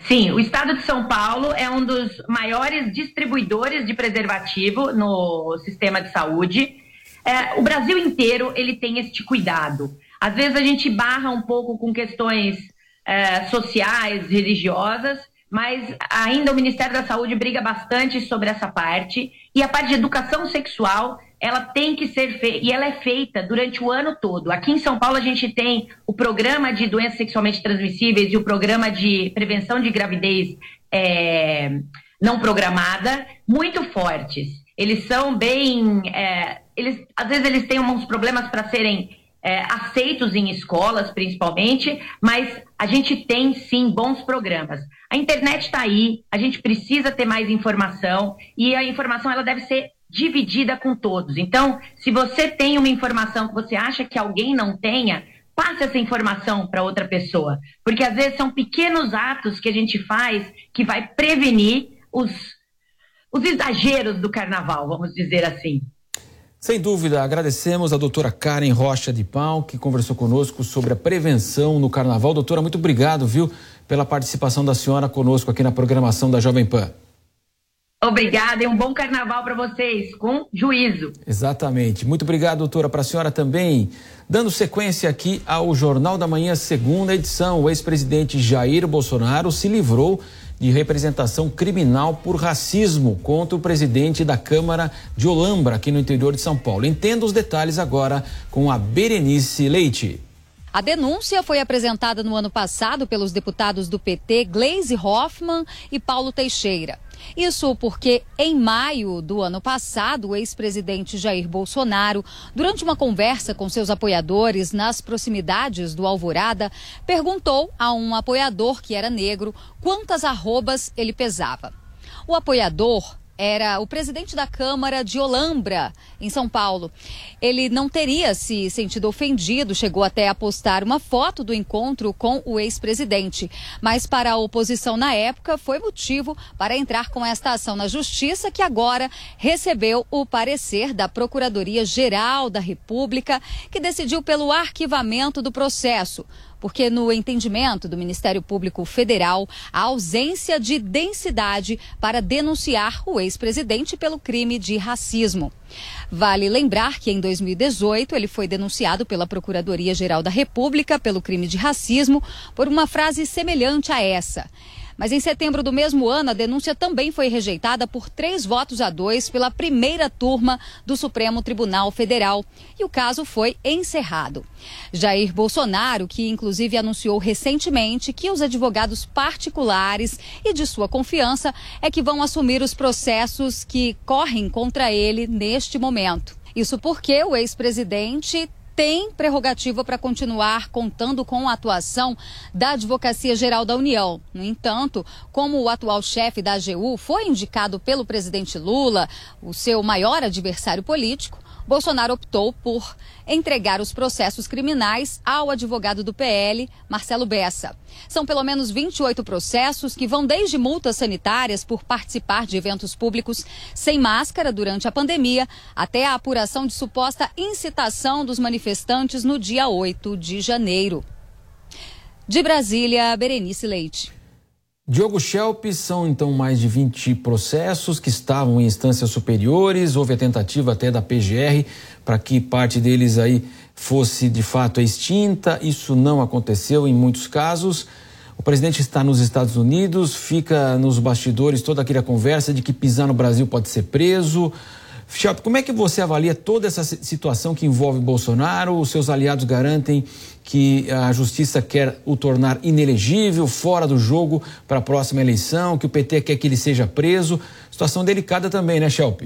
Sim, o estado de São Paulo é um dos maiores distribuidores de preservativo no sistema de saúde. É, o Brasil inteiro ele tem este cuidado. Às vezes a gente barra um pouco com questões é, sociais, religiosas, mas ainda o Ministério da Saúde briga bastante sobre essa parte. E a parte de educação sexual, ela tem que ser feita, e ela é feita durante o ano todo. Aqui em São Paulo, a gente tem o programa de doenças sexualmente transmissíveis e o programa de prevenção de gravidez é, não programada, muito fortes. Eles são bem. É, eles, às vezes, eles têm uns problemas para serem é, aceitos em escolas, principalmente, mas a gente tem sim bons programas. A internet está aí, a gente precisa ter mais informação e a informação ela deve ser dividida com todos. Então, se você tem uma informação que você acha que alguém não tenha, passe essa informação para outra pessoa, porque às vezes são pequenos atos que a gente faz que vai prevenir os, os exageros do carnaval, vamos dizer assim. Sem dúvida, agradecemos a doutora Karen Rocha de Pau, que conversou conosco sobre a prevenção no carnaval. Doutora, muito obrigado, viu, pela participação da senhora conosco aqui na programação da Jovem Pan. Obrigada e um bom carnaval para vocês, com juízo. Exatamente. Muito obrigado, doutora, para a senhora também. Dando sequência aqui ao Jornal da Manhã, segunda edição, o ex-presidente Jair Bolsonaro se livrou de representação criminal por racismo contra o presidente da Câmara de Olambra, aqui no interior de São Paulo. Entenda os detalhes agora com a Berenice Leite. A denúncia foi apresentada no ano passado pelos deputados do PT Gleise Hoffmann e Paulo Teixeira. Isso porque, em maio do ano passado, o ex-presidente Jair Bolsonaro, durante uma conversa com seus apoiadores nas proximidades do Alvorada, perguntou a um apoiador que era negro quantas arrobas ele pesava. O apoiador era o presidente da Câmara de Olambra, em São Paulo. Ele não teria se sentido ofendido, chegou até a postar uma foto do encontro com o ex-presidente. Mas para a oposição na época, foi motivo para entrar com esta ação na Justiça, que agora recebeu o parecer da Procuradoria-Geral da República, que decidiu pelo arquivamento do processo porque no entendimento do Ministério Público Federal, a ausência de densidade para denunciar o ex-presidente pelo crime de racismo. Vale lembrar que em 2018 ele foi denunciado pela Procuradoria-Geral da República pelo crime de racismo por uma frase semelhante a essa. Mas em setembro do mesmo ano, a denúncia também foi rejeitada por três votos a dois pela primeira turma do Supremo Tribunal Federal. E o caso foi encerrado. Jair Bolsonaro, que inclusive anunciou recentemente que os advogados particulares e de sua confiança é que vão assumir os processos que correm contra ele neste momento. Isso porque o ex-presidente tem prerrogativa para continuar contando com a atuação da Advocacia Geral da União. No entanto, como o atual chefe da AGU foi indicado pelo presidente Lula, o seu maior adversário político, Bolsonaro optou por entregar os processos criminais ao advogado do PL, Marcelo Bessa. São pelo menos 28 processos que vão desde multas sanitárias por participar de eventos públicos sem máscara durante a pandemia até a apuração de suposta incitação dos manifestantes no dia 8 de janeiro. De Brasília, Berenice Leite. Diogo Schelp, são então mais de 20 processos que estavam em instâncias superiores. Houve a tentativa até da PGR para que parte deles aí fosse de fato extinta. Isso não aconteceu em muitos casos. O presidente está nos Estados Unidos, fica nos bastidores toda aquela conversa de que pisar no Brasil pode ser preso. Chap, como é que você avalia toda essa situação que envolve Bolsonaro? Os seus aliados garantem que a justiça quer o tornar inelegível, fora do jogo para a próxima eleição, que o PT quer que ele seja preso. Situação delicada também, né, Shelp?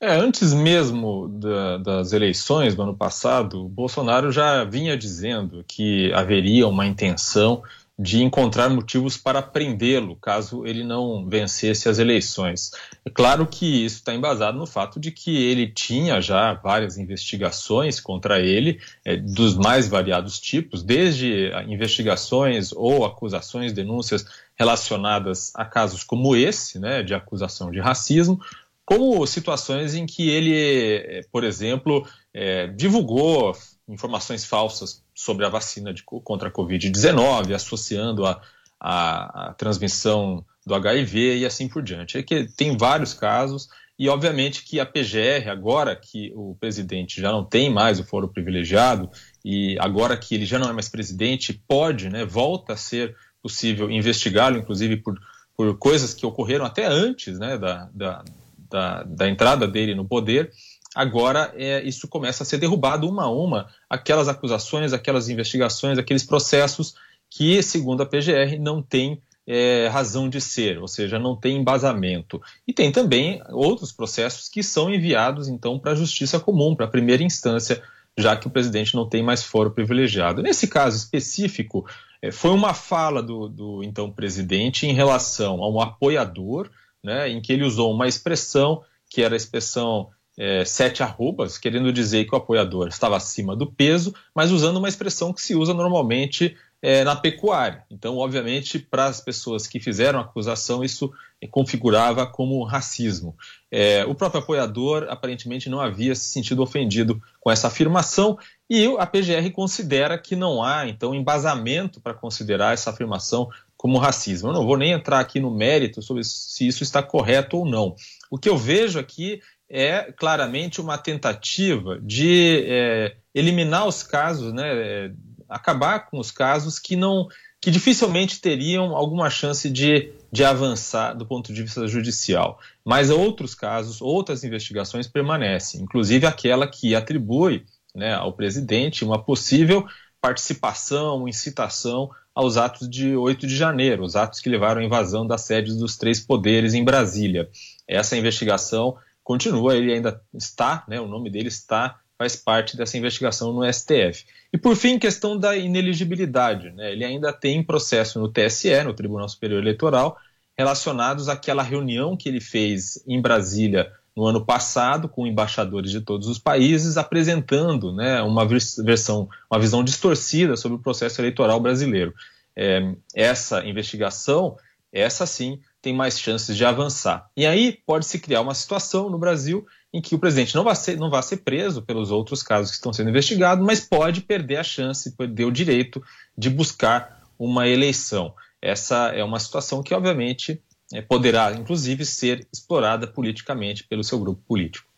É, antes mesmo da, das eleições do ano passado, Bolsonaro já vinha dizendo que haveria uma intenção de encontrar motivos para prendê-lo caso ele não vencesse as eleições. É claro que isso está embasado no fato de que ele tinha já várias investigações contra ele, é, dos mais variados tipos, desde investigações ou acusações, denúncias relacionadas a casos como esse, né, de acusação de racismo, como situações em que ele, é, por exemplo, é, divulgou informações falsas sobre a vacina de, contra a Covid-19, associando a, a, a, transmissão do HIV e assim por diante. É que tem vários casos e, obviamente, que a PGR, agora que o presidente já não tem mais o foro privilegiado e agora que ele já não é mais presidente, pode, né, volta a ser possível investigá-lo, inclusive por, por coisas que ocorreram até antes né, da, da, da, da entrada dele no poder agora é, isso começa a ser derrubado uma a uma, aquelas acusações, aquelas investigações, aqueles processos que, segundo a PGR, não tem é, razão de ser, ou seja, não tem embasamento. E tem também outros processos que são enviados, então, para a justiça comum, para a primeira instância, já que o presidente não tem mais foro privilegiado. Nesse caso específico, é, foi uma fala do, do, então presidente em relação a um apoiador, né, em que ele usou uma expressão que era a expressão é, sete arrobas, querendo dizer que o apoiador estava acima do peso, mas usando uma expressão que se usa normalmente é, na pecuária. Então, obviamente, para as pessoas que fizeram a acusação, isso configurava como racismo. É, o próprio apoiador aparentemente não havia se sentido ofendido com essa afirmação e a PGR considera que não há, então, embasamento para considerar essa afirmação como racismo. Eu não vou nem entrar aqui no mérito sobre se isso está correto ou não. O que eu vejo aqui é claramente uma tentativa de é, eliminar os casos, né, é, acabar com os casos que não que dificilmente teriam alguma chance de, de avançar do ponto de vista judicial. Mas outros casos, outras investigações permanecem, inclusive aquela que atribui né, ao presidente uma possível participação, incitação aos atos de 8 de janeiro, os atos que levaram à invasão das sedes dos três poderes em Brasília. Essa investigação continua, ele ainda está, né, o nome dele está, faz parte dessa investigação no STF. E por fim, questão da ineligibilidade, né, ele ainda tem processo no TSE, no Tribunal Superior Eleitoral, relacionados àquela reunião que ele fez em Brasília no ano passado com embaixadores de todos os países, apresentando né, uma versão, uma visão distorcida sobre o processo eleitoral brasileiro. É, essa investigação, essa sim, tem mais chances de avançar. E aí pode se criar uma situação no Brasil em que o presidente não vai ser, não vai ser preso pelos outros casos que estão sendo investigados, mas pode perder a chance, perder o direito de buscar uma eleição. Essa é uma situação que, obviamente, é, poderá, inclusive, ser explorada politicamente pelo seu grupo político.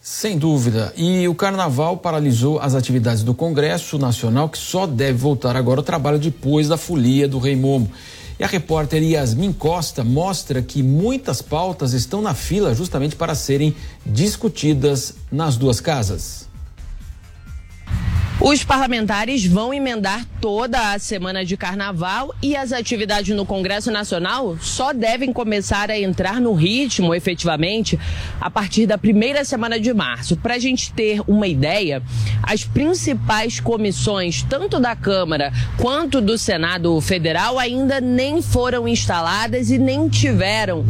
Sem dúvida. E o carnaval paralisou as atividades do Congresso Nacional, que só deve voltar agora ao trabalho depois da folia do Rei Momo. E a repórter Yasmin Costa mostra que muitas pautas estão na fila justamente para serem discutidas nas duas casas. Os parlamentares vão emendar toda a semana de carnaval e as atividades no Congresso Nacional só devem começar a entrar no ritmo efetivamente a partir da primeira semana de março. Para a gente ter uma ideia, as principais comissões, tanto da Câmara quanto do Senado Federal, ainda nem foram instaladas e nem tiveram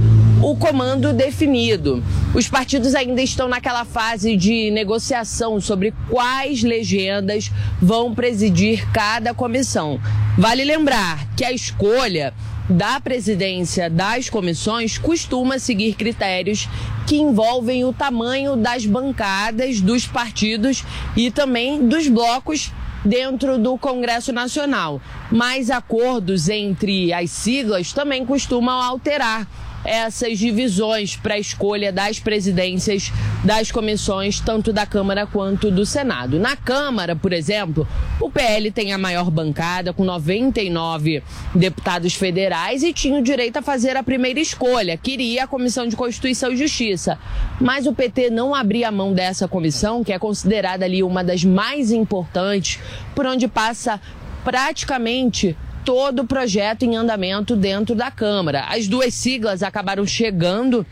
o comando definido. Os partidos ainda estão naquela fase de negociação sobre quais legendas vão presidir cada comissão. Vale lembrar que a escolha da presidência das comissões costuma seguir critérios que envolvem o tamanho das bancadas dos partidos e também dos blocos dentro do Congresso Nacional. Mas acordos entre as siglas também costumam alterar essas divisões para a escolha das presidências das comissões, tanto da Câmara quanto do Senado. Na Câmara, por exemplo, o PL tem a maior bancada, com 99 deputados federais, e tinha o direito a fazer a primeira escolha, queria a Comissão de Constituição e Justiça. Mas o PT não abria mão dessa comissão, que é considerada ali uma das mais importantes, por onde passa praticamente todo o projeto em andamento dentro da Câmara. As duas siglas acabaram chegando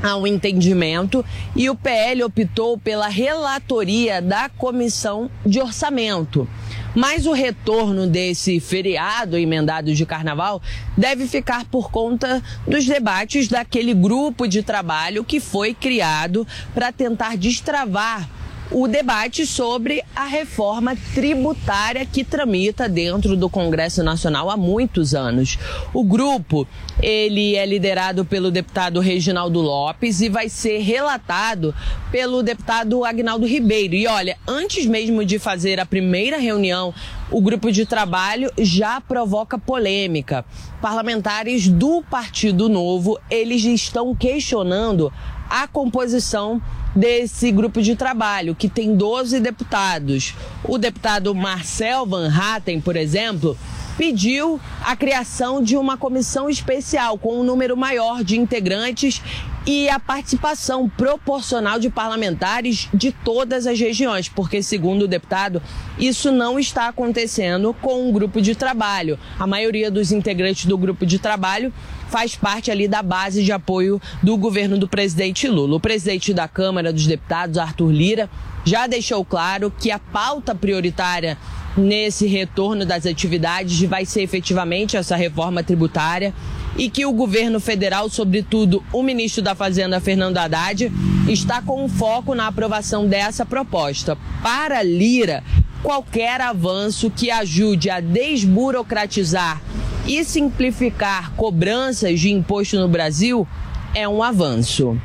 ao entendimento e o PL optou pela relatoria da Comissão de Orçamento. Mas o retorno desse feriado emendado de carnaval deve ficar por conta dos debates daquele grupo de trabalho que foi criado para tentar destravar o debate sobre a reforma tributária que tramita dentro do Congresso Nacional há muitos anos. O grupo, ele é liderado pelo deputado Reginaldo Lopes e vai ser relatado pelo deputado Agnaldo Ribeiro. E olha, antes mesmo de fazer a primeira reunião, o grupo de trabalho já provoca polêmica. Parlamentares do Partido Novo, eles estão questionando a composição desse grupo de trabalho, que tem 12 deputados. O deputado Marcel Van Hatten, por exemplo, pediu a criação de uma comissão especial com um número maior de integrantes e a participação proporcional de parlamentares de todas as regiões, porque, segundo o deputado, isso não está acontecendo com um grupo de trabalho. A maioria dos integrantes do grupo de trabalho faz parte ali da base de apoio do governo do presidente Lula. O presidente da Câmara dos Deputados, Arthur Lira, já deixou claro que a pauta prioritária nesse retorno das atividades vai ser efetivamente essa reforma tributária e que o governo federal, sobretudo o ministro da Fazenda, Fernando Haddad, está com foco na aprovação dessa proposta. Para Lira, qualquer avanço que ajude a desburocratizar e simplificar cobranças de imposto no Brasil é um avanço.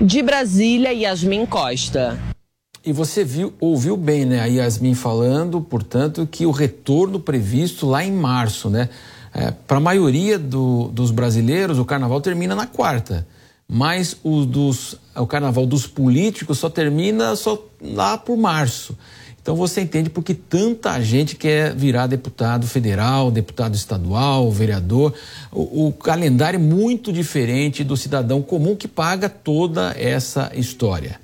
De Brasília, Yasmin Costa. E você viu, ouviu bem, né, a Yasmin falando, portanto, que o retorno previsto lá em março, né? É, Para a maioria do, dos brasileiros, o carnaval termina na quarta, mas o, dos, o carnaval dos políticos só termina só lá por março. Então você entende porque tanta gente quer virar deputado federal, deputado estadual, vereador. O, o, calendário é muito diferente do cidadão comum que paga toda essa história.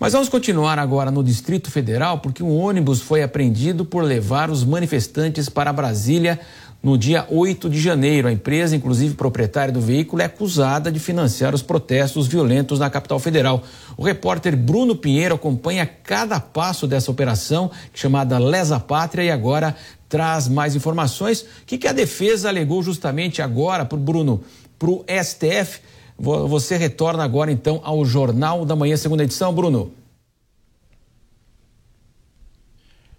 Mas vamos continuar agora no Distrito Federal, porque um ônibus foi apreendido por levar os manifestantes para Brasília no dia 8 de janeiro. A empresa, inclusive proprietária do veículo, é acusada de financiar os protestos violentos na capital federal. O repórter Bruno Pinheiro acompanha cada passo dessa operação, chamada Lesa Pátria, e agora traz mais informações. O que, que a defesa alegou justamente agora, por Bruno, para o STF? Você retorna agora então ao Jornal da Manhã, segunda edição, Bruno.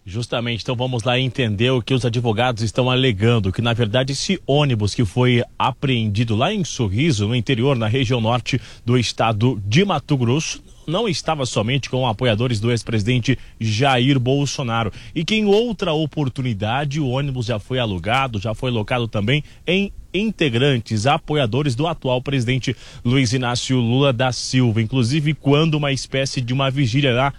Justamente, então vamos lá entender o que os advogados estão alegando, que na verdade esse ônibus que foi apreendido lá em Sorriso, no interior, na região norte do estado de Mato Grosso, não estava somente com apoiadores do ex-presidente Jair Bolsonaro. E que em outra oportunidade o ônibus já foi alugado, já foi locado também em integrantes, apoiadores do atual presidente Luiz Inácio Lula da Silva, inclusive quando uma espécie de uma vigília lá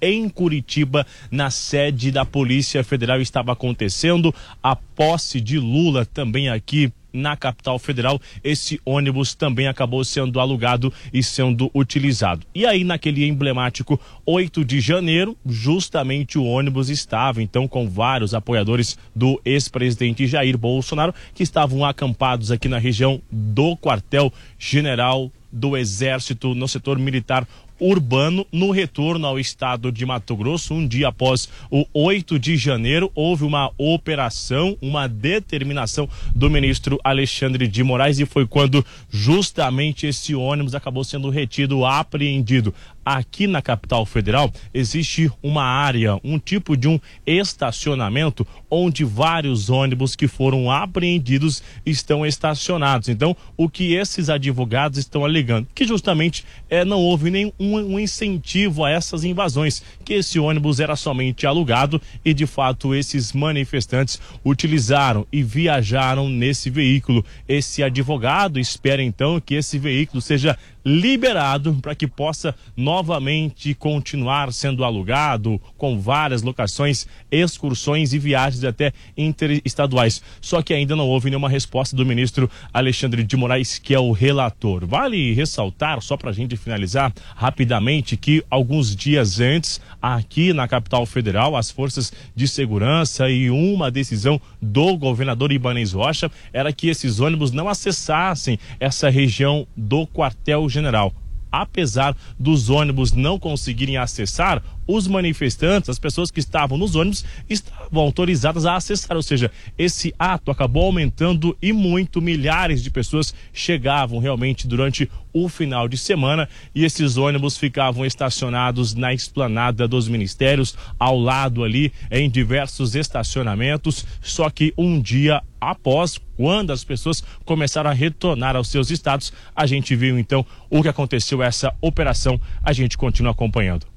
em Curitiba, na sede da Polícia Federal, estava acontecendo a posse de Lula também aqui na capital federal, esse ônibus também acabou sendo alugado e sendo utilizado. E aí, naquele emblemático 8 de janeiro, justamente o ônibus estava então com vários apoiadores do ex-presidente Jair Bolsonaro que estavam acampados aqui na região do quartel-general do Exército no setor militar urbano no retorno ao estado de Mato Grosso. Um dia após o 8 de janeiro, houve uma operação, uma determinação do ministro Alexandre de Moraes e foi quando justamente esse ônibus acabou sendo retido, apreendido. Aqui na capital federal existe uma área, um tipo de um estacionamento onde vários ônibus que foram apreendidos estão estacionados. Então, o que esses advogados estão alegando? Que justamente é, não houve nenhum um incentivo a essas invasões, que esse ônibus era somente alugado e de fato esses manifestantes utilizaram e viajaram nesse veículo. Esse advogado espera então que esse veículo seja liberado para que possa novamente continuar sendo alugado com várias locações, excursões e viagens até interestaduais. Só que ainda não houve nenhuma resposta do ministro Alexandre de Moraes, que é o relator. Vale ressaltar, só para a gente finalizar rapidamente, que alguns dias antes, aqui na capital federal, as forças de segurança e uma decisão do governador Ibanez Rocha era que esses ônibus não acessassem essa região do quartel general. Apesar dos ônibus não conseguirem acessar, os manifestantes, as pessoas que estavam nos ônibus, estavam autorizadas a acessar. Ou seja, esse ato acabou aumentando e muito. Milhares de pessoas chegavam realmente durante o final de semana e esses ônibus ficavam estacionados na esplanada dos ministérios, ao lado ali, em diversos estacionamentos. Só que um dia após, quando as pessoas começaram a retornar aos seus estados, a gente viu então o que aconteceu, essa operação. A gente continua acompanhando.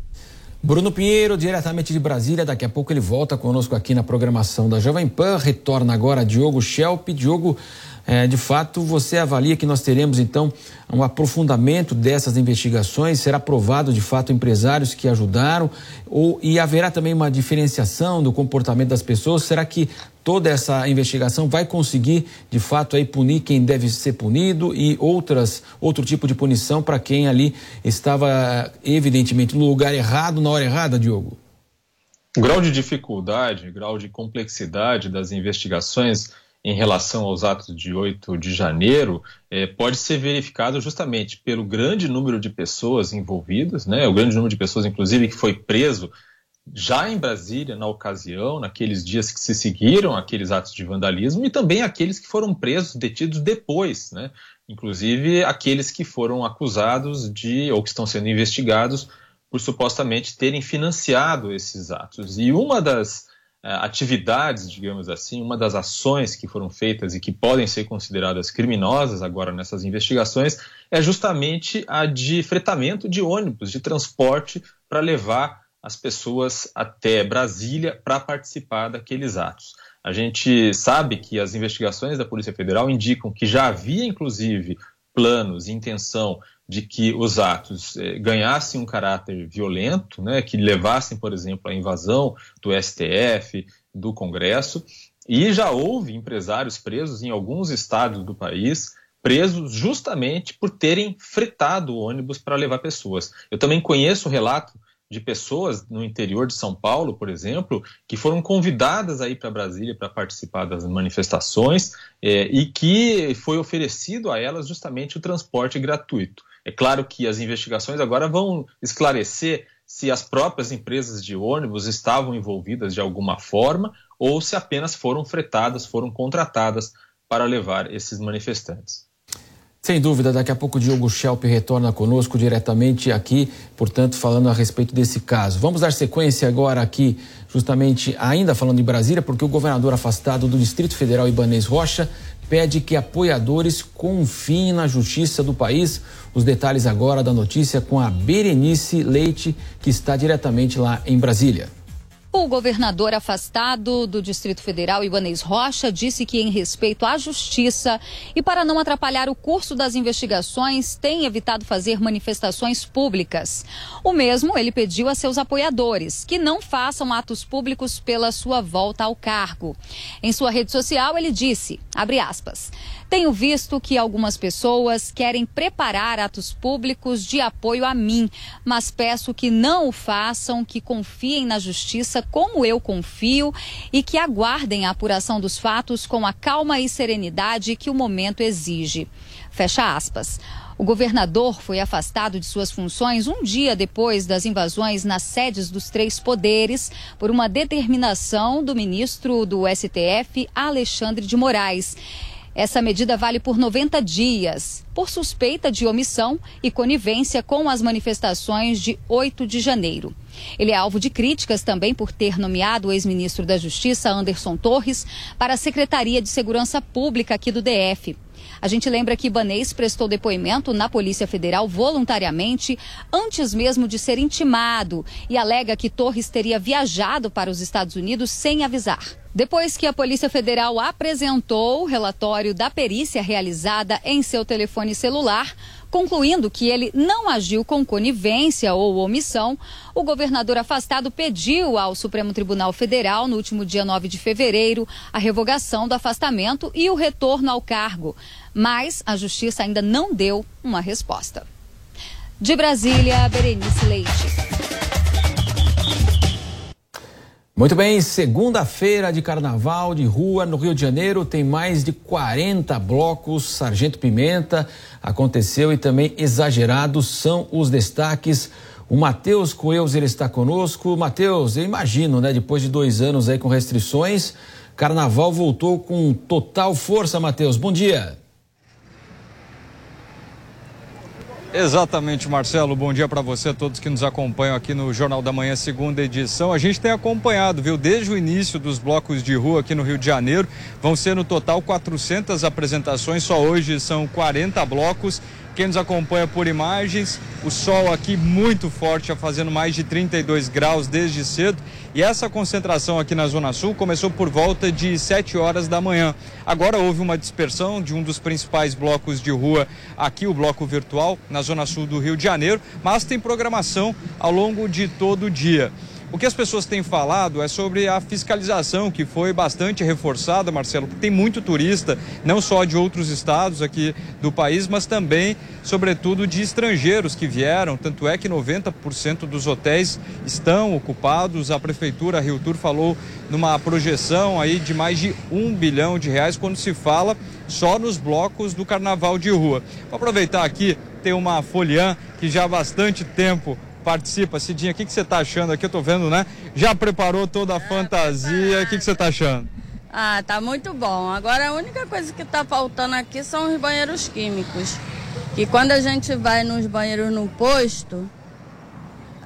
Bruno Pinheiro, diretamente de Brasília, daqui a pouco ele volta conosco aqui na programação da Jovem Pan. Retorna agora Diogo Schelp. Diogo, é, de fato, você avalia que nós teremos então um aprofundamento dessas investigações? Será provado de fato empresários que ajudaram? Ou, e haverá também uma diferenciação do comportamento das pessoas? Será que toda essa investigação vai conseguir, de fato, aí punir quem deve ser punido e outras, outro tipo de punição para quem ali estava, evidentemente, no lugar errado, na hora errada, Diogo? O grau de dificuldade, grau de complexidade das investigações em relação aos atos de 8 de janeiro é, pode ser verificado justamente pelo grande número de pessoas envolvidas, né, o grande número de pessoas, inclusive, que foi preso já em Brasília, na ocasião, naqueles dias que se seguiram aqueles atos de vandalismo, e também aqueles que foram presos, detidos depois, né? inclusive aqueles que foram acusados de, ou que estão sendo investigados por supostamente terem financiado esses atos. E uma das uh, atividades, digamos assim, uma das ações que foram feitas e que podem ser consideradas criminosas agora nessas investigações é justamente a de fretamento de ônibus, de transporte para levar as pessoas até Brasília para participar daqueles atos. A gente sabe que as investigações da Polícia Federal indicam que já havia, inclusive, planos e intenção de que os atos eh, ganhassem um caráter violento, né, que levassem, por exemplo, à invasão do STF, do Congresso, e já houve empresários presos em alguns estados do país, presos justamente por terem fretado ônibus para levar pessoas. Eu também conheço o relato de pessoas no interior de São Paulo, por exemplo, que foram convidadas aí para Brasília para participar das manifestações é, e que foi oferecido a elas justamente o transporte gratuito. É claro que as investigações agora vão esclarecer se as próprias empresas de ônibus estavam envolvidas de alguma forma ou se apenas foram fretadas, foram contratadas para levar esses manifestantes. Sem dúvida, daqui a pouco o Diogo Schelp retorna conosco diretamente aqui, portanto, falando a respeito desse caso. Vamos dar sequência agora aqui, justamente ainda falando de Brasília, porque o governador afastado do Distrito Federal, Ibanês Rocha, pede que apoiadores confiem na justiça do país. Os detalhes agora da notícia com a Berenice Leite, que está diretamente lá em Brasília. O governador afastado do Distrito Federal, Ibanez Rocha, disse que, em respeito à justiça e para não atrapalhar o curso das investigações, tem evitado fazer manifestações públicas. O mesmo ele pediu a seus apoiadores que não façam atos públicos pela sua volta ao cargo. Em sua rede social, ele disse, aspas, tenho visto que algumas pessoas querem preparar atos públicos de apoio a mim, mas peço que não o façam, que confiem na justiça como eu confio e que aguardem a apuração dos fatos com a calma e serenidade que o momento exige. Fecha aspas. O governador foi afastado de suas funções um dia depois das invasões nas sedes dos três poderes por uma determinação do ministro do STF, Alexandre de Moraes. Essa medida vale por 90 dias, por suspeita de omissão e conivência com as manifestações de 8 de janeiro. Ele é alvo de críticas também por ter nomeado o ex-ministro da Justiça, Anderson Torres, para a Secretaria de Segurança Pública aqui do DF. A gente lembra que Ibanês prestou depoimento na Polícia Federal voluntariamente, antes mesmo de ser intimado, e alega que Torres teria viajado para os Estados Unidos sem avisar. Depois que a Polícia Federal apresentou o relatório da perícia realizada em seu telefone celular, concluindo que ele não agiu com conivência ou omissão, o governador afastado pediu ao Supremo Tribunal Federal, no último dia 9 de fevereiro, a revogação do afastamento e o retorno ao cargo. Mas a justiça ainda não deu uma resposta. De Brasília, Berenice Leite. Muito bem, segunda-feira de carnaval de rua no Rio de Janeiro tem mais de 40 blocos. Sargento Pimenta aconteceu e também exagerados são os destaques. O Matheus Coelhos ele está conosco. Matheus, eu imagino, né? Depois de dois anos aí com restrições, carnaval voltou com total força, Matheus. Bom dia. Exatamente, Marcelo. Bom dia para você, todos que nos acompanham aqui no Jornal da Manhã, segunda edição. A gente tem acompanhado, viu, desde o início dos blocos de rua aqui no Rio de Janeiro. Vão ser no total 400 apresentações, só hoje são 40 blocos quem nos acompanha por imagens, o sol aqui muito forte, fazendo mais de 32 graus desde cedo. E essa concentração aqui na Zona Sul começou por volta de 7 horas da manhã. Agora houve uma dispersão de um dos principais blocos de rua aqui, o bloco virtual, na Zona Sul do Rio de Janeiro, mas tem programação ao longo de todo o dia. O que as pessoas têm falado é sobre a fiscalização, que foi bastante reforçada, Marcelo, porque tem muito turista, não só de outros estados aqui do país, mas também, sobretudo, de estrangeiros que vieram. Tanto é que 90% dos hotéis estão ocupados. A prefeitura, Rio Tour, falou numa projeção aí de mais de um bilhão de reais quando se fala só nos blocos do carnaval de rua. Vou aproveitar aqui, tem uma foliã que já há bastante tempo participa. Cidinha, o que, que você está achando aqui? Eu tô vendo, né? Já preparou toda a é, fantasia. O que, que você está achando? Ah, tá muito bom. Agora a única coisa que está faltando aqui são os banheiros químicos. Que quando a gente vai nos banheiros no posto,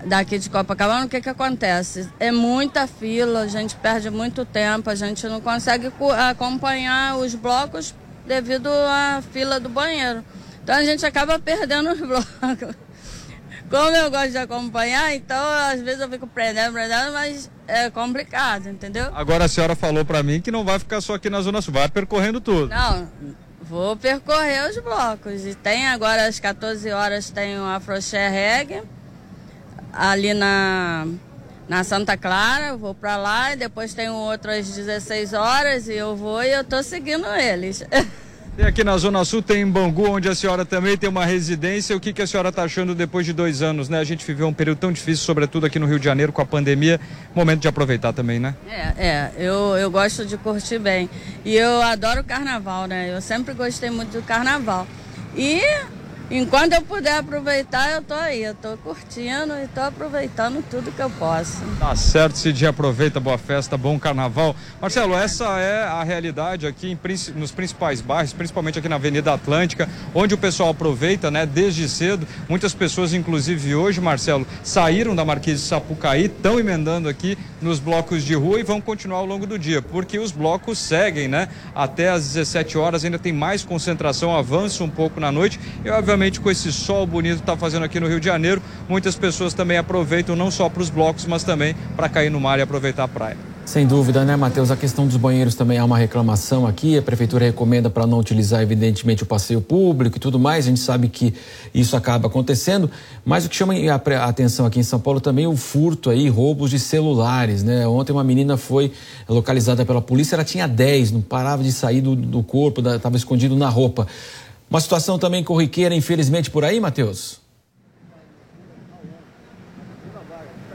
daqui de Copacabana, o que, que acontece? É muita fila, a gente perde muito tempo, a gente não consegue acompanhar os blocos devido à fila do banheiro. Então a gente acaba perdendo os blocos. Como eu gosto de acompanhar, então às vezes eu fico prendendo, prendendo, mas é complicado, entendeu? Agora a senhora falou para mim que não vai ficar só aqui na Zona Sul, vai percorrendo tudo. Não, vou percorrer os blocos. E tem agora às 14 horas tem o Afroché Reggae, ali na, na Santa Clara, vou para lá, e depois tem outro às 16 horas e eu vou e eu tô seguindo eles. E aqui na Zona Sul tem Bangu, onde a senhora também tem uma residência. O que, que a senhora está achando depois de dois anos, né? A gente viveu um período tão difícil, sobretudo aqui no Rio de Janeiro, com a pandemia. Momento de aproveitar também, né? É, é. Eu, eu gosto de curtir bem. E eu adoro carnaval, né? Eu sempre gostei muito do carnaval. E Enquanto eu puder aproveitar, eu tô aí. Eu tô curtindo e tô aproveitando tudo que eu posso. Tá certo, Cid. Aproveita, boa festa, bom carnaval. Marcelo, essa é a realidade aqui em, nos principais bairros, principalmente aqui na Avenida Atlântica, onde o pessoal aproveita, né, desde cedo. Muitas pessoas, inclusive hoje, Marcelo, saíram da Marquês de Sapucaí, estão emendando aqui nos blocos de rua e vão continuar ao longo do dia, porque os blocos seguem, né? Até às 17 horas ainda tem mais concentração, avança um pouco na noite e, obviamente, com esse sol bonito que está fazendo aqui no Rio de Janeiro, muitas pessoas também aproveitam não só para os blocos, mas também para cair no mar e aproveitar a praia. Sem dúvida, né, Matheus? A questão dos banheiros também há uma reclamação aqui. A prefeitura recomenda para não utilizar, evidentemente, o passeio público e tudo mais. A gente sabe que isso acaba acontecendo. Mas o que chama a atenção aqui em São Paulo também é o furto aí, roubos de celulares, né? Ontem uma menina foi localizada pela polícia, ela tinha 10, não parava de sair do, do corpo, estava escondido na roupa. Uma situação também corriqueira, infelizmente, por aí, Matheus?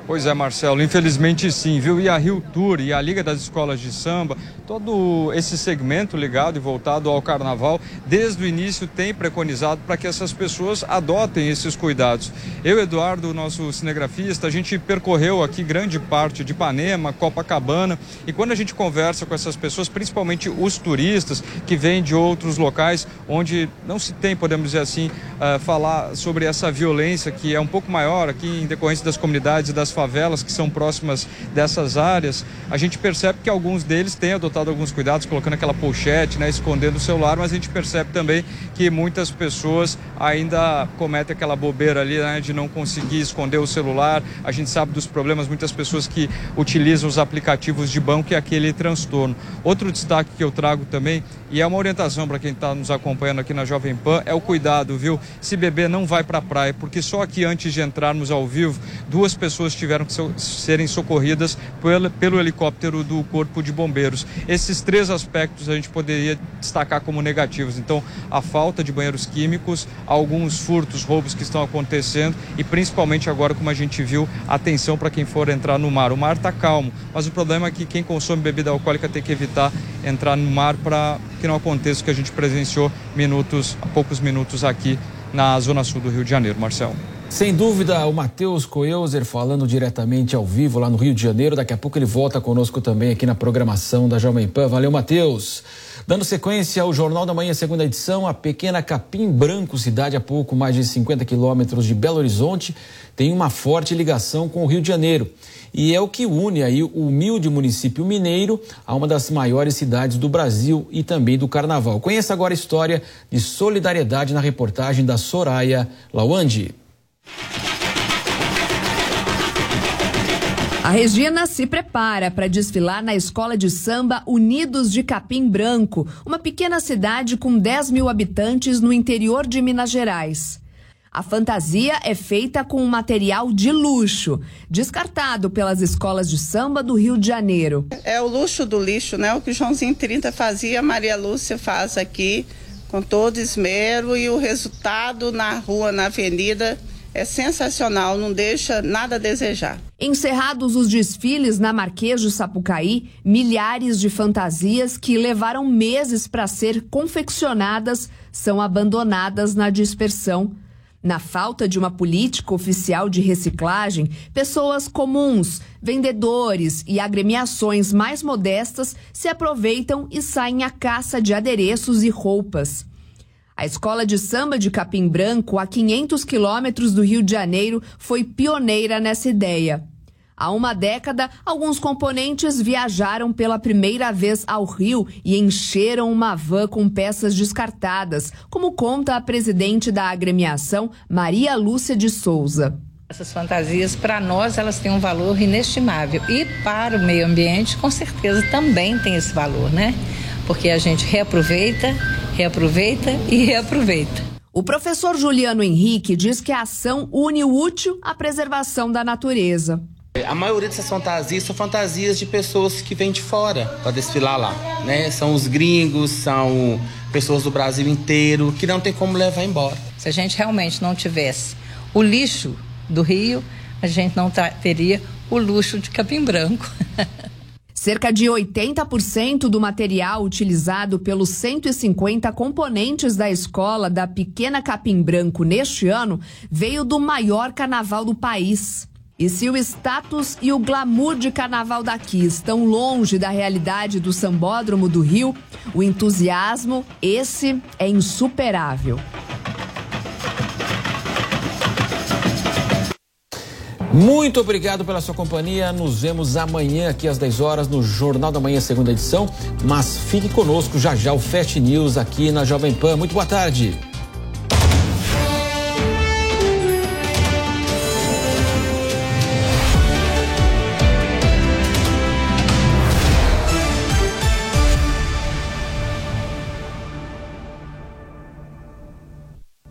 Pois é, Marcelo, infelizmente sim, viu? E a Rio Tour e a Liga das Escolas de Samba, todo esse segmento ligado e voltado ao carnaval, desde o início tem preconizado para que essas pessoas adotem esses cuidados. Eu, Eduardo, nosso cinegrafista, a gente percorreu aqui grande parte de Ipanema, Copacabana, e quando a gente conversa com essas pessoas, principalmente os turistas que vêm de outros locais onde não se tem, podemos dizer assim, uh, falar sobre essa violência que é um pouco maior aqui em decorrência das comunidades e das favelas que são próximas dessas áreas, a gente percebe que alguns deles têm adotado alguns cuidados, colocando aquela pochete, né, escondendo o celular, mas a gente percebe também que muitas pessoas ainda cometem aquela bobeira ali, né, de não conseguir esconder o celular. A gente sabe dos problemas, muitas pessoas que utilizam os aplicativos de banco e aquele transtorno. Outro destaque que eu trago também, e é uma orientação para quem está nos acompanhando aqui na Jovem Pan, é o cuidado, viu? Se beber, não vai para a praia, porque só aqui antes de entrarmos ao vivo, duas pessoas tiveram tiveram que so serem socorridas pelo, pelo helicóptero do Corpo de Bombeiros. Esses três aspectos a gente poderia destacar como negativos. Então, a falta de banheiros químicos, alguns furtos, roubos que estão acontecendo e principalmente agora, como a gente viu, atenção para quem for entrar no mar. O mar está calmo, mas o problema é que quem consome bebida alcoólica tem que evitar entrar no mar para que não aconteça o que a gente presenciou minutos, há poucos minutos aqui na zona sul do Rio de Janeiro. Marcelo. Sem dúvida, o Matheus Coelzer falando diretamente ao vivo lá no Rio de Janeiro. Daqui a pouco ele volta conosco também aqui na programação da Jovem Pan. Valeu, Matheus. Dando sequência ao Jornal da Manhã, segunda edição, a pequena Capim Branco, cidade a pouco mais de 50 quilômetros de Belo Horizonte, tem uma forte ligação com o Rio de Janeiro. E é o que une aí o humilde município mineiro a uma das maiores cidades do Brasil e também do Carnaval. Conheça agora a história de solidariedade na reportagem da Soraya Lawande. A Regina se prepara para desfilar na escola de samba Unidos de Capim Branco, uma pequena cidade com 10 mil habitantes no interior de Minas Gerais. A fantasia é feita com um material de luxo, descartado pelas escolas de samba do Rio de Janeiro. É o luxo do lixo, né? O que o Joãozinho 30 fazia, a Maria Lúcia faz aqui com todo esmero e o resultado na rua, na avenida, é sensacional, não deixa nada a desejar. Encerrados os desfiles na Marquês de Sapucaí, milhares de fantasias que levaram meses para ser confeccionadas são abandonadas na dispersão. Na falta de uma política oficial de reciclagem, pessoas comuns, vendedores e agremiações mais modestas se aproveitam e saem à caça de adereços e roupas. A escola de samba de Capim Branco, a 500 quilômetros do Rio de Janeiro, foi pioneira nessa ideia. Há uma década, alguns componentes viajaram pela primeira vez ao Rio e encheram uma van com peças descartadas, como conta a presidente da agremiação, Maria Lúcia de Souza. Essas fantasias, para nós, elas têm um valor inestimável. E para o meio ambiente, com certeza, também tem esse valor, né? Porque a gente reaproveita reaproveita e reaproveita. O professor Juliano Henrique diz que a ação une o útil à preservação da natureza. A maioria dessas fantasias são fantasias de pessoas que vêm de fora para desfilar lá, né? São os gringos, são pessoas do Brasil inteiro que não tem como levar embora. Se a gente realmente não tivesse o lixo do Rio, a gente não teria o luxo de capim branco. Cerca de 80% do material utilizado pelos 150 componentes da escola da Pequena Capim Branco neste ano veio do maior carnaval do país. E se o status e o glamour de carnaval daqui estão longe da realidade do sambódromo do Rio, o entusiasmo, esse é insuperável. Muito obrigado pela sua companhia. Nos vemos amanhã aqui às 10 horas no Jornal da Manhã, segunda edição. Mas fique conosco já já o Fast News aqui na Jovem Pan. Muito boa tarde.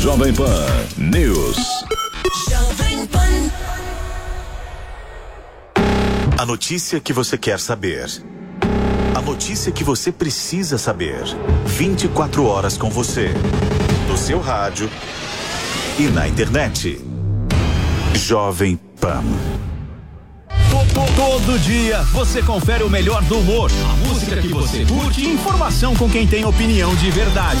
Jovem Pan News. A notícia que você quer saber. A notícia que você precisa saber. 24 horas com você. No seu rádio e na internet. Jovem Pan. Todo dia você confere o melhor do humor, a música que você curte e informação com quem tem opinião de verdade.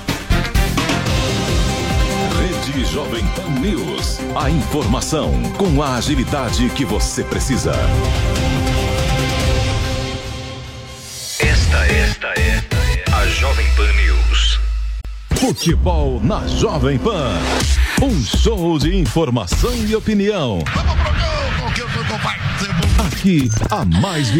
Rede Jovem Pan News. A informação com a agilidade que você precisa. Esta, esta é a Jovem Pan News. Futebol na Jovem Pan. Um show de informação e opinião. Aqui, a mais